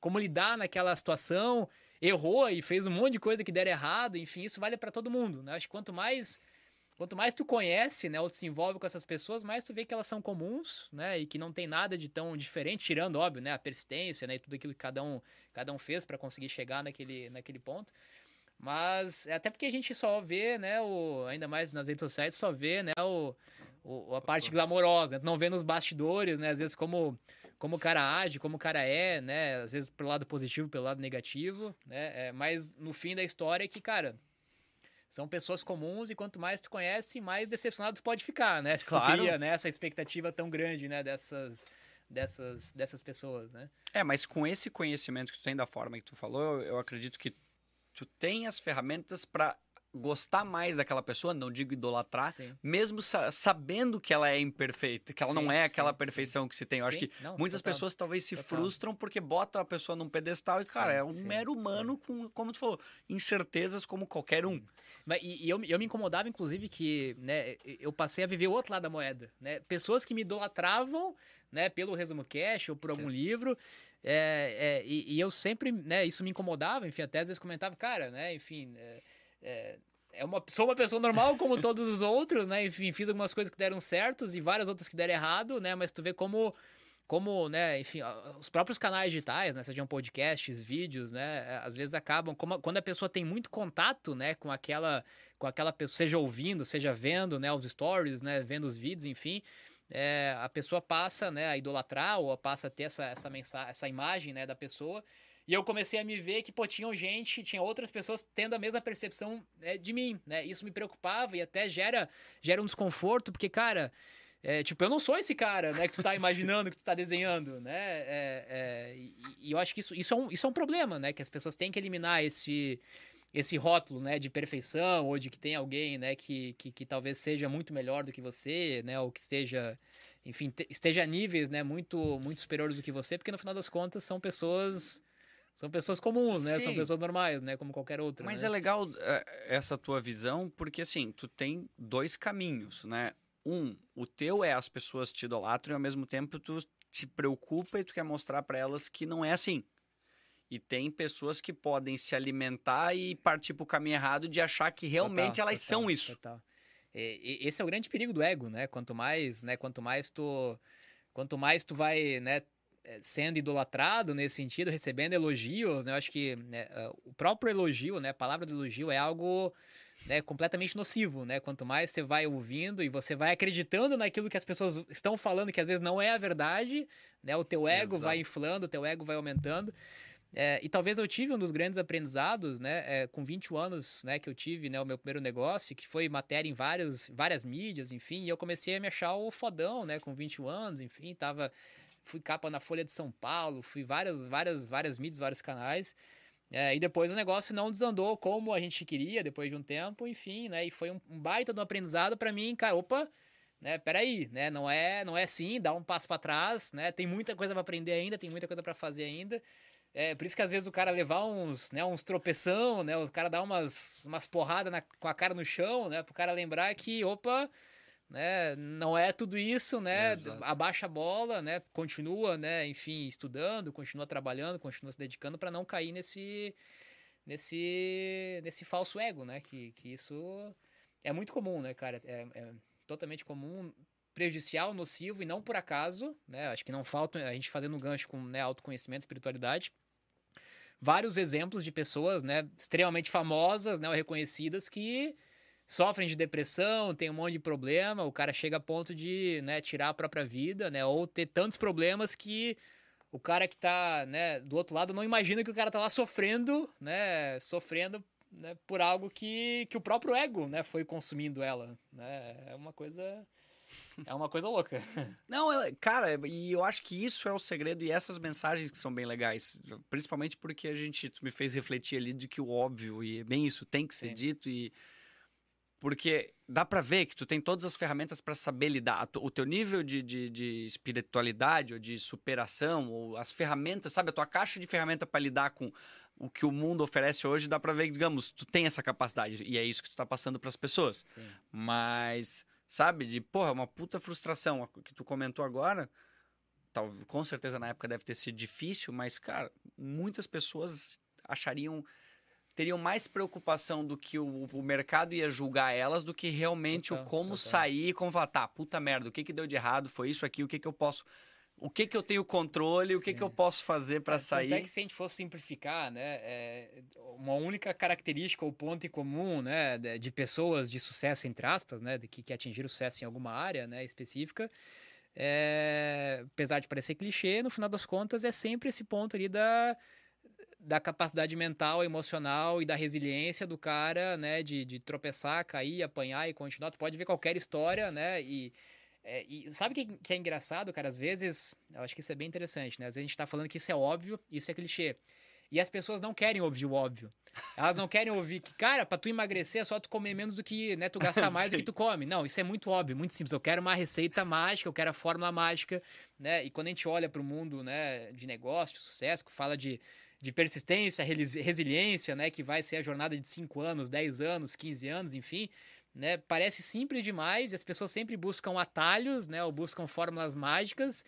como lidar naquela situação. errou e fez um monte de coisa que der errado, enfim, isso vale para todo mundo, né? Acho que quanto mais quanto mais tu conhece, né, ou se envolve com essas pessoas, mais tu vê que elas são comuns, né, e que não tem nada de tão diferente, tirando, óbvio, né, a persistência, né, e tudo aquilo que cada um, cada um fez para conseguir chegar naquele, naquele ponto. Mas é até porque a gente só vê, né, o, ainda mais nas redes sociais, só vê, né, o, o a parte glamourosa, né? não vê nos bastidores, né, às vezes como como o cara age, como o cara é, né, às vezes pelo lado positivo, pelo lado negativo, né, é, mas no fim da história é que, cara, são pessoas comuns e quanto mais tu conhece, mais decepcionado tu pode ficar, né? Se claro. tu cria né, essa expectativa tão grande, né, dessas, dessas, dessas pessoas, né? É, mas com esse conhecimento que tu tem da forma que tu falou, eu acredito que tu tem as ferramentas para gostar mais daquela pessoa, não digo idolatrar, sim. mesmo sa sabendo que ela é imperfeita, que ela sim, não é aquela sim, perfeição que se tem. Eu acho que não, muitas total, pessoas talvez se total. frustram porque botam a pessoa num pedestal e, cara, é um mero humano com, como tu falou, incertezas como qualquer um. Mas, e, e eu, eu me incomodava, inclusive, que né, eu passei a viver o outro lado da moeda. Né? Pessoas que me idolatravam né, pelo resumo cash ou por algum livro. É, é, e, e, eu sempre, né, isso me incomodava, enfim, até às vezes comentava, cara, né, enfim, é, é, é uma, sou uma pessoa normal como todos os outros, né, enfim, fiz algumas coisas que deram certos e várias outras que deram errado, né, mas tu vê como como, né, enfim, os próprios canais digitais, né, sejam podcasts, vídeos, né, é, às vezes acabam, como, quando a pessoa tem muito contato, né, com aquela, com aquela pessoa, seja ouvindo, seja vendo, né, os stories, né, vendo os vídeos, enfim, é, a pessoa passa, né, a idolatrar ou passa a ter essa, essa, essa imagem, né, da pessoa, e eu comecei a me ver que, pô, tinham gente, tinha outras pessoas tendo a mesma percepção né, de mim, né, isso me preocupava e até gera, gera um desconforto, porque, cara... É, tipo, eu não sou esse cara, né, que tu tá imaginando, que tu tá desenhando, né? É, é, e, e, eu acho que isso, isso, é um, isso é um problema, né? Que as pessoas têm que eliminar esse, esse rótulo, né, de perfeição ou de que tem alguém, né, que, que, que talvez seja muito melhor do que você, né, ou que esteja, enfim, esteja a níveis, né, muito, muito superiores do que você, porque no final das contas são pessoas são pessoas comuns, né? Sim. São pessoas normais, né? Como qualquer outra. Mas né? é legal é, essa tua visão, porque assim, tu tem dois caminhos, né? um, o teu é as pessoas te idolatram e ao mesmo tempo tu te preocupa e tu quer mostrar para elas que não é assim. E tem pessoas que podem se alimentar e partir pro caminho errado de achar que realmente total, elas total, são isso. Total. E, esse é o grande perigo do ego, né? Quanto mais, né? Quanto mais tu, quanto mais tu vai, né? Eh, sendo idolatrado nesse sentido, recebendo elogios, né? Eu acho que né, o próprio elogio, né? A palavra do elogio é algo né, completamente nocivo, né? Quanto mais você vai ouvindo e você vai acreditando naquilo que as pessoas estão falando, que às vezes não é a verdade, né? O teu ego Exato. vai inflando, o teu ego vai aumentando. É, e talvez eu tive um dos grandes aprendizados, né? É, com 20 anos, né? Que eu tive, né? O meu primeiro negócio, que foi matéria em vários, várias mídias, enfim. E eu comecei a me achar o fodão, né? Com 21 anos, enfim. Tava... Fui capa na Folha de São Paulo, fui várias, várias, várias mídias, vários canais. É, e depois o negócio não desandou como a gente queria, depois de um tempo, enfim, né? E foi um, um baita de um aprendizado para mim, cara, opa, né? Peraí, né? Não é, não é assim, dá um passo para trás, né? Tem muita coisa para aprender ainda, tem muita coisa para fazer ainda. É, por isso que às vezes o cara levar uns, né, uns tropeção, né? O cara dar umas, umas porradas com a cara no chão, né? Pro cara lembrar que, opa, né? Não é tudo isso, né? Exato. Abaixa a bola, né? Continua, né? Enfim, estudando, continua trabalhando, continua se dedicando para não cair nesse nesse nesse falso ego, né? Que, que isso é muito comum, né, cara? É, é totalmente comum, prejudicial, nocivo e não por acaso, né? Acho que não falta a gente fazendo um gancho com né, autoconhecimento, espiritualidade. Vários exemplos de pessoas, né, extremamente famosas, né, ou reconhecidas que sofrem de depressão, tem um monte de problema, o cara chega a ponto de né, tirar a própria vida, né? Ou ter tantos problemas que o cara que tá né, do outro lado não imagina que o cara tá lá sofrendo, né? Sofrendo né, por algo que, que o próprio ego né, foi consumindo ela. Né? É uma coisa. É uma coisa louca. Não, cara, e eu acho que isso é o segredo e essas mensagens que são bem legais. Principalmente porque a gente me fez refletir ali de que o óbvio, e é bem isso, tem que ser Sim. dito e porque dá para ver que tu tem todas as ferramentas para saber lidar. O teu nível de, de, de, espiritualidade ou de superação, ou as ferramentas, sabe? A tua caixa de ferramenta para lidar com o que o mundo oferece hoje, dá para ver, digamos, tu tem essa capacidade. E é isso que tu tá passando para as pessoas. Sim. Mas, sabe? De, porra, uma puta frustração que tu comentou agora. Tal, com certeza na época deve ter sido difícil, mas, cara, muitas pessoas achariam teriam mais preocupação do que o, o mercado ia julgar elas do que realmente o como sair e como falar, tá, puta merda, o que que deu de errado, foi isso aqui, o que que eu posso, o que que eu tenho controle, o que que eu posso fazer para É, tanto sair. é que se a gente fosse simplificar, né, é, uma única característica ou ponto em comum, né, de de pessoas de sucesso entre aspas, né, de que, que atingiram sucesso em alguma área, né, específica, é, apesar de parecer clichê, no final das contas é sempre esse ponto ali da da capacidade mental, emocional e da resiliência do cara, né, de, de tropeçar, cair, apanhar e continuar. Tu pode ver qualquer história, né, e é, e sabe o que, que é engraçado, cara? Às vezes, eu acho que isso é bem interessante, né? Às vezes a gente tá falando que isso é óbvio, isso é clichê. E as pessoas não querem ouvir o óbvio. Elas não querem ouvir que, cara, pra tu emagrecer é só tu comer menos do que, né? Tu gastar mais do que tu come. Não, isso é muito óbvio, muito simples. Eu quero uma receita mágica, eu quero a fórmula mágica, né? E quando a gente olha pro mundo, né, de negócio, sucesso, que fala de, de persistência, resi- resiliência, né? Que vai ser a jornada de 5 anos, 10 anos, 15 anos, enfim né? Parece simples demais e as pessoas sempre buscam atalhos, né? Ou buscam fórmulas mágicas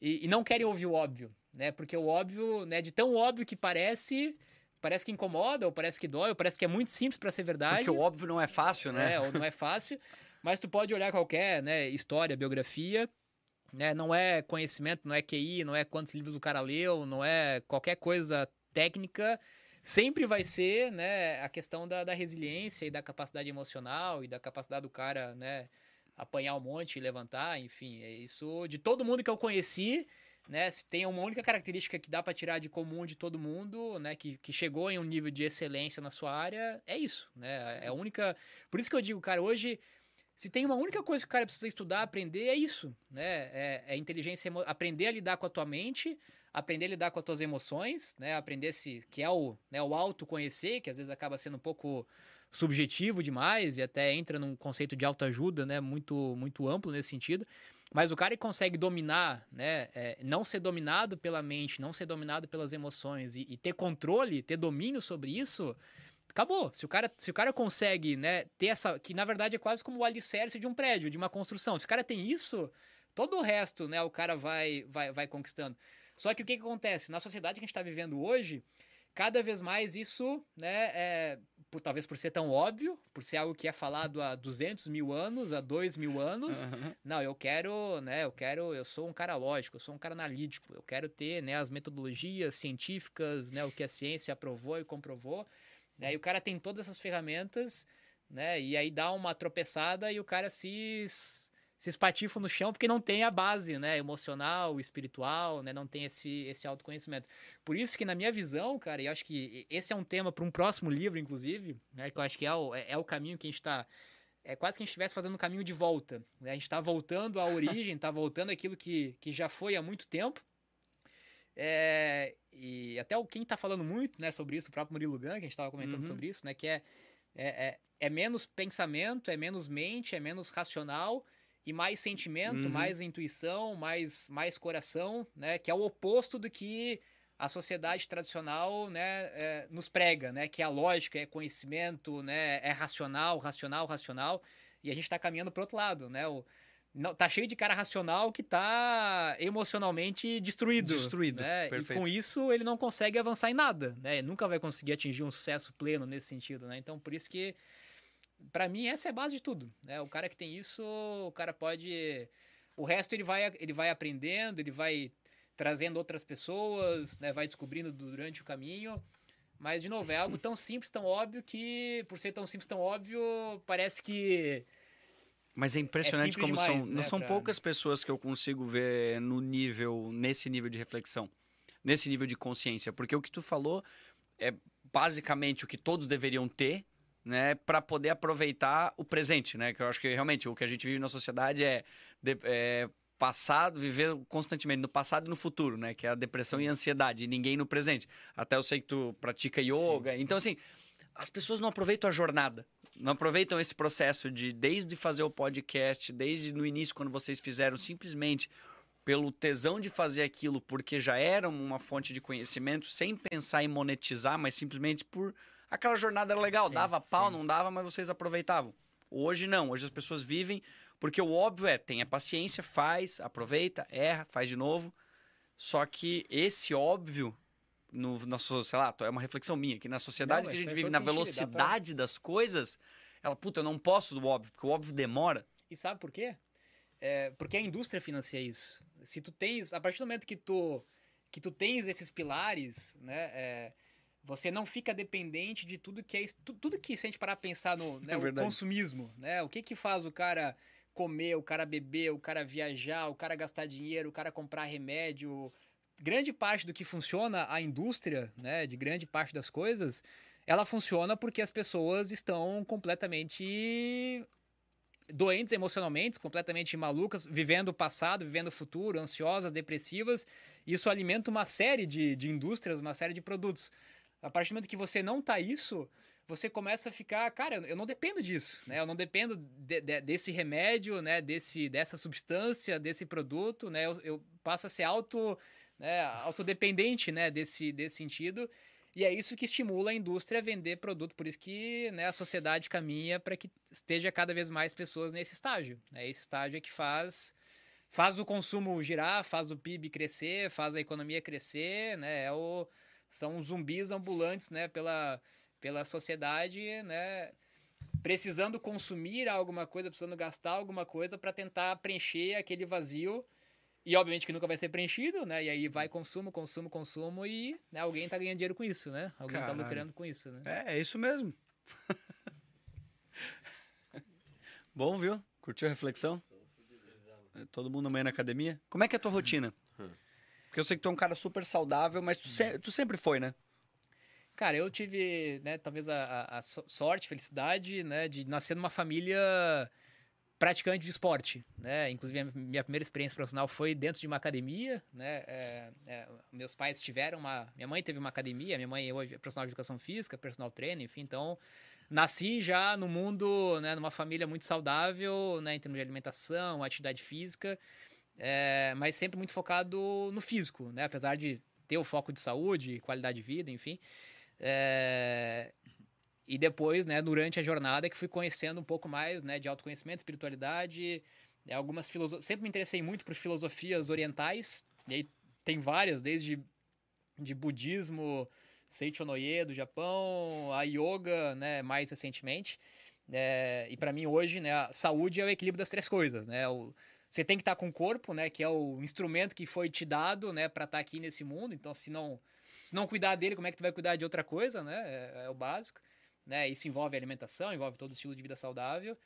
e, e não querem ouvir o óbvio, né? Porque o óbvio, né? De tão óbvio que parece, parece que incomoda, ou parece que dói, ou parece que é muito simples para ser verdade. Porque o óbvio não é fácil, né? É, ou não é fácil. Mas tu pode olhar qualquer, né? História, biografia, né? Não é conhecimento, não é QI, não é quantos livros o cara leu, não é qualquer coisa técnica sempre vai ser né, a questão da, da resiliência e da capacidade emocional e da capacidade do cara né, apanhar um monte e levantar, enfim, é isso de todo mundo que eu conheci, né, se tem uma única característica que dá para tirar de comum de todo mundo, né, que, que chegou em um nível de excelência na sua área, é isso, né, é a única, por isso que eu digo, cara, hoje se tem uma única coisa que o cara precisa estudar, aprender, é isso, né? É, é inteligência, aprender a lidar com a tua mente, aprender a lidar com as tuas emoções, né? Aprender se que é o, né, o autoconhecer, que às vezes acaba sendo um pouco subjetivo demais e até entra num conceito de autoajuda, né? Muito muito amplo nesse sentido. Mas o cara que consegue dominar, né? é, não ser dominado pela mente, não ser dominado pelas emoções e, e ter controle, ter domínio sobre isso, acabou. Se o cara, se o cara consegue, né, ter essa. Que na verdade é quase como o alicerce de um prédio, de uma construção. Se o cara tem isso, todo o resto, né, o cara vai, vai, vai conquistando. Só que o que, que acontece? Na sociedade que a gente está vivendo hoje, cada vez mais isso, né, é, por, talvez por ser tão óbvio, por ser algo que é falado há 200 mil anos, há 2 mil anos, Aham. não, eu quero, né, eu quero, eu sou um cara lógico, eu sou um cara analítico, eu quero ter, né, as metodologias científicas, né, o que a ciência aprovou e comprovou, e o cara tem todas essas ferramentas, né, e aí dá uma tropeçada e o cara se se espatifa no chão porque não tem a base, né, emocional, espiritual, né, não tem esse esse autoconhecimento. Por isso que na minha visão, cara, e eu acho que esse é um tema para um próximo livro, inclusive, né, que eu acho que é o, é, é o caminho que a gente está é quase que a gente estivesse fazendo um caminho de volta. Né? A gente está voltando à origem, está voltando àquilo que, que já foi há muito tempo. É, e até o quem está falando muito né, sobre isso, o próprio Murilo Gun, que a gente estava comentando Uhum. sobre isso, né, que é, é, é, é menos pensamento, é menos mente, é menos racional e mais sentimento, Uhum. mais intuição, mais, mais coração, né, que é o oposto do que a sociedade tradicional né, é, nos prega, né, que a lógica é conhecimento, né, é racional, racional, racional, e a gente está caminhando para outro lado, né, o, não, tá cheio de cara racional que tá emocionalmente destruído. Destruído, Né? E com isso ele não consegue avançar em nada, né? Ele nunca vai conseguir atingir um sucesso pleno nesse sentido, né? Então por isso que para mim essa é a base de tudo, né? O cara que tem isso, o cara pode o resto ele vai ele vai aprendendo, ele vai trazendo outras pessoas, né? Vai descobrindo durante o caminho. Mas de novo, é algo tão simples, tão óbvio que por ser tão simples, tão óbvio, parece que Mas é impressionante simples como demais, são, né, não são pra- poucas pessoas que eu consigo ver no nível, nesse nível de reflexão, nesse nível de consciência, porque o que tu falou é basicamente o que todos deveriam ter, né, para poder aproveitar o presente, né, que eu acho que realmente o que a gente vive na sociedade é, de- é passado, viver constantemente no passado e no futuro, né, que é a depressão e a ansiedade, e ninguém no presente. Até eu sei que tu pratica yoga, então assim, as pessoas não aproveitam a jornada. Não aproveitam esse processo de, desde fazer o podcast, desde no início, quando vocês fizeram, simplesmente pelo tesão de fazer aquilo, porque já era uma fonte de conhecimento, sem pensar em monetizar, mas simplesmente por. Aquela jornada era legal, Sim, dava pau, sim. não dava, mas vocês aproveitavam. Hoje não, hoje as pessoas vivem, porque o óbvio é: tenha paciência, faz, aproveita, erra, faz de novo. Só que esse óbvio no nosso, sei lá, é uma reflexão minha, que na sociedade Não, que a gente vive, na dá pra- velocidade das coisas, ela, puta, eu não posso do óbvio, porque o óbvio demora. E sabe por quê? É, porque a indústria financia isso. Se tu tens, a partir do momento que tu que tu tens esses pilares, né, é, você não fica dependente de tudo que é tudo que se a gente parar a pensar no né, É consumismo, né? O que que faz o cara comer, o cara beber, o cara viajar, o cara gastar dinheiro, o cara comprar remédio, grande parte do que funciona a indústria, né, de grande parte das coisas, ela funciona porque as pessoas estão completamente doentes emocionalmente, completamente malucas, vivendo o passado, vivendo o futuro, ansiosas, depressivas. Isso alimenta uma série de, de indústrias, uma série de produtos. A partir do momento que você não tá isso, você começa a ficar, cara, eu não dependo disso, né? Eu não dependo de- de- desse remédio, né? Desse, dessa substância, desse produto, né? Eu, eu passo a ser auto, né? autodependente, né? Desse, desse sentido. E é isso que estimula a indústria a vender produto. Por isso que né, a sociedade caminha para que esteja cada vez mais pessoas nesse estágio. Né? Esse estágio é que faz, faz o consumo girar, faz o PIB crescer, faz a economia crescer. Né? É o, são zumbis ambulantes né? pela, pela sociedade, né? precisando consumir alguma coisa, precisando gastar alguma coisa para tentar preencher aquele vazio. E obviamente que nunca vai ser preenchido, né? E aí vai consumo, consumo, consumo e né, alguém tá ganhando dinheiro com isso, né? Alguém Caralho. tá lucrando com isso, né? É, é isso mesmo. Bom, viu? Curtiu a reflexão? Todo mundo amanhã na academia? Como é que é a tua rotina? Porque eu sei que tu é um cara super saudável, mas tu, se- tu sempre foi, né? Cara, eu tive, né, talvez a, a- a so- sorte, felicidade, né, de nascer numa família praticante de esporte, né? Inclusive, minha primeira experiência profissional foi dentro de uma academia, né? É, é, meus pais tiveram uma... Minha mãe teve uma academia, minha mãe hoje é profissional de educação física, personal trainer, enfim, então... Nasci já no mundo, né, numa família muito saudável, né, em termos de alimentação, atividade física, é, mas sempre muito focado no físico, né? Apesar de ter o foco de saúde, qualidade de vida, enfim. É, E depois, né, durante a jornada, que fui conhecendo um pouco mais, né, de autoconhecimento, espiritualidade, né, algumas filosofias. Sempre me interessei muito por filosofias orientais, e aí tem várias, desde de budismo, Seicho Noye do Japão, a yoga, né, mais recentemente. É, e para mim hoje, né, a saúde é o equilíbrio das três coisas, né? O, você tem que estar com o corpo, né, que é o instrumento que foi te dado, né, para estar aqui nesse mundo. Então, se não se não cuidar dele, como é que tu vai cuidar de outra coisa, né? É, é o básico, né? Isso envolve alimentação, envolve todo o estilo de vida saudável.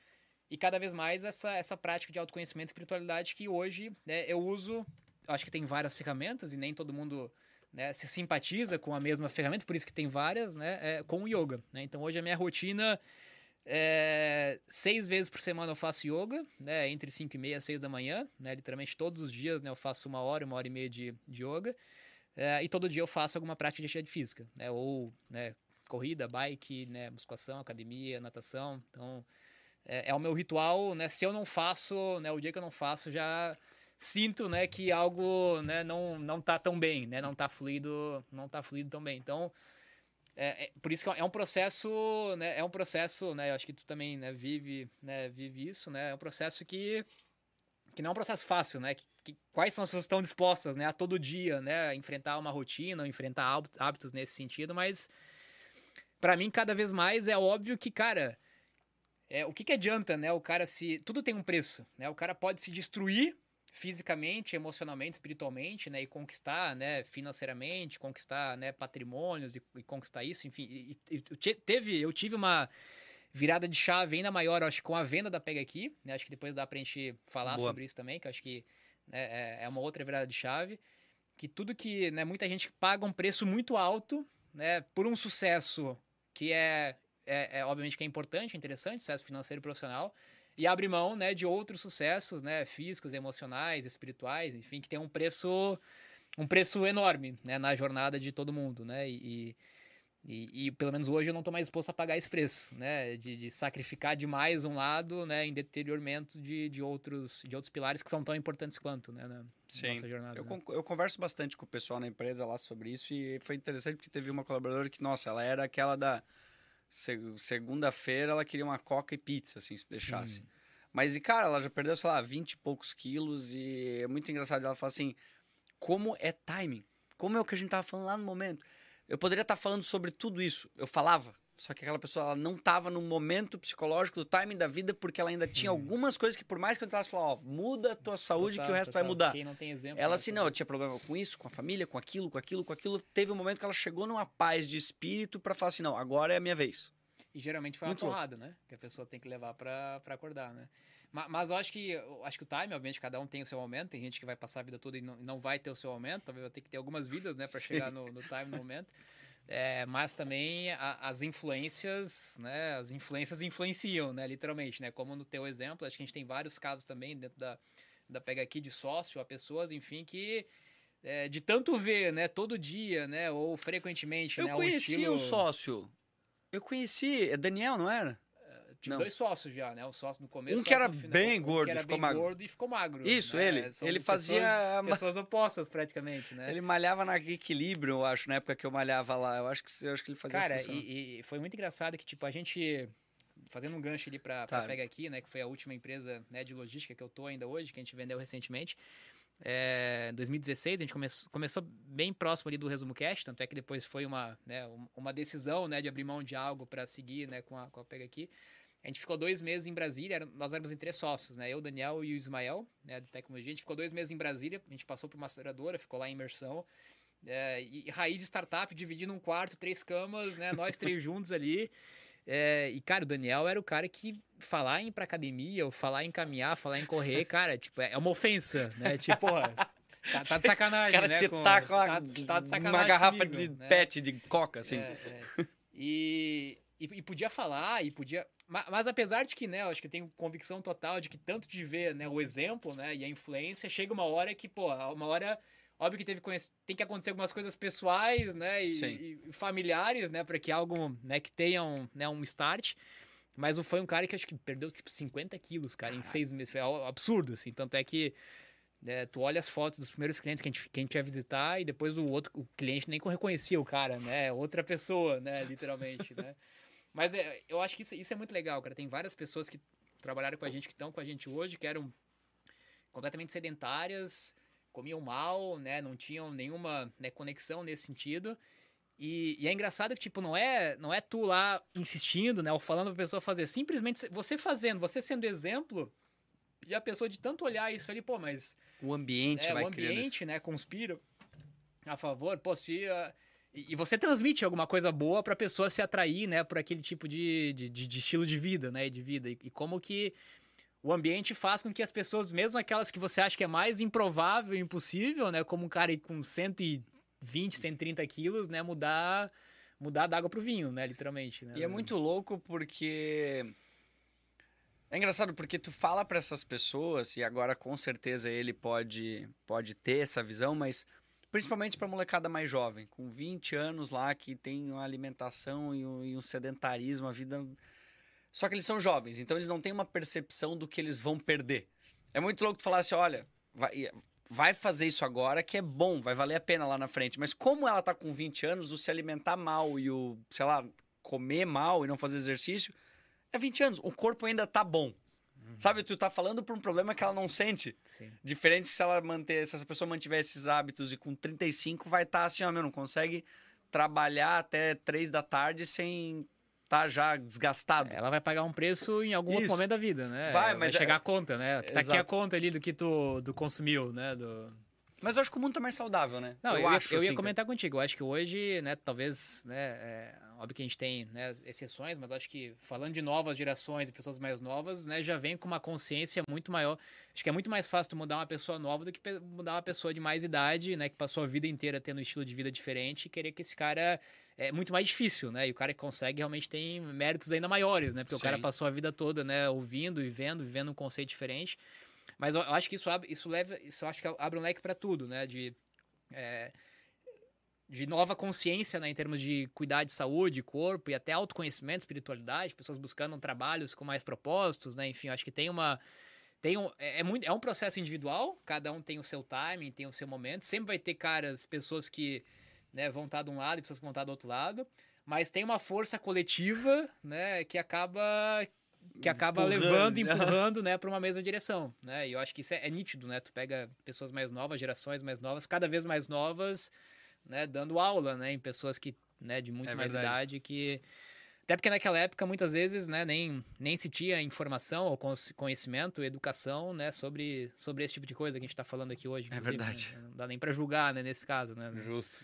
E cada vez mais essa, essa prática de autoconhecimento e espiritualidade que hoje né, eu uso, acho que tem várias ferramentas e nem todo mundo né, se simpatiza com a mesma ferramenta, por isso que tem várias, né, é, com o yoga. Né? Então hoje a minha rotina é seis vezes por semana eu faço yoga, né, entre 5 e meia e 6 da manhã, né, literalmente todos os dias né, eu faço uma hora, uma hora e meia de, de yoga. É, e todo dia eu faço alguma prática de atividade física, né, ou né, corrida, bike, né, musculação, academia, natação. Então é, é o meu ritual, né? Se eu não faço, né, o dia que eu não faço já sinto, né, que algo, né, não não tá tão bem, né, não tá fluido, não tá fluido tão bem. Então, é, é- por isso que é um processo, né, é um processo, né, eu acho que tu também, né, vive, né, vive isso, né, é um processo que que não é um processo fácil, né? Que, que- quais são as pessoas que estão dispostas, né, a todo dia, né, enfrentar uma rotina, enfrentar hábit- hábitos nesse sentido, mas para mim cada vez mais é óbvio que, cara, é, o que, que adianta, né? O cara se. Tudo tem um preço, né? O cara pode se destruir fisicamente, emocionalmente, espiritualmente, né? E conquistar, né? Financeiramente, conquistar, né? Patrimônios e, e conquistar isso, enfim. E, e- te- teve, eu tive uma virada de chave ainda maior, acho, com a venda da Pega Aqui, né? Acho que depois dá pra gente falar Boa. sobre isso também, que acho que né, é, é uma outra virada de chave. Que tudo que, né? Muita gente paga um preço muito alto, né? Por um sucesso que é é, é, obviamente que é importante, interessante, sucesso financeiro e profissional, e abre mão, né, de outros sucessos, né, físicos, emocionais, espirituais, enfim, que tem um preço um preço enorme, né, na jornada de todo mundo, né, e, e, e pelo menos hoje eu não estou mais disposto a pagar esse preço, né, de, de sacrificar demais um lado, né, em deterioramento de, de outros de outros pilares que são tão importantes quanto, né, na Sim. nossa jornada. Eu, né? eu converso bastante com o pessoal na empresa lá sobre isso e foi interessante porque teve uma colaboradora que, nossa, ela era aquela da se- segunda-feira, ela queria uma coca e pizza, assim, se deixasse. Mas, e cara, ela já perdeu, sei lá, 20 e poucos quilos e é muito engraçado. Ela fala assim, como é timing? como é o que a gente tava falando lá no momento. Eu poderia estar falando sobre tudo isso. Eu falava, só que aquela pessoa ela não estava no momento psicológico do timing da vida porque ela ainda tinha uhum. algumas coisas que por mais que eu tentasse falar, ó, muda a tua saúde total, que o resto total. vai mudar. Quem não tem exemplo, ela assim, não, eu tinha problema com isso, com a família, com aquilo, com aquilo, com aquilo. Teve um momento que ela chegou numa paz de espírito para falar assim, não, agora é a minha vez. E geralmente foi Muito uma porrada, né? Que a pessoa tem que levar para acordar, né? Mas, mas, eu acho que acho que o time, obviamente, cada um tem o seu momento. Tem gente que vai passar a vida toda e não, não vai ter o seu momento. Talvez vai ter que ter algumas vidas, né, para chegar no, no time, no momento. É, mas também a, as influências, né? As influências influenciam, né? Literalmente, né? Como no teu exemplo, acho que a gente tem vários casos também dentro da, da Pega Aqui de sócio, a pessoas, enfim, que é, de tanto ver, né? Todo dia, né? Ou frequentemente, Eu né? conheci um, estilo... um sócio. Eu conheci, é Daniel, não era? Tive não. dois sócios já, né? O sócio no começo. Um que era bem gordo, que era ficou bem magro. gordo e ficou magro. Isso, né? ele. São ele fazia. Pessoas, pessoas opostas, praticamente, né? Ele malhava na equilíbrio, eu acho, na época que eu malhava lá. Eu acho que, eu acho que ele fazia Cara, e, e, foi muito engraçado que, tipo, a gente. Fazendo um gancho ali pra, tá. pra Pega Aqui, né? Que foi a última empresa né, de logística que eu tô ainda hoje, que a gente vendeu recentemente. É, 2016, a gente come, começou bem próximo ali do Resumo Cash, tanto é que depois foi uma, né, uma decisão né, de abrir mão de algo para seguir né, com, a, com a Pega Aqui. A gente ficou dois meses em Brasília, nós éramos em três sócios, né? Eu, Daniel e o Ismael, né, de tecnologia. A gente ficou dois meses em Brasília, a gente passou por uma aceleradora, ficou lá em imersão. É, e raiz de startup, dividindo um quarto, três camas, né? Nós três juntos ali. É, e, cara, o Daniel era o cara que falar em ir pra academia, ou falar em caminhar, falar em correr, cara, tipo, é uma ofensa, né? Tipo, porra, tá, tá de sacanagem, cara né? Te com, tá com a, tá, tá de sacanagem uma garrafa comigo, de né? pet, de coca, assim. É, é. E, e, e, podia falar, e podia... Mas, mas, apesar de que, né, eu acho que eu tenho convicção total de que tanto de ver né, o exemplo, né, e a influência, chega uma hora que, pô, uma hora... Óbvio que teve tem que acontecer algumas coisas pessoais, né, e, e familiares, né, para que algo, né, que tenha um, né, um start. Mas foi um cara que acho que perdeu, tipo, 50 quilos, cara, Caraca. em seis meses. Foi absurdo, assim. Tanto é que é, tu olha as fotos dos primeiros clientes que a, gente, que a gente ia visitar e depois o outro o cliente nem reconhecia o cara, né? Outra pessoa, né? Literalmente, né? Mas é, eu acho que isso, isso é muito legal, cara. Tem várias pessoas que trabalharam com a gente, que estão com a gente hoje, que eram completamente sedentárias, comiam mal, né? Não tinham nenhuma né, conexão nesse sentido. E, e, é engraçado que, tipo, não é, não é tu lá insistindo, né? Ou falando pra pessoa fazer. Simplesmente você fazendo, você sendo exemplo, e a pessoa de tanto olhar isso ali, pô, mas... O ambiente é, vai O ambiente, né? Conspira a favor. Pô, se... Uh, e você transmite alguma coisa boa para a pessoa se atrair, né, por aquele tipo de, de, de, estilo de vida, né, de vida. E, e, como que o ambiente faz com que as pessoas, mesmo aquelas que você acha que é mais improvável, impossível, né, como um cara com 120, 130 quilos, né, mudar mudar da água pro vinho, né, literalmente. Né? E é muito louco porque é engraçado porque tu fala para essas pessoas e agora com certeza ele pode pode ter essa visão, mas principalmente para molecada mais jovem, com 20 anos lá, que tem uma alimentação e um, e um, sedentarismo, a vida. Só que eles são jovens, então eles não têm uma percepção do que eles vão perder. É muito louco falar assim: olha, vai, vai fazer isso agora que é bom, vai valer a pena lá na frente. Mas como ela tá com 20 anos, o se alimentar mal e o, sei lá, comer mal e não fazer exercício, é 20 anos. O corpo ainda tá bom. Uhum. Sabe, tu tá falando por um problema que ela não sente. Sim. Diferente se ela manter, se essa pessoa mantiver esses hábitos e com 35 vai estar tá assim, ó, meu, não consegue trabalhar até 3 da tarde sem tá já desgastado. Ela vai pagar um preço em algum outro momento da vida, né? Vai, mas vai chegar é... a conta, né? Tá aqui a conta ali do que tu do consumiu, né? Do... Mas eu acho que o mundo tá mais saudável, né? Não, eu, eu acho. Ia, eu ia assim, comentar cara. contigo. Eu acho que hoje, né, talvez, né, é, óbvio que a gente tem né, exceções, mas acho que falando de novas gerações e pessoas mais novas, né, já vem com uma consciência muito maior. Acho que é muito mais fácil mudar uma pessoa nova do que mudar uma pessoa de mais idade, né, que passou a vida inteira tendo um estilo de vida diferente e querer que esse cara é muito mais difícil, né? E o cara que consegue realmente tem méritos ainda maiores, né? Porque Sim. o cara passou a vida toda, né, ouvindo e vendo, vivendo um conceito diferente. Mas eu acho que isso abre, isso leva, isso acho que abre um leque para tudo, né? De é, de nova consciência, né, em termos de cuidar de saúde, corpo e até autoconhecimento, espiritualidade, pessoas buscando trabalhos com mais propósitos, né? Enfim, acho que tem uma tem um, é, é, muito, é um processo individual, cada um tem o seu timing, tem o seu momento. Sempre vai ter caras, pessoas que né, vão estar de um lado e pessoas que vão estar do outro lado. Mas tem uma força coletiva, né, que acaba que acaba empurrando, levando, empurrando, né, para uma mesma direção, né? E eu acho que isso é, é, nítido, né? Tu pega pessoas mais novas, gerações mais novas, cada vez mais novas, né, dando aula, né, em pessoas que, né, de muito É mais verdade. idade que até porque naquela época muitas vezes, né, nem, nem se tinha informação ou conhecimento, educação, né, sobre, sobre esse tipo de coisa que a gente está falando aqui hoje. É inclusive, verdade. né, Não dá nem para julgar, né, nesse caso, né? Justo.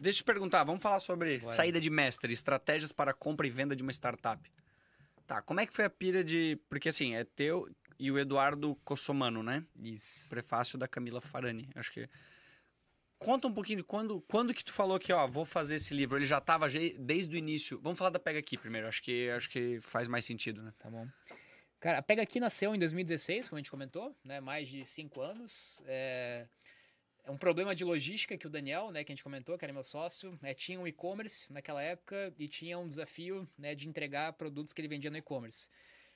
Deixa eu te perguntar, vamos falar sobre Bora. saída de mestre, estratégias para compra e venda de uma startup. Tá, como é que foi a pira de. Porque assim, é teu e o Eduardo Cossomano, né? Isso. Prefácio da Camila Farani. Acho que. Conta um pouquinho de quando, quando que tu falou que, ó, vou fazer esse livro. Ele já tava desde o início. Vamos falar da Pega Aqui primeiro. Acho que, acho que faz mais sentido, né? Tá bom. Cara, a Pega Aqui nasceu em 2016, como a gente comentou, né? Mais de cinco anos. É, é um problema de logística que o Daniel, né, que a gente comentou, que era meu sócio, né, tinha um e-commerce naquela época e tinha um desafio, né, de entregar produtos que ele vendia no e-commerce.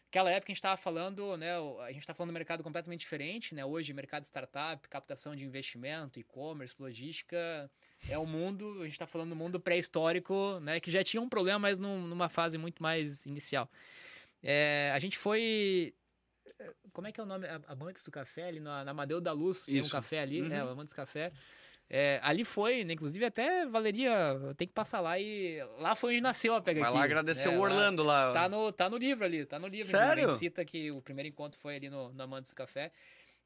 Naquela época a gente estava falando, né, a gente está falando de um mercado completamente diferente, né? Hoje mercado startup, captação de investimento, e-commerce, logística, é o mundo, a gente está falando do mundo pré-histórico, né, que já tinha um problema, mas num- numa fase muito mais inicial. É, a gente foi. É, Como é que é o nome? Amantes do Café, ali na, na Amadeu da Luz, tem um Isso. café ali, né? Uhum. O Amantes do Café. É, ali foi, né? Inclusive até valeria. Tem que passar lá e. Lá foi onde nasceu a Pega Vai Aqui. lá agradecer né? o Lá- Orlando lá. Tá no, tá no livro ali, tá no livro. Sério? Cita que o primeiro encontro foi ali no, no Amantes do Café.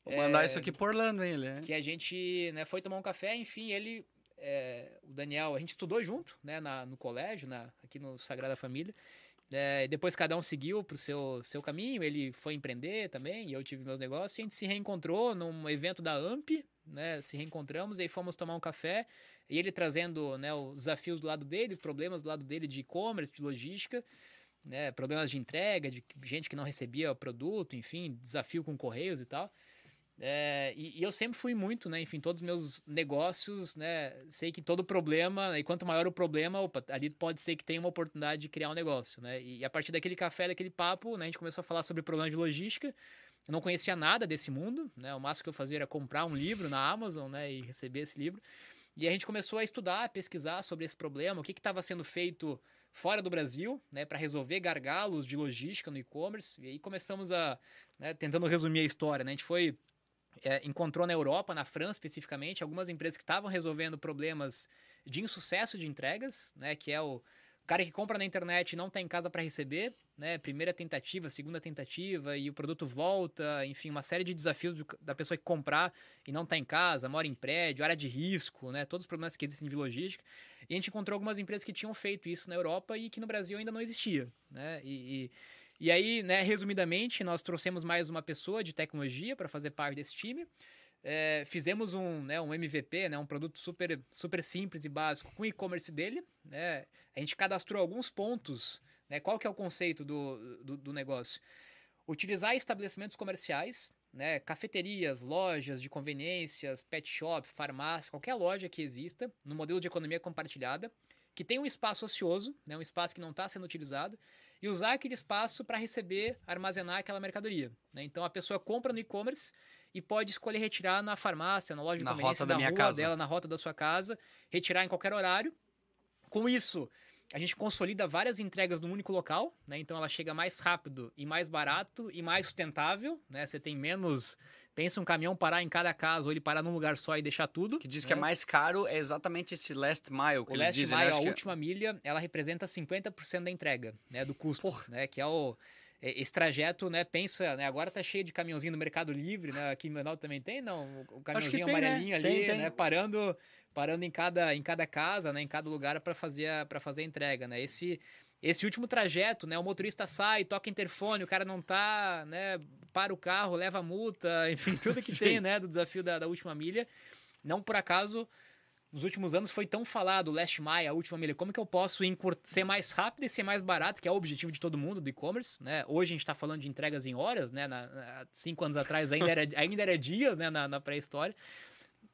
Vou mandar É, isso aqui pro Orlando, hein, ele. é. que a gente né, foi tomar um café, enfim, ele, é, o Daniel, a gente estudou junto, né, na, no colégio, na, aqui no Sagrada Família. É, depois cada um seguiu pro seu, seu caminho, ele foi empreender também, e eu tive meus negócios, e a gente se reencontrou num evento da AMP, né, se reencontramos, e aí fomos tomar um café, e ele trazendo né, os desafios do lado dele, problemas do lado dele de e-commerce, de logística, né, problemas de entrega, de gente que não recebia produto, enfim, desafio com correios e tal. É, e, e eu sempre fui muito, né? Enfim, todos os meus negócios, né? Sei que todo problema, e quanto maior o problema, opa, ali pode ser que tenha uma oportunidade de criar um negócio, né? E, a partir daquele café, daquele papo, né? A gente começou a falar sobre problema de logística. Eu não conhecia nada desse mundo, né? O máximo que eu fazia era comprar um livro na Amazon, né? E receber esse livro. E a gente começou a estudar, a pesquisar sobre esse problema, o que estava sendo feito fora do Brasil, né, para resolver gargalos de logística no e-commerce. E aí começamos a, né, tentando resumir a história, né, a gente foi é, encontrou na Europa, na França especificamente, algumas empresas que estavam resolvendo problemas de insucesso de entregas, né, que é o cara que compra na internet e não está em casa para receber, né, primeira tentativa, segunda tentativa e o produto volta, enfim, uma série de desafios da pessoa que comprar e não está em casa, mora em prédio, área de risco, né, todos os problemas que existem de logística. E a gente encontrou algumas empresas que tinham feito isso na Europa e que no Brasil ainda não existia, né, e, e e aí, né, resumidamente, nós trouxemos mais uma pessoa de tecnologia para fazer parte desse time. É, fizemos um, né, um MVP, né, um produto super, super simples e básico com o e-commerce dele. Né? A gente cadastrou alguns pontos. Né, qual que é o conceito do, do, do negócio? Utilizar estabelecimentos comerciais, né, cafeterias, lojas de conveniências, pet shop, farmácia, qualquer loja que exista, no modelo de economia compartilhada, que tem um espaço ocioso, né, um espaço que não está sendo utilizado, e usar aquele espaço para receber, armazenar aquela mercadoria. né? Então a pessoa compra no e-commerce e pode escolher retirar na farmácia, na loja de Na conveniência, da minha rua casa. dela, na rota da sua casa, retirar em qualquer horário. Com isso, a gente consolida várias entregas num único local, né? Então ela chega mais rápido e mais barato e mais sustentável, né? Você tem menos. Pensa um caminhão parar em cada casa ou ele parar num lugar só e deixar tudo. Que diz que é né? mais caro é exatamente esse last mile que O last dizem, mile, né? a é- última milha, ela representa 50% da entrega, né, do custo, né, que é o é, esse trajeto, né, pensa, né, agora tá cheio de caminhãozinho no Mercado Livre, né, aqui em Menor também tem, não, o- caminhãozinho tem, né? amarelinho ali, Tem, tem. né, parando, parando em cada, em cada casa, né, em cada lugar para fazer para fazer a entrega, né? Esse esse último trajeto, né, o motorista sai, toca interfone, o cara não tá, né, para o carro, leva multa, enfim, tudo que Sim. tem, né, do desafio da, da última milha. Não por acaso nos últimos anos foi tão falado o last mile, a última milha. Como que eu posso ser mais rápido e ser mais barato, que é o objetivo de todo mundo do e-commerce, né? Hoje a gente está falando de entregas em horas, né? Na, na- cinco anos atrás ainda era, ainda era dias, né? Na, na pré-história.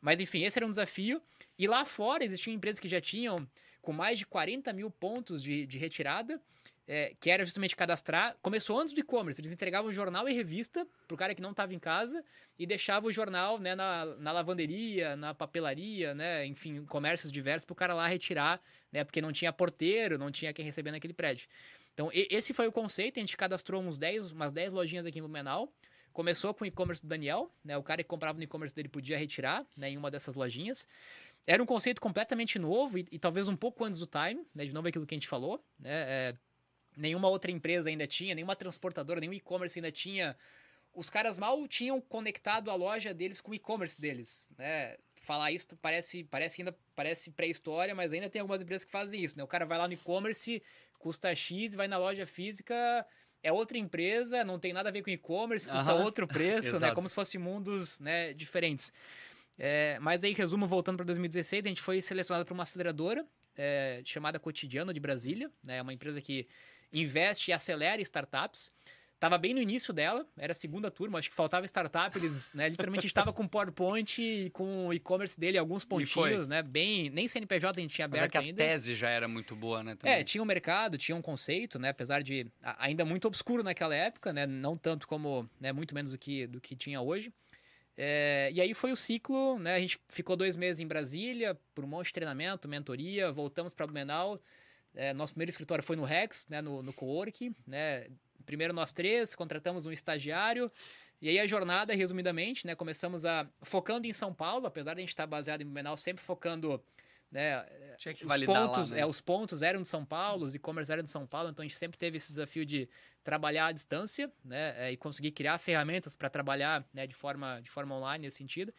Mas enfim, esse era um desafio. E lá fora existiam empresas que já tinham com mais de 40 mil pontos de, de retirada, é, que era justamente cadastrar. Começou antes do e-commerce, eles entregavam jornal e revista pro cara que não estava em casa e deixava o jornal né, na, na lavanderia, na papelaria, né, enfim, comércios diversos pro cara lá retirar, né, porque não tinha porteiro, não tinha quem receber naquele prédio. Então, esse foi o conceito, a gente cadastrou uns 10, umas 10 lojinhas aqui em Blumenau. Começou com o e-commerce do Daniel, né, o cara que comprava no e-commerce dele podia retirar né, em uma dessas lojinhas. Era um conceito completamente novo e, e, talvez um pouco antes do time, né? De novo aquilo que a gente falou, né? É, nenhuma outra empresa ainda tinha, nenhuma transportadora, nenhum e-commerce ainda tinha. Os caras mal tinham conectado a loja deles com o e-commerce deles, né? Falar isso parece, parece ainda parece pré-história, mas ainda tem algumas empresas que fazem isso, né? O cara vai lá no e-commerce, custa X, vai na loja física, é outra empresa, não tem nada a ver com e-commerce, custa uhum. outro preço, né? Como se fossem mundos né, diferentes. É, mas aí, resumo, voltando para 2016, a gente foi selecionado para uma aceleradora é, chamada Cotidiano de Brasília, né? Uma empresa que investe e acelera startups. Tava bem no início dela, era a segunda turma, acho que faltava startup, eles, né, literalmente estava com PowerPoint e com o e-commerce dele, alguns pontinhos, né, bem, nem CNPJ a gente tinha aberto Mas é que ainda. a tese já era muito boa, né, também. É, tinha um mercado, tinha um conceito, né, apesar de ainda muito obscuro naquela época, né, não tanto como, né, muito menos do que, do que tinha hoje. É, e aí foi o ciclo, né, a gente ficou dois meses em Brasília, por um monte de treinamento, mentoria, voltamos para Blumenau, é, nosso primeiro escritório foi no Rex, né, no, no Cowork, né, primeiro nós três, contratamos um estagiário. E aí a jornada, resumidamente, né, começamos a focando em São Paulo, apesar de a gente estar baseado em Blumenau, sempre focando né, Tinha que os pontos, lá, né? é, os pontos eram de São Paulo, os e-commerce eram de São Paulo, então a gente sempre teve esse desafio de trabalhar à distância, né, é, e conseguir criar ferramentas para trabalhar, né, de forma de forma online nesse sentido.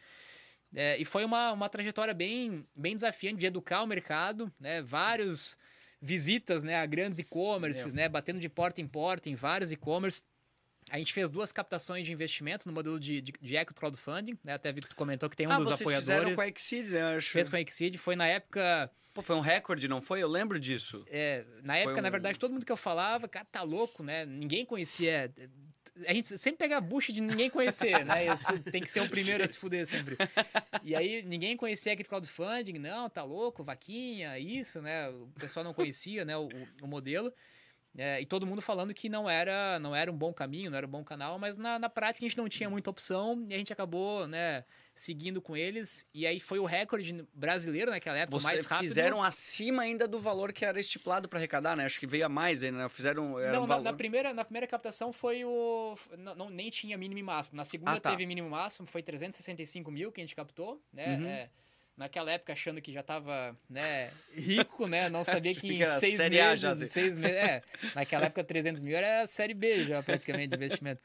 É, e foi uma, uma trajetória bem bem desafiante de educar o mercado, né, vários visitas né, a grandes e-commerces, né, batendo de porta em porta em vários e-commerce. A gente fez duas captações de investimentos no modelo de, de, de eco crowdfunding, né? Até Victor comentou que tem um ah, dos vocês apoiadores. Fizeram com a Exceed, eu acho. Fez com a Exceed, foi na época. Pô, foi um recorde, não foi? Eu lembro disso. É, na época, um... na verdade, todo mundo que eu falava, cara, tá louco, né? Ninguém conhecia a gente sempre pega a bucha de ninguém conhecer, né? Tem que ser o primeiro a se fuder sempre. E aí, ninguém conhecia aquele crowdfunding, não, tá louco, vaquinha, isso, né? O pessoal não conhecia, né, o, o modelo. É, e todo mundo falando que não era, não era um bom caminho, não era um bom canal, mas na, na prática a gente não tinha muita opção e a gente acabou, né, seguindo com eles. E aí foi o recorde brasileiro naquela época, Vocês mais rápido. fizeram acima ainda do valor que era estipulado para arrecadar, né? Acho que veio a mais ainda, né? Fizeram. não, um na, na, primeira, na primeira captação foi o. Não, não, nem tinha mínimo e máximo. Na segunda ah, tá. teve mínimo e máximo, foi 365 mil que a gente captou, né? Uhum. É, naquela época achando que já estava né, rico, né? Não sabia que em seis meses, já, assim. seis meses, é, naquela época 300 mil era série B já praticamente de investimento.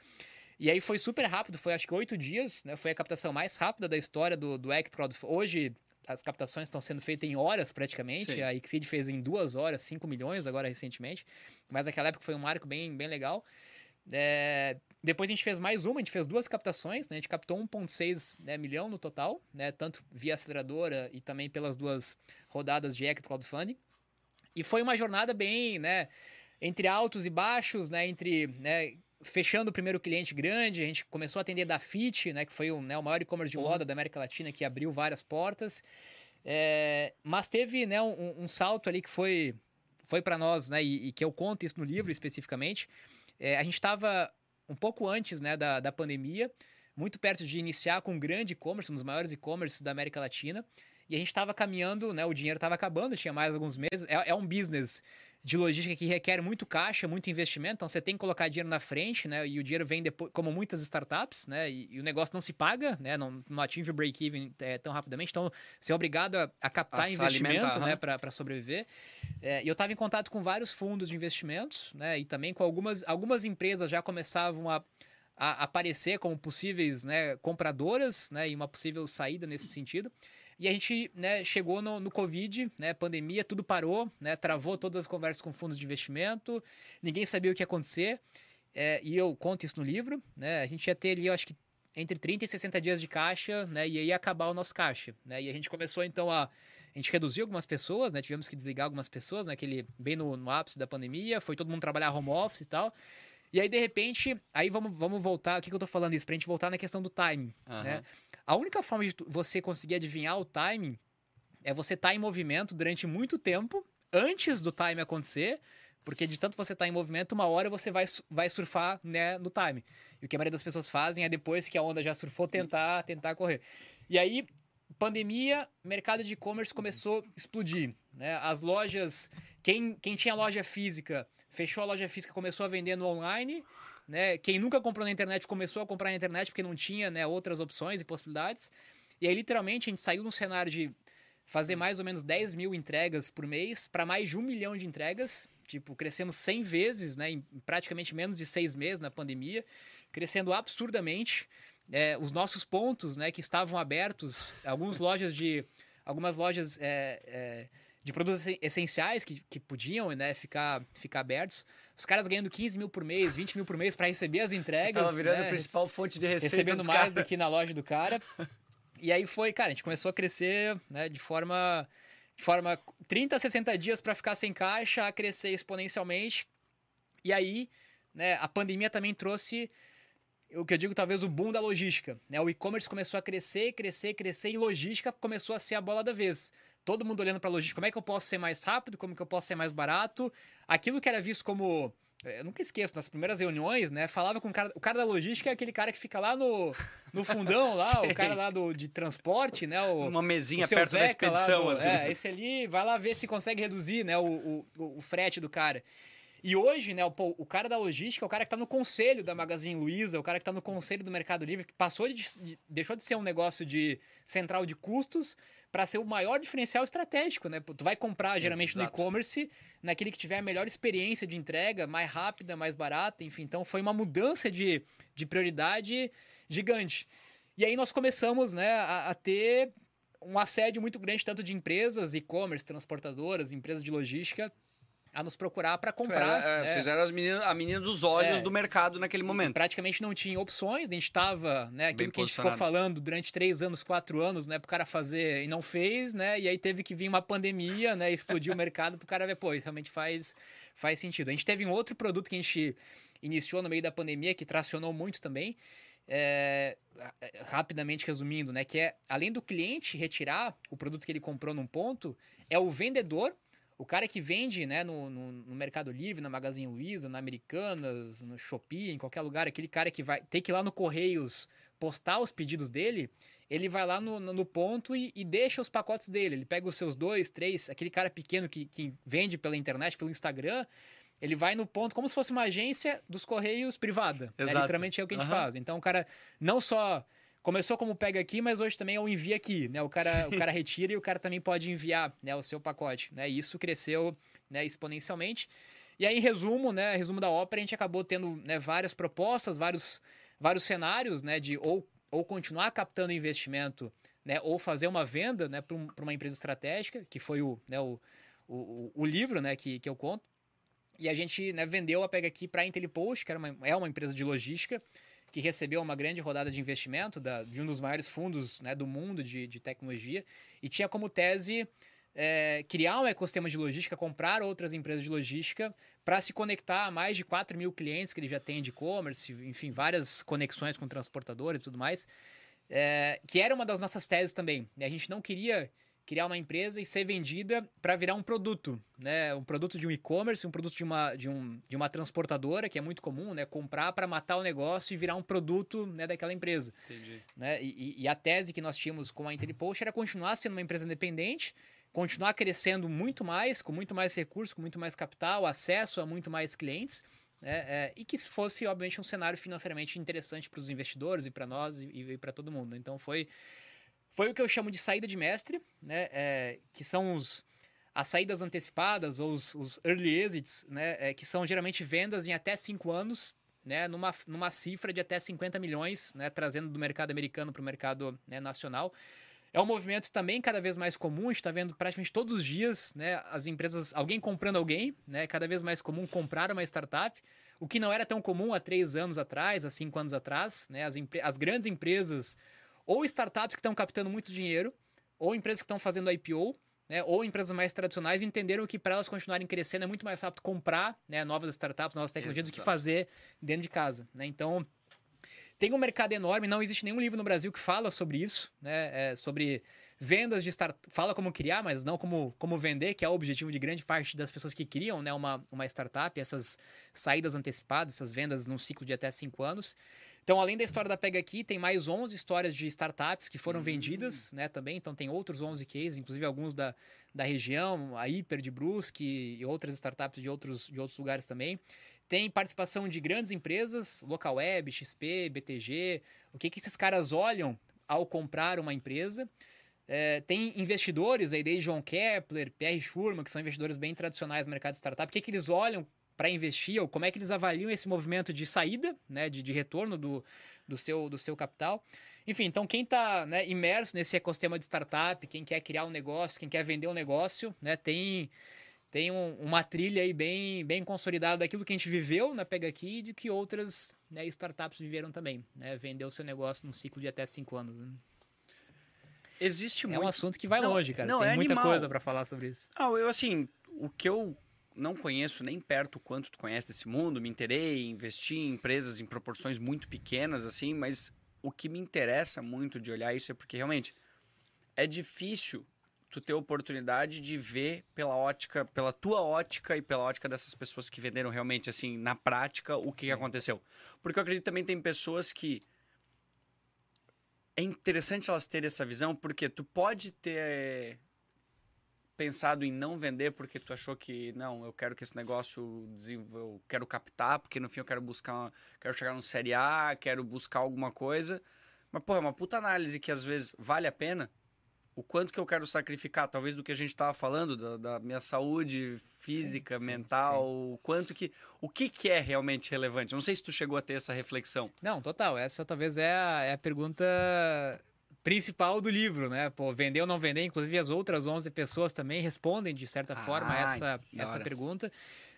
E aí foi super rápido, foi acho que oito dias, né? Foi a captação mais rápida da história do, do Act Crowdfunding. Hoje as captações estão sendo feitas em horas praticamente. Sim. A Exceed fez em duas horas, 5 milhões agora recentemente. Mas naquela época foi um marco bem, bem legal. É, depois a gente fez mais uma, a gente fez duas captações, né? A gente captou 1,6 né, milhão no total, né? Tanto via aceleradora e também pelas duas rodadas de Equity Crowdfunding. E foi uma jornada bem, né? Entre altos e baixos, né? Entre, né? Fechando o primeiro cliente grande, a gente começou a atender da Fit, né? Que foi o, né, o maior e-commerce de moda da América Latina, que abriu várias portas. É, mas teve, né? Um, um, salto ali que foi, foi para nós, né? E, e que eu conto isso no livro especificamente é, a gente estava um pouco antes né, da, da pandemia, muito perto de iniciar com um grande e-commerce, um dos maiores e-commerce da América Latina. E a gente estava caminhando, né, o dinheiro estava acabando, tinha mais alguns meses. É, é um business de logística que requer muito caixa, muito investimento, então você tem que colocar dinheiro na frente, né? E o dinheiro vem depois, como muitas startups, né? E, e o negócio não se paga, né? Não, não atinge o break-even é, tão rapidamente, então você é obrigado a, a captar a investimento, né? Para sobreviver. É, e eu estava em contato com vários fundos de investimentos, né? E também com algumas, algumas empresas já começavam a a aparecer como possíveis né, compradoras né, e uma possível saída nesse sentido. E a gente né, chegou no, no Covid, né, pandemia, tudo parou, né, travou todas as conversas com fundos de investimento, ninguém sabia o que ia acontecer. É, e eu conto isso no livro, né? A gente ia ter ali, eu acho que entre 30 e 60 dias de caixa, né? E aí ia acabar o nosso caixa, né? E a gente começou então a a gente reduziu algumas pessoas, né? Tivemos que desligar algumas pessoas, naquele né? bem no, no ápice da pandemia, foi todo mundo trabalhar home office e tal. E aí, de repente, aí vamos, vamos voltar. O que, que eu tô falando isso? Pra gente voltar na questão do timing. Uhum. Né? A única forma de você conseguir adivinhar o timing é você estar tá em movimento durante muito tempo, antes do time acontecer, porque de tanto você estar tá em movimento, uma hora você vai, vai surfar né, no time. E o que a maioria das pessoas fazem é depois que a onda já surfou, tentar, tentar correr. E aí, pandemia, mercado de e-commerce começou a explodir. Né? As lojas, quem, quem tinha loja física fechou a loja física, começou a vender no online. Né? Quem nunca comprou na internet começou a comprar na internet porque não tinha né, outras opções e possibilidades. E aí, literalmente, a gente saiu num cenário de fazer mais ou menos 10 mil entregas por mês para mais de um milhão de entregas. Tipo, crescemos 100 vezes, né, em praticamente menos de seis meses na pandemia, crescendo absurdamente. É, os nossos pontos, né, que estavam abertos, algumas lojas de, algumas lojas é, é, de produtos essenciais que, que podiam né, ficar, ficar abertos. Os caras ganhando 15 mil por mês, 20 mil por mês para receber as entregas. Você tava virando né, a principal fonte de receita. Recebendo mais cara. do que na loja do cara. E aí foi, cara, a gente começou a crescer né, de forma de forma 30 a 60 dias para ficar sem caixa, a crescer exponencialmente. E aí, né, a pandemia também trouxe o que eu digo talvez o boom da logística, né? O e-commerce começou a crescer, crescer, crescer e logística começou a ser a bola da vez. Todo mundo olhando para logística, como é que eu posso ser mais rápido, como que eu posso ser mais barato? Aquilo que era visto como é, eu nunca esqueço, nas primeiras reuniões, né? Falava com o cara. O cara da logística é aquele cara que fica lá no, no fundão, lá, o cara lá do, de transporte, né? O, Uma mesinha perto Zeca, da expedição, do, assim. É, esse ali, vai lá ver se consegue reduzir, né? O, o, o frete do cara. E hoje, né, o, o, cara da logística é o cara que está no conselho da Magazine Luiza, o cara que está no conselho do Mercado Livre, que passou de, de, deixou de ser um negócio de central de custos para ser o maior diferencial estratégico, né? Tu vai comprar geralmente Exato. no e-commerce, naquele que tiver a melhor experiência de entrega, mais rápida, mais barata, enfim. Então foi uma mudança de, de prioridade gigante. E aí nós começamos, né, a, a ter um assédio muito grande tanto de empresas, e-commerce, transportadoras, empresas de logística, a nos procurar para comprar. É, é, Fizeram as meninas, a menina dos olhos é, do mercado naquele momento. Praticamente não tinha opções, a gente estava, né, aquilo Bem que a gente ficou falando durante três anos, quatro anos, né, para o cara fazer e não fez, né, e aí teve que vir uma pandemia, né, explodir o mercado para o cara ver, pô, realmente faz, faz sentido. A gente teve um outro produto que a gente iniciou no meio da pandemia que tracionou muito também, é, rapidamente resumindo, né, que é além do cliente retirar o produto que ele comprou num ponto, é o vendedor o cara que vende né, no, no, no, Mercado Livre, na Magazine Luiza, na Americanas, no Shopee, em qualquer lugar, aquele cara que vai ter que ir lá no Correios postar os pedidos dele, ele vai lá no, no ponto e, e, deixa os pacotes dele. Ele pega os seus dois, três, aquele cara pequeno que, que vende pela internet, pelo Instagram, ele vai no ponto como se fosse uma agência dos Correios privada. Né? Literalmente é o que a gente uhum. faz. Então o cara não só começou como pega aqui, mas hoje também é o envia aqui, né? O cara, o cara retira e o cara também pode enviar, né, o seu pacote, né? E isso cresceu, né, exponencialmente. E aí, em resumo, né, resumo da ópera, a gente acabou tendo né, várias propostas, vários, vários cenários, né, de ou, ou continuar captando investimento, né, ou fazer uma venda, né, para um, uma empresa estratégica, que foi o, né, o, o, o livro, né, que, que eu conto. E a gente né, vendeu a Pega Aqui para a IntelliPost, que era uma, é uma empresa de logística, que recebeu uma grande rodada de investimento da, de um dos maiores fundos né, do mundo de, de tecnologia e tinha como tese é, criar um ecossistema de logística, comprar outras empresas de logística para se conectar a mais de 4 mil clientes que ele já tem de e-commerce, enfim, várias conexões com transportadores e tudo mais, é, que era uma das nossas teses também. A gente não queria criar uma empresa e ser vendida para virar um produto, né? Um produto de um e-commerce, um produto de uma, de, um, de uma transportadora, que é muito comum, né? Comprar para matar o negócio e virar um produto né, daquela empresa. Entendi. Né? E, e a tese que nós tínhamos com a IntelliPost era continuar sendo uma empresa independente, continuar crescendo muito mais, com muito mais recursos, com muito mais capital, acesso a muito mais clientes, né? É, e que fosse, obviamente, um cenário financeiramente interessante para os investidores e para nós e, e para todo mundo. Então foi foi o que eu chamo de saída de mestre, né? É, que são os, as saídas antecipadas ou os, os early exits, né? É, que são geralmente vendas em até 5 anos, né? Numa, numa cifra de até 50 milhões, né? Trazendo do mercado americano para o mercado né? nacional. É um movimento também cada vez mais comum, a gente está vendo praticamente todos os dias, né? As empresas, alguém comprando alguém, né? Cada vez mais comum comprar uma startup, o que não era tão comum há três anos atrás, há cinco anos atrás, né? As, as grandes empresas ou startups que estão captando muito dinheiro, ou empresas que estão fazendo IPO, né, ou empresas mais tradicionais entenderam que para elas continuarem crescendo é muito mais rápido comprar né, novas startups, novas tecnologias Exato. do que fazer dentro de casa. Né? Então, tem um mercado enorme, não existe nenhum livro no Brasil que fala sobre isso, né, é, sobre vendas de startup. Fala como criar, mas não como, como vender, que é o objetivo de grande parte das pessoas que criam né, uma, uma startup, essas saídas antecipadas, essas vendas num ciclo de até cinco anos. Então, além da história da Pega Aqui, tem mais 11 histórias de startups que foram uhum. vendidas, né, também. Então, tem outros 11 cases, inclusive alguns da, da região, a Hiper de Brusque e outras startups de outros, de outros lugares também. Tem participação de grandes empresas, Localweb, XP, BTG. O que, que esses caras olham ao comprar uma empresa? É, tem investidores aí, desde John Kepler, Pierre Schurman, que são investidores bem tradicionais no mercado de startup. O que, que eles olham para investir, ou como é que eles avaliam esse movimento de saída, né, de, de retorno do, do, seu, do seu capital. Enfim, então quem está né, imerso nesse ecossistema de startup, quem quer criar um negócio, quem quer vender um negócio, né, tem, tem um, uma trilha aí bem, bem consolidada daquilo que a gente viveu na Pega Aqui e de que outras né, startups viveram também. Né, vender o seu negócio num ciclo de até cinco anos. Né. Existe é muito. um assunto que vai não, longe, cara. Não, Tem é muita animal. coisa para falar sobre isso. Não, eu assim, o que eu não conheço nem perto o quanto tu conhece desse mundo, me interei, investi em empresas em proporções muito pequenas, assim, mas o que me interessa muito de olhar isso é porque realmente é difícil tu ter oportunidade de ver pela ótica, pela tua ótica e pela ótica dessas pessoas que venderam realmente, assim, na prática, o que, que aconteceu. Porque eu acredito que também tem pessoas que é interessante elas terem essa visão, porque tu pode ter pensado em não vender porque tu achou que não, eu quero que esse negócio eu quero captar, porque no fim eu quero buscar, quero chegar no série A, quero buscar alguma coisa. Mas pô, é uma puta análise que às vezes vale a pena. O quanto que eu quero sacrificar, talvez do que a gente estava falando, da, da, minha saúde física, sim, mental, sim. o quanto que. O que, que é realmente relevante? Não sei se tu chegou a ter essa reflexão. Não, total. Essa talvez é a, é a pergunta principal do livro, né? Pô, vender ou não vender, inclusive as outras 11 pessoas também respondem de certa ah, forma essa, essa pergunta.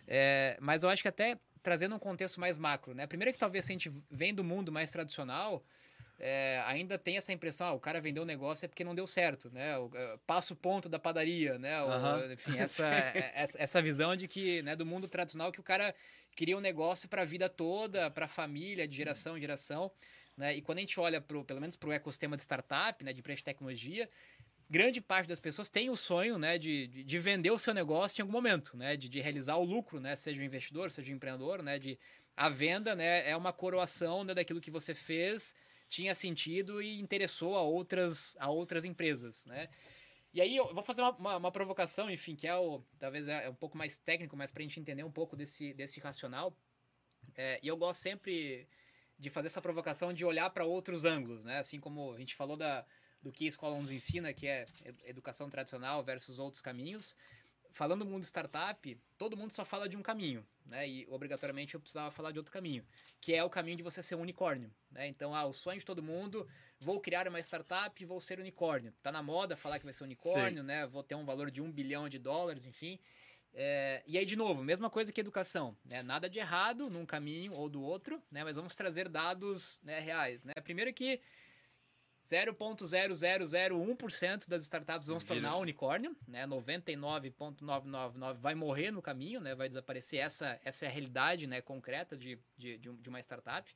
É, mas eu acho que até trazendo um contexto mais macro, né? Primeiro que talvez se a gente vem do mundo mais tradicional, é, ainda tem essa impressão, ah, o cara vendeu o um negócio é porque não deu certo, né? O, é, passa o ponto da padaria, né? O, enfim, essa, é, essa visão de que, né, do mundo tradicional que o cara queria um negócio para a vida toda, para a família, de geração em geração. Né? E quando a gente olha, pro, pelo menos para o ecossistema de startup, né, de empresa de tecnologia, grande parte das pessoas tem o sonho né, de, de, de, vender o seu negócio em algum momento, né, de, de realizar o lucro, né, seja o investidor, seja o empreendedor, né, de a venda né, é uma coroação né, daquilo que você fez, tinha sentido e interessou a outras, a outras empresas. Né? E aí eu vou fazer uma, uma, uma provocação, enfim, que é o, talvez é um pouco mais técnico, mas para a gente entender um pouco desse, desse racional. É, e eu gosto sempre de fazer essa provocação de olhar para outros ângulos, né? Assim como a gente falou da, do que a escola nos ensina, que é educação tradicional versus outros caminhos. Falando do mundo startup, todo mundo só fala de um caminho, né? E obrigatoriamente eu precisava falar de outro caminho, que é o caminho de você ser um unicórnio, né? Então, ah, o sonho de todo mundo, vou criar uma startup e vou ser unicórnio. Tá na moda falar que vai ser unicórnio, Sim. né? Vou ter um valor de um bilhão de dólares, enfim. É, e aí, de novo, mesma coisa que educação. Né? Nada de errado num caminho ou do outro, né? mas vamos trazer dados né, reais. Né? Primeiro que 0,0001% das startups vão se tornar unicórnio, né? 99,999 vai morrer no caminho, né? vai desaparecer. Essa, essa é a realidade né, concreta de, de, de uma startup.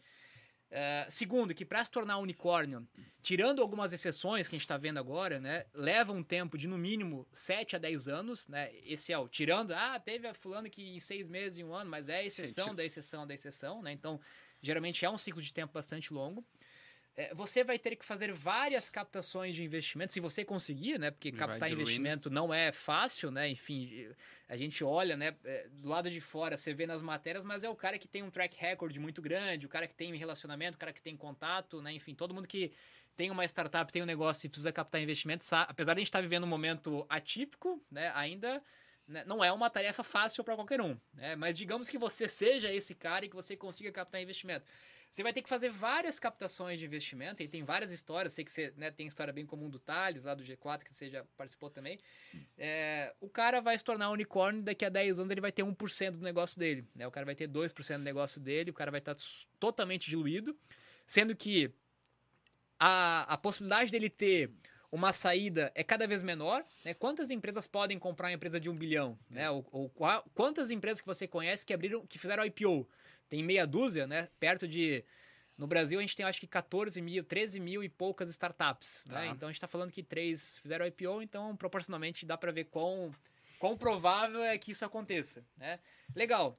Uh, segundo, que para se tornar unicórnio, tirando algumas exceções que a gente está vendo agora, né, leva um tempo de no mínimo 7 a 10 anos, né? Esse é o tirando, ah, teve a fulano que em seis meses e um ano, mas é a exceção Sim, da exceção da exceção, né? Então, geralmente é um ciclo de tempo bastante longo. É, você vai ter que fazer várias captações de investimento, se você conseguir, né? Porque captar investimento não é fácil, né? Enfim, a gente olha, né? É, do lado de fora, você vê nas matérias, mas é o cara que tem um track record muito grande, o cara que tem relacionamento, o cara que tem contato, né? Enfim, todo mundo que tem uma startup, tem um negócio e precisa captar investimento, sabe? apesar de a gente estar tá vivendo um momento atípico, né? Ainda né, não é uma tarefa fácil para qualquer um, né? Mas digamos que você seja esse cara e que você consiga captar investimento. Você vai ter que fazer várias captações de investimento, e tem várias histórias, sei que você né, tem história bem comum do Thales, lá do G4, que você já participou também. É, o cara vai se tornar um unicórnio, daqui a 10 anos ele vai ter 1% do negócio dele. Né? O cara vai ter 2% do negócio dele, o cara vai estar totalmente diluído, sendo que a, a possibilidade dele ter uma saída é cada vez menor. Né? Quantas empresas podem comprar uma empresa de um bilhão? Né? Ou, ou, quantas empresas que você conhece que abriram, que fizeram IPO? Tem meia dúzia, né? Perto de. No Brasil, a gente tem acho que 14 mil, 13 mil e poucas startups. Tá. Né? Então a gente está falando que três fizeram IPO, então proporcionalmente dá para ver quão, quão provável é que isso aconteça. Né? Legal.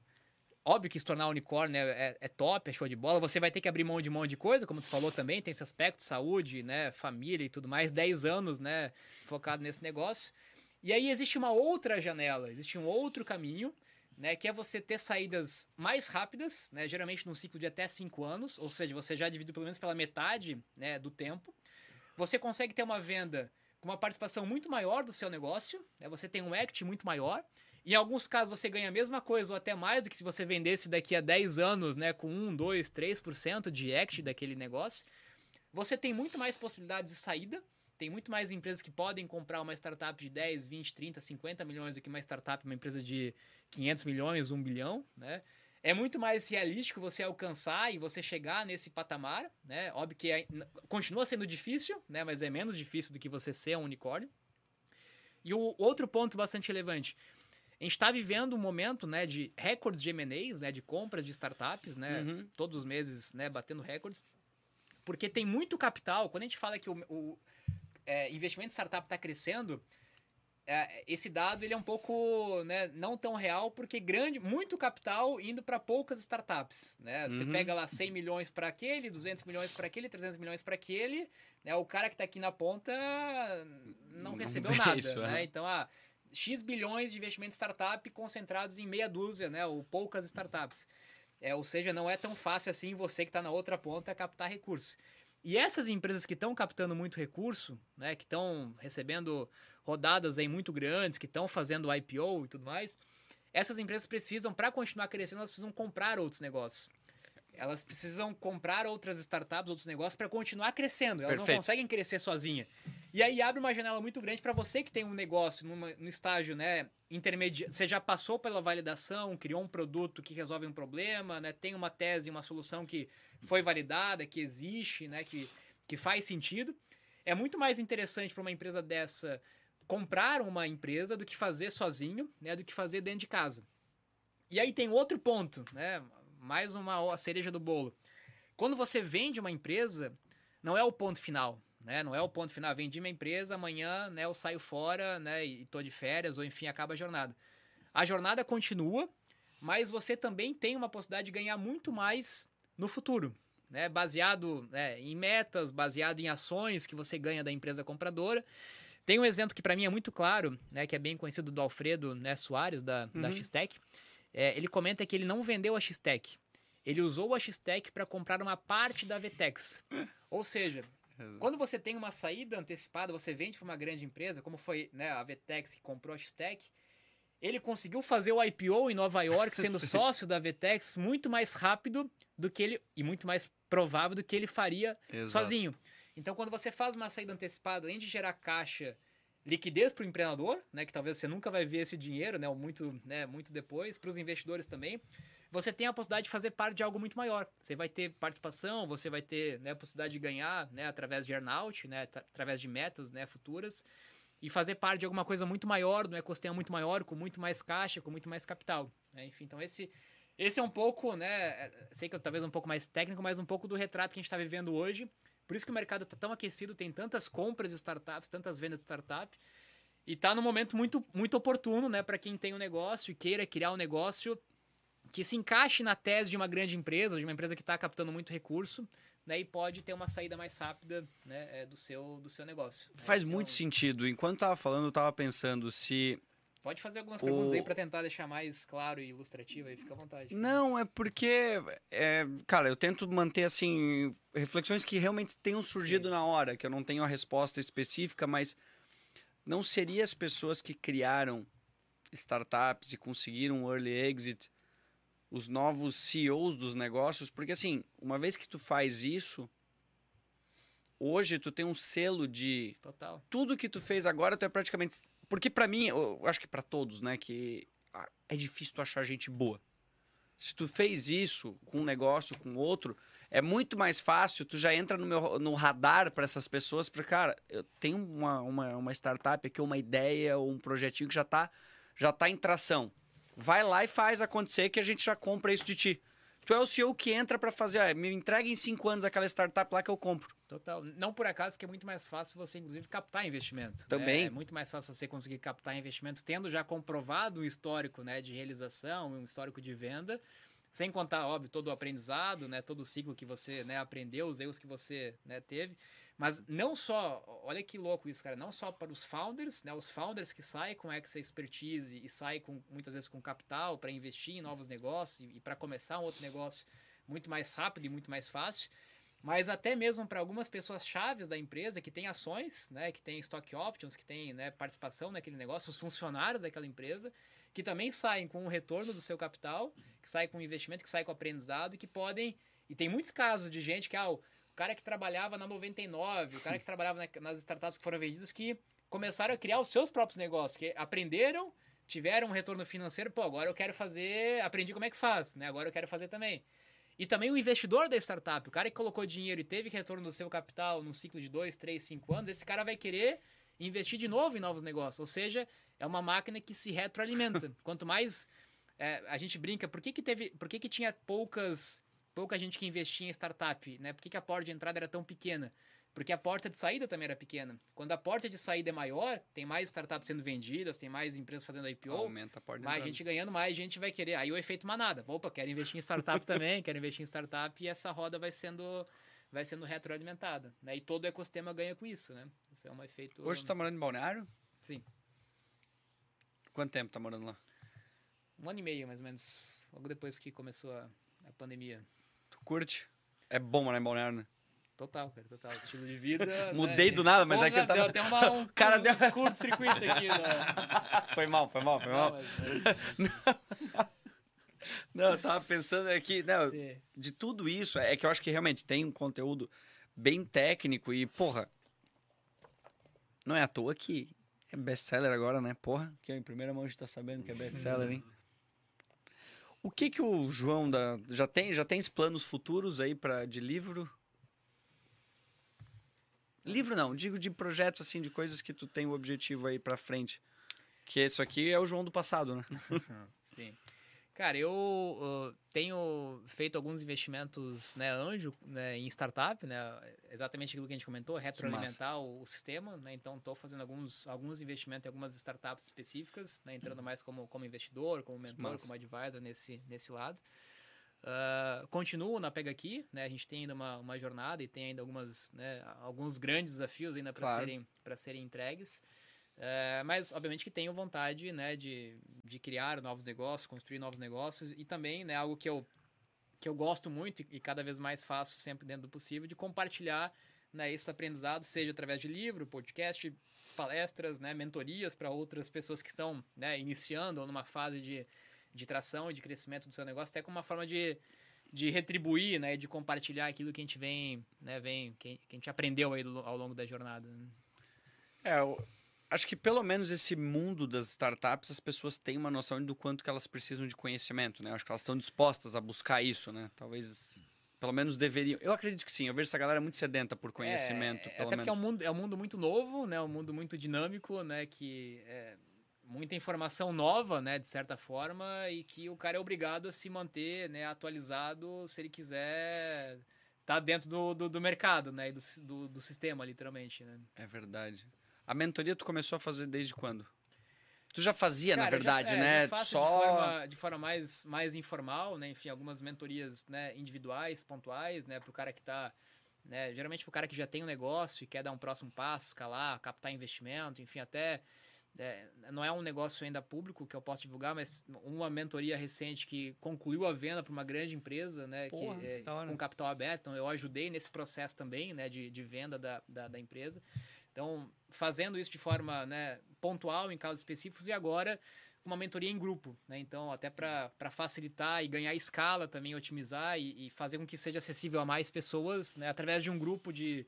Óbvio que se tornar unicórnio é, é, é, top, é show de bola. Você vai ter que abrir mão de um monte de coisa, como tu falou também, tem esse aspecto, saúde, né, família e tudo mais, 10 anos, né, focado nesse negócio. E aí existe uma outra janela, existe um outro caminho né, que é você ter saídas mais rápidas, né, geralmente num ciclo de até 5 anos, ou seja, você já dividiu pelo menos pela metade né, do tempo. Você consegue ter uma venda com uma participação muito maior do seu negócio, né? você tem um equity muito maior. Em alguns casos você ganha a mesma coisa ou até mais do que se você vendesse daqui a 10 anos, né, com 1, 2, 3% de equity daquele negócio. Você tem muito mais possibilidades de saída, tem muito mais empresas que podem comprar uma startup de 10, 20, 30, 50 milhões do que uma startup, uma empresa de 500 milhões, 1 bilhão, né? É muito mais realístico você alcançar e você chegar nesse patamar, né? Óbvio que é, continua sendo difícil, né? Mas é menos difícil do que você ser um unicórnio. E o outro ponto bastante relevante, a gente está vivendo um momento né, de recordes de M&As, né, de compras de startups, né, uhum. todos os meses né, batendo recordes, porque tem muito capital. Quando a gente fala que o, o é, investimento em startup está crescendo, é, esse dado ele é um pouco né, não tão real, porque grande, muito capital indo para poucas startups. Né? Você uhum. pega lá 100 milhões para aquele, 200 milhões para aquele, 300 milhões para aquele. Né? O cara que está aqui na ponta não, não recebeu nada. Isso, né? É. Então, ah, X bilhões de investimento em startup concentrados em meia dúzia, né? ou poucas startups. É, ou seja, não é tão fácil assim você que está na outra ponta captar recursos. E essas empresas que estão captando muito recurso, né, que estão recebendo rodadas aí muito grandes, que estão fazendo IPO e tudo mais, essas empresas precisam, para continuar crescendo, elas precisam comprar outros negócios. Elas precisam comprar outras startups, outros negócios para continuar crescendo. Elas Perfeito. não conseguem crescer sozinha. E aí abre uma janela muito grande para você que tem um negócio numa, no estágio né, intermediário. Você já passou pela validação, criou um produto que resolve um problema, né, tem uma tese, uma solução que foi validada, que existe, né, que, que faz sentido. É muito mais interessante para uma empresa dessa comprar uma empresa do que fazer sozinho, né, do que fazer dentro de casa. E aí tem outro ponto, né, mais uma cereja do bolo. Quando você vende uma empresa, não é o ponto final. Né? Não é o ponto final, vendi minha empresa, amanhã né, eu saio fora né, e estou de férias, ou enfim, acaba a jornada. A jornada continua, mas você também tem uma possibilidade de ganhar muito mais no futuro. Né? Baseado né, em metas, baseado em ações que você ganha da empresa compradora. Tem um exemplo que para mim é muito claro, né, que é bem conhecido do Alfredo né, Soares, da, uhum. da X-Tech. É, ele comenta que ele não vendeu a X-Tech. Ele usou a X-Tech para comprar uma parte da Vtex. Ou seja, quando você tem uma saída antecipada, você vende para uma grande empresa, como foi né, a Vtex que comprou a X-Tech, ele conseguiu fazer o IPO em Nova York, sendo sócio da Vtex, muito mais rápido do que ele e muito mais provável do que ele faria Exato. sozinho. Então, quando você faz uma saída antecipada, além de gerar caixa, liquidez para o empreendedor, né, que talvez você nunca vai ver esse dinheiro, né, muito, né, muito depois, para os investidores também, você tem a possibilidade de fazer parte de algo muito maior. Você vai ter participação, você vai ter né, a possibilidade de ganhar né, através de earnout, né, através de metas né, futuras, e fazer parte de alguma coisa muito maior, um ecossistema muito maior, com muito mais caixa, com muito mais capital. Né? Enfim, então esse, esse é um pouco, né, é, sei que talvez um pouco mais técnico, mas um pouco do retrato que a gente está vivendo hoje. Por isso que o mercado está tão aquecido, tem tantas compras de startups, tantas vendas de startup, e está no momento muito, muito oportuno, né, para quem tem um negócio e queira criar um negócio que se encaixe na tese de uma grande empresa, de uma empresa que está captando muito recurso, né, e pode ter uma saída mais rápida né, é, do, seu, do seu negócio. Faz muito é um... sentido. Enquanto estava falando, eu estava pensando se. Pode fazer algumas o... perguntas aí para tentar deixar mais claro e ilustrativo aí, fica à vontade. Não, é porque, é, cara, eu tento manter assim reflexões que realmente tenham surgido Sim. na hora, que eu não tenho a resposta específica, mas não seria as pessoas que criaram startups e conseguiram um early exit os novos CEOs dos negócios, porque assim, uma vez que tu faz isso, hoje tu tem um selo de Total. tudo que tu fez agora, tu é praticamente, porque para mim, eu acho que para todos, né, que é difícil tu achar gente boa. Se tu fez isso com um negócio, com outro, é muito mais fácil, tu já entra no, meu, no radar para essas pessoas, porque, cara, eu tenho uma, uma, uma startup aqui, uma ideia, um projetinho que já tá, já tá em tração. Vai lá e faz acontecer que a gente já compra isso de ti. Tu é o CEO que entra para fazer, ah, me entrega em cinco anos aquela startup lá que eu compro. Total. Não por acaso que é muito mais fácil você, inclusive, captar investimento. Né? Também. Né? É muito mais fácil você conseguir captar investimento tendo já comprovado um histórico né, de realização, um histórico de venda. Sem contar, óbvio, todo o aprendizado, né, todo o ciclo que você né, aprendeu, os erros que você né, teve. Mas não só, olha que louco isso, cara, não só para os founders, né, os founders que saem com essa expertise e saem com, muitas vezes com capital para investir em novos negócios e, e para começar um outro negócio muito mais rápido e muito mais fácil, mas até mesmo para algumas pessoas chaves da empresa que têm ações, né, que têm stock options, que têm né, participação naquele negócio, os funcionários daquela empresa, que também saem com o retorno do seu capital, que saem com investimento, que saem com aprendizado, e que podem. E tem muitos casos de gente que, ah, o cara que trabalhava na 99, o cara que trabalhava nas startups que foram vendidas, que começaram a criar os seus próprios negócios, que aprenderam, tiveram um retorno financeiro, pô, agora eu quero fazer, aprendi como é que faz, né? Agora eu quero fazer também. E também o investidor da startup, o cara que colocou dinheiro e teve retorno do seu capital num ciclo de 2, 3, 5 anos, esse cara vai querer investir de novo em novos negócios. Ou seja, é uma máquina que se retroalimenta. Quanto mais é, a gente brinca, por que, que teve. Por que, que tinha poucas. Pouca gente que investia em startup? Né? Por que, que a porta de entrada era tão pequena? Porque a porta de saída também era pequena. Quando a porta de saída é maior, tem mais startups sendo vendidas, tem mais empresas fazendo IPO, Aumenta a porta mais gente ganhando, mais gente vai querer. Aí o efeito manada. Opa, quero investir em startup também, quero investir em startup e essa roda vai sendo vai sendo retroalimentada. Né? E todo o ecossistema ganha com isso, né? Isso é um efeito... Hoje tu tá morando em Balneário? Sim. Quanto tempo tá morando lá? Um ano e meio, mais ou menos. Logo depois que começou a, a pandemia. Tu curte? É bom morar em Balneário, né? Total, cara, total. Estilo de vida. Mudei né? do nada, mas Porra, aqui eu tava. Deu até uma, um, cara um deu- curto-circuito aqui. Né? Foi mal, foi mal, foi mal. Não, mas- Não, eu tava pensando aqui, não, Sim. de tudo isso, é que eu acho que realmente tem um conteúdo bem técnico e, porra, não é à toa que é best-seller agora, né? Porra, que em primeira mão a gente tá sabendo que é best-seller, hein? O que que o João da já tem, já tem planos futuros aí para de livro? Livro não, digo de projetos assim, de coisas que tu tem o objetivo aí pra frente. Que isso aqui é o João do passado, né? Sim. Cara, eu uh, tenho feito alguns investimentos né, anjo né, em startup, né? Exatamente aquilo que a gente comentou, retroalimentar o, o sistema, né? Então, estou fazendo alguns, alguns investimentos em algumas startups específicas, né, entrando mais como, como investidor, como mentor, como advisor nesse, nesse lado. Uh, continuo na Pega Aqui, né? A gente tem ainda uma, uma jornada e tem ainda algumas, né, alguns grandes desafios ainda para Claro. serem, para serem entregues. É, mas, obviamente, que tenho vontade né, de, de criar novos negócios, construir novos negócios e também né, algo que eu, que eu gosto muito e, cada vez mais faço sempre dentro do possível, de compartilhar né, esse aprendizado, seja através de livro, podcast, palestras, né, mentorias para outras pessoas que estão né, iniciando ou numa fase de, de tração e de crescimento do seu negócio, até como uma forma de, de retribuir, né, de compartilhar aquilo que a gente vem, né, vem que, a gente aprendeu aí ao longo da jornada. né. É, eu acho que pelo menos esse mundo das startups, as pessoas têm uma noção do quanto que elas precisam de conhecimento, né? Acho que elas estão dispostas a buscar isso, né? Talvez, pelo menos deveriam. Eu acredito que sim. Eu vejo essa galera muito sedenta por conhecimento, É, pelo até menos. porque é um, mundo, é um mundo muito novo, né? Um mundo muito dinâmico, né? Que é muita informação nova, né? De certa forma, e que o cara é obrigado a se manter né, atualizado se ele quiser estar dentro do, do, do mercado, né? E do, do, do sistema, literalmente, né? É verdade. A mentoria tu começou a fazer desde quando? Tu já fazia, na Cara, já- verdade, é, né? já faço Só. de forma, de forma mais, mais informal, né? Enfim, algumas mentorias né, individuais, pontuais, né? Pro cara que tá. Né, geralmente pro cara que já tem um negócio e quer dar um próximo passo, escalar, captar investimento, enfim, até. é, não é um negócio ainda público que eu posso divulgar, mas uma mentoria recente que concluiu a venda para uma grande empresa, né? Porra, que, é, com capital aberto. Então, eu ajudei nesse processo também, né? De, de venda da, da, da empresa. Então, fazendo isso de forma né, pontual em casos específicos e agora uma mentoria em grupo, né? Então, até para facilitar e ganhar escala também, otimizar e, e fazer com que seja acessível a mais pessoas, né? Através de um grupo de,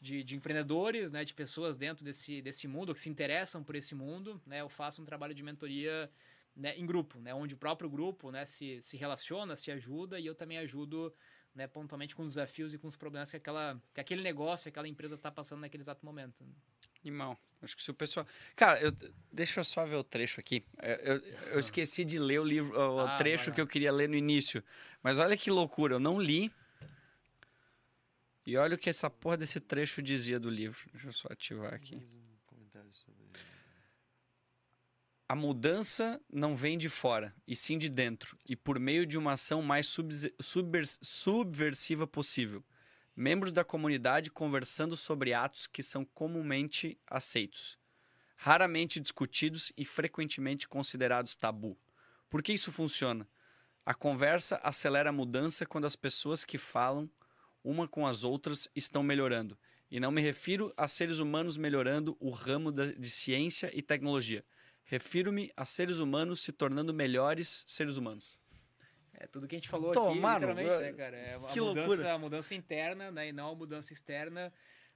de, de empreendedores, né? De pessoas dentro desse, desse mundo, que se interessam por esse mundo, né? Eu faço um trabalho de mentoria né, em grupo, né? Onde o próprio grupo né, se, se relaciona, se ajuda e eu também ajudo né, pontualmente com os desafios e com os problemas que, aquela, que aquele negócio, aquela empresa está passando naquele exato momento. Animal. Acho que se o pessoal. Cara, eu... deixa eu só ver o trecho aqui. Eu, eu- eu esqueci de ler o livro, o Ah, trecho vai que eu queria ler no início. Mas olha que loucura, eu não li. E olha o que essa porra desse trecho dizia do livro. Deixa eu só ativar aqui. Mais um comentário sobre. A mudança não vem de fora, e sim de dentro, e por meio de uma ação mais subversiva possível. Membros da comunidade conversando sobre atos que são comumente aceitos, raramente discutidos e frequentemente considerados tabu. Por que isso funciona? A conversa acelera a mudança quando as pessoas que falam uma com as outras estão melhorando. E não me refiro a seres humanos melhorando o ramo de ciência e tecnologia. Refiro-me a seres humanos se tornando melhores seres humanos. É tudo que a gente falou Tô, aqui, mano, literalmente, né, cara? É a mudança, loucura. a mudança interna, né? E não a mudança externa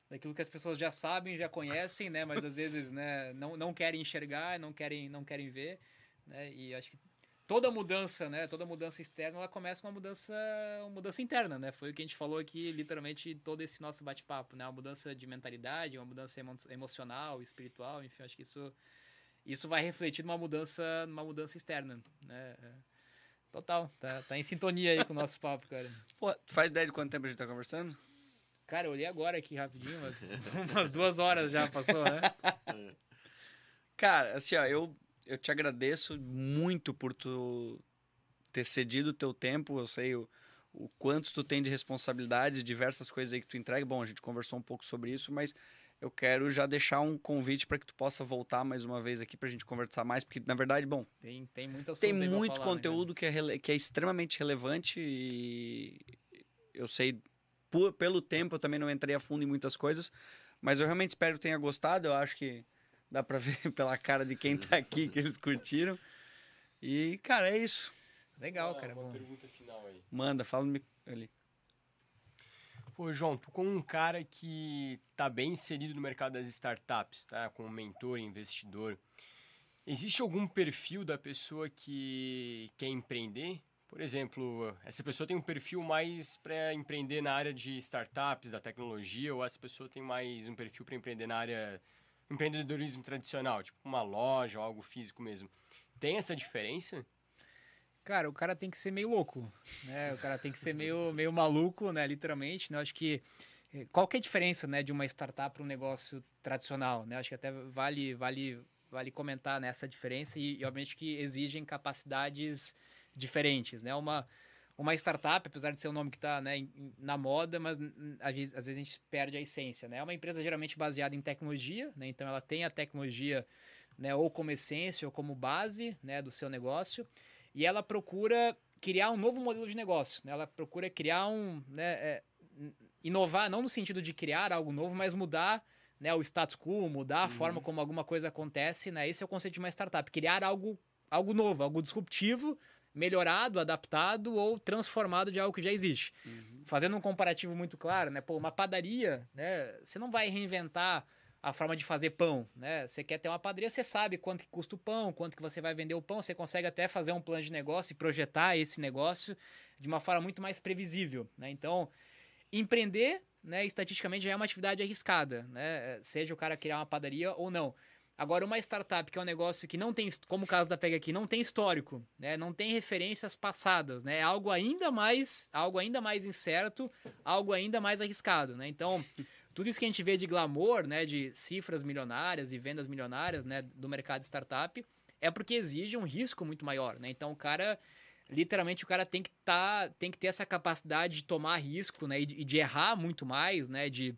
daquilo que as pessoas já sabem, já conhecem, né? Mas às vezes, né, não, não querem enxergar, não querem, não querem ver, né? E acho que toda mudança, né? Toda mudança externa, ela começa com uma mudança, uma mudança interna, né? Foi o que a gente falou aqui, literalmente, todo esse nosso bate-papo, né? Uma mudança de mentalidade, uma mudança emo emocional, espiritual, enfim, acho que isso isso vai refletir numa mudança, numa mudança externa, né? É. Total, tá, tá em sintonia aí com o nosso papo, cara. Pô, tu faz ideia de quanto tempo a gente tá conversando? Cara, eu olhei agora aqui rapidinho, mas umas duas horas já passou, né? Cara, assim, ó, eu, eu te agradeço muito por tu ter cedido o teu tempo. Eu sei o, o quanto tu tem de responsabilidade, diversas coisas aí que tu entrega. Bom, a gente conversou um pouco sobre isso, mas eu quero já deixar um convite para que tu possa voltar mais uma vez aqui para a gente conversar mais, porque na verdade, bom, Tem, tem muito tem muito falar, né, conteúdo que, é que é extremamente relevante e eu sei, por- pelo tempo eu também não entrei a fundo em muitas coisas, mas eu realmente espero que tenha gostado. Eu acho que dá pra ver pela cara de quem tá aqui que eles curtiram. E, cara, é isso. Legal, Ah, cara. uma Bom. pergunta final aí. Manda, fala ali. Pô, João, tu como um cara que tá bem inserido no mercado das startups, tá? Como mentor, investidor, existe algum perfil da pessoa que quer empreender? Por exemplo, essa pessoa tem um perfil mais para empreender na área de startups, da tecnologia, ou essa pessoa tem mais um perfil para empreender na área empreendedorismo tradicional, tipo uma loja algo físico mesmo. Tem essa diferença? Cara, o cara tem que ser meio louco, né? O cara tem que ser meio, meio maluco, né? Literalmente, né? Eu acho que eh, qual que é a diferença, né, de uma startup para um negócio tradicional, né? Acho que até vale, vale, vale comentar nessa diferença e, e obviamente que exigem capacidades diferentes, né? Uma uma startup, apesar de ser um nome que está né, na moda, mas às vezes, às vezes a gente perde a essência, né? É uma empresa geralmente baseada em tecnologia, né? Então ela tem a tecnologia, né, ou como essência ou como base, né, do seu negócio e ela procura criar um novo modelo de negócio. Né? Ela procura criar um. Né, é, inovar, não no sentido de criar algo novo, mas mudar né, o status quo, mudar a forma como alguma coisa acontece. Né? Esse é o conceito de uma startup. Criar algo, algo novo, algo disruptivo, melhorado, adaptado ou transformado de algo que já existe. Fazendo um comparativo muito claro, né? Pô, uma padaria, né? Você não vai reinventar a forma de fazer pão, né? Você quer ter uma padaria, você sabe quanto que custa o pão, quanto que você vai vender o pão, você consegue até fazer um plano de negócio e projetar esse negócio de uma forma muito mais previsível, né? Então, empreender, né, estatisticamente já é uma atividade arriscada, né? Seja o cara criar uma padaria ou não. Agora, uma startup que é um negócio que não tem, como o caso da Pega aqui, não tem histórico, né? Não tem referências passadas, né? É algo ainda mais, algo ainda mais incerto, algo ainda mais arriscado, né? Então, tudo isso que a gente vê de glamour, né, de cifras milionárias e vendas milionárias, né, do mercado de startup, é porque exige um risco muito maior, né? Então, o cara literalmente o cara tem que tá, tem que ter essa capacidade de tomar risco, né, e de, e de errar muito mais, né, de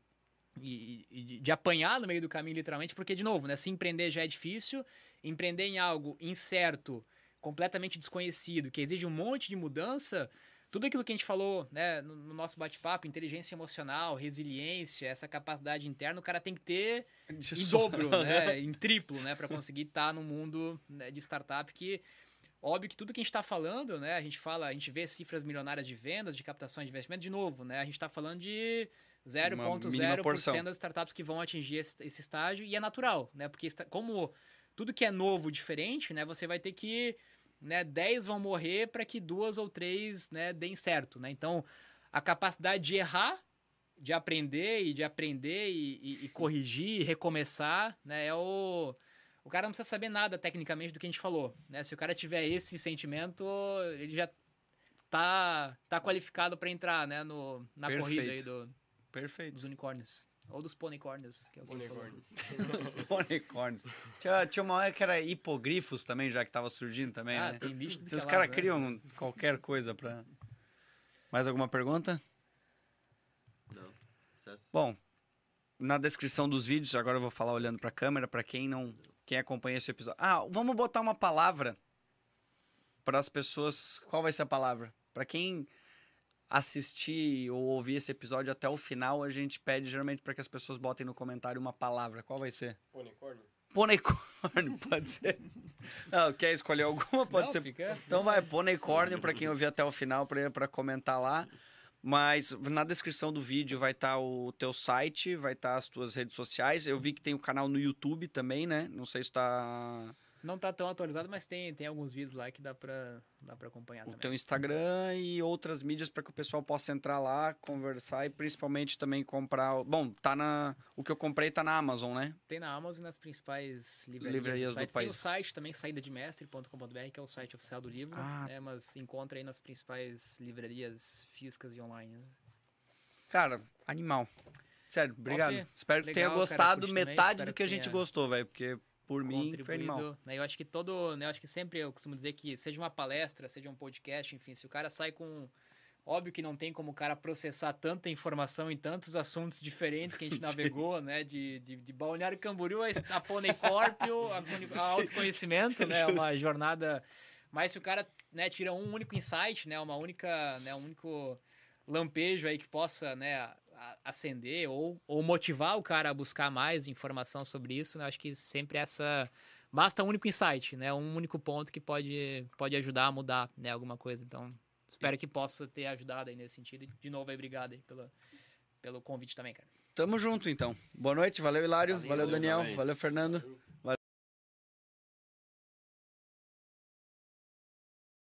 e, e de, apanhar no meio do caminho, literalmente, porque, de novo, né, se empreender já é difícil, empreender em algo incerto, completamente desconhecido, que exige um monte de mudança, tudo aquilo que a gente falou né, no, no nosso bate-papo, inteligência emocional, resiliência, essa capacidade interna, o cara tem que ter em dobro, né, em triplo, né, para conseguir estar no mundo né, de startup que Óbvio que tudo que a gente está falando, né? A gente fala, a gente vê cifras milionárias de vendas, de captação de investimento, de novo, né? A gente está falando de mínima porção. 0,0% das startups que vão atingir esse, esse estágio e é natural, né? Porque como tudo que é novo, diferente, né? Você vai ter que, né? 10 vão morrer para que duas ou três, né? Deem certo, né? Então, a capacidade de errar, de aprender e de aprender e, e- e corrigir, e recomeçar, né? É o o cara não precisa saber nada tecnicamente do que a gente falou, né? Se o cara tiver esse sentimento, ele já tá tá qualificado para entrar, né, no na Perfeito. corrida aí do, Perfeito. dos unicórnios ou dos ponicórnios, que é. Unicórnios. Tinha, tinha uma hora que era hipogrifos também, já que tava surgindo também, Ah, né? tem bicho do Se que os caras né? criam qualquer coisa pra... Mais alguma pergunta? Não. Sucesso. Bom, na descrição dos vídeos, agora eu vou falar olhando pra câmera, pra quem não, quem acompanha esse episódio. Ah, vamos botar uma palavra para as pessoas. Qual vai ser a palavra? Pra quem assistir ou ouvir esse episódio até o final, a gente pede geralmente para que as pessoas botem no comentário uma palavra. Qual vai ser? Unicórnio? Ponecórnio, pode ser. Não, quer escolher alguma? Pode Não, ser. fica- Então vai, ponecórnio para quem ouvir até o final para comentar lá. Mas na descrição do vídeo vai estar o teu site, vai estar as tuas redes sociais. Eu vi que tem o canal no YouTube também, né? Não sei se tá Não tá tão atualizado, mas tem, tem alguns vídeos lá que dá pra, dá pra acompanhar o também. teu Instagram e outras mídias para que o pessoal possa entrar lá, conversar e principalmente também comprar. o- Bom, tá na o que eu comprei tá na Amazon, né? Tem na Amazon e nas principais livrarias, Livrarias e do sites. Tem o país. site também, saídademestre.com.br, que é o site oficial do livro. Ah. né, mas encontra aí nas principais livrarias físicas e online. né? Cara, animal. Sério, obrigado. Espero que Legal, tenha cara, gostado também, metade do que a gente gostou, velho, porque por mim foi contribuído, né, Eu acho que todo, né, eu acho que sempre eu costumo dizer que seja uma palestra, seja um podcast, enfim, se o cara sai com óbvio que não tem como o cara processar tanta informação em tantos assuntos diferentes que a gente Sim. navegou, né, de, de, de Balneário Camboriú a, Poneicorpio, a, a Sim. autoconhecimento, né, Justo. uma jornada, mas se o cara, né, tira um único insight, né, uma única, né, um único lampejo aí que possa, né, acender ou, ou motivar o cara a buscar mais informação sobre isso, né? Acho que sempre essa basta um único insight, né? Um único ponto que pode pode ajudar a mudar, né, alguma coisa. Então, espero que possa ter ajudado aí nesse sentido. De novo aí, obrigado aí pelo pelo convite também, cara. Tamo junto então. Boa noite, valeu Hilário, valeu, Valeu, Daniel, valeu. valeu Fernando.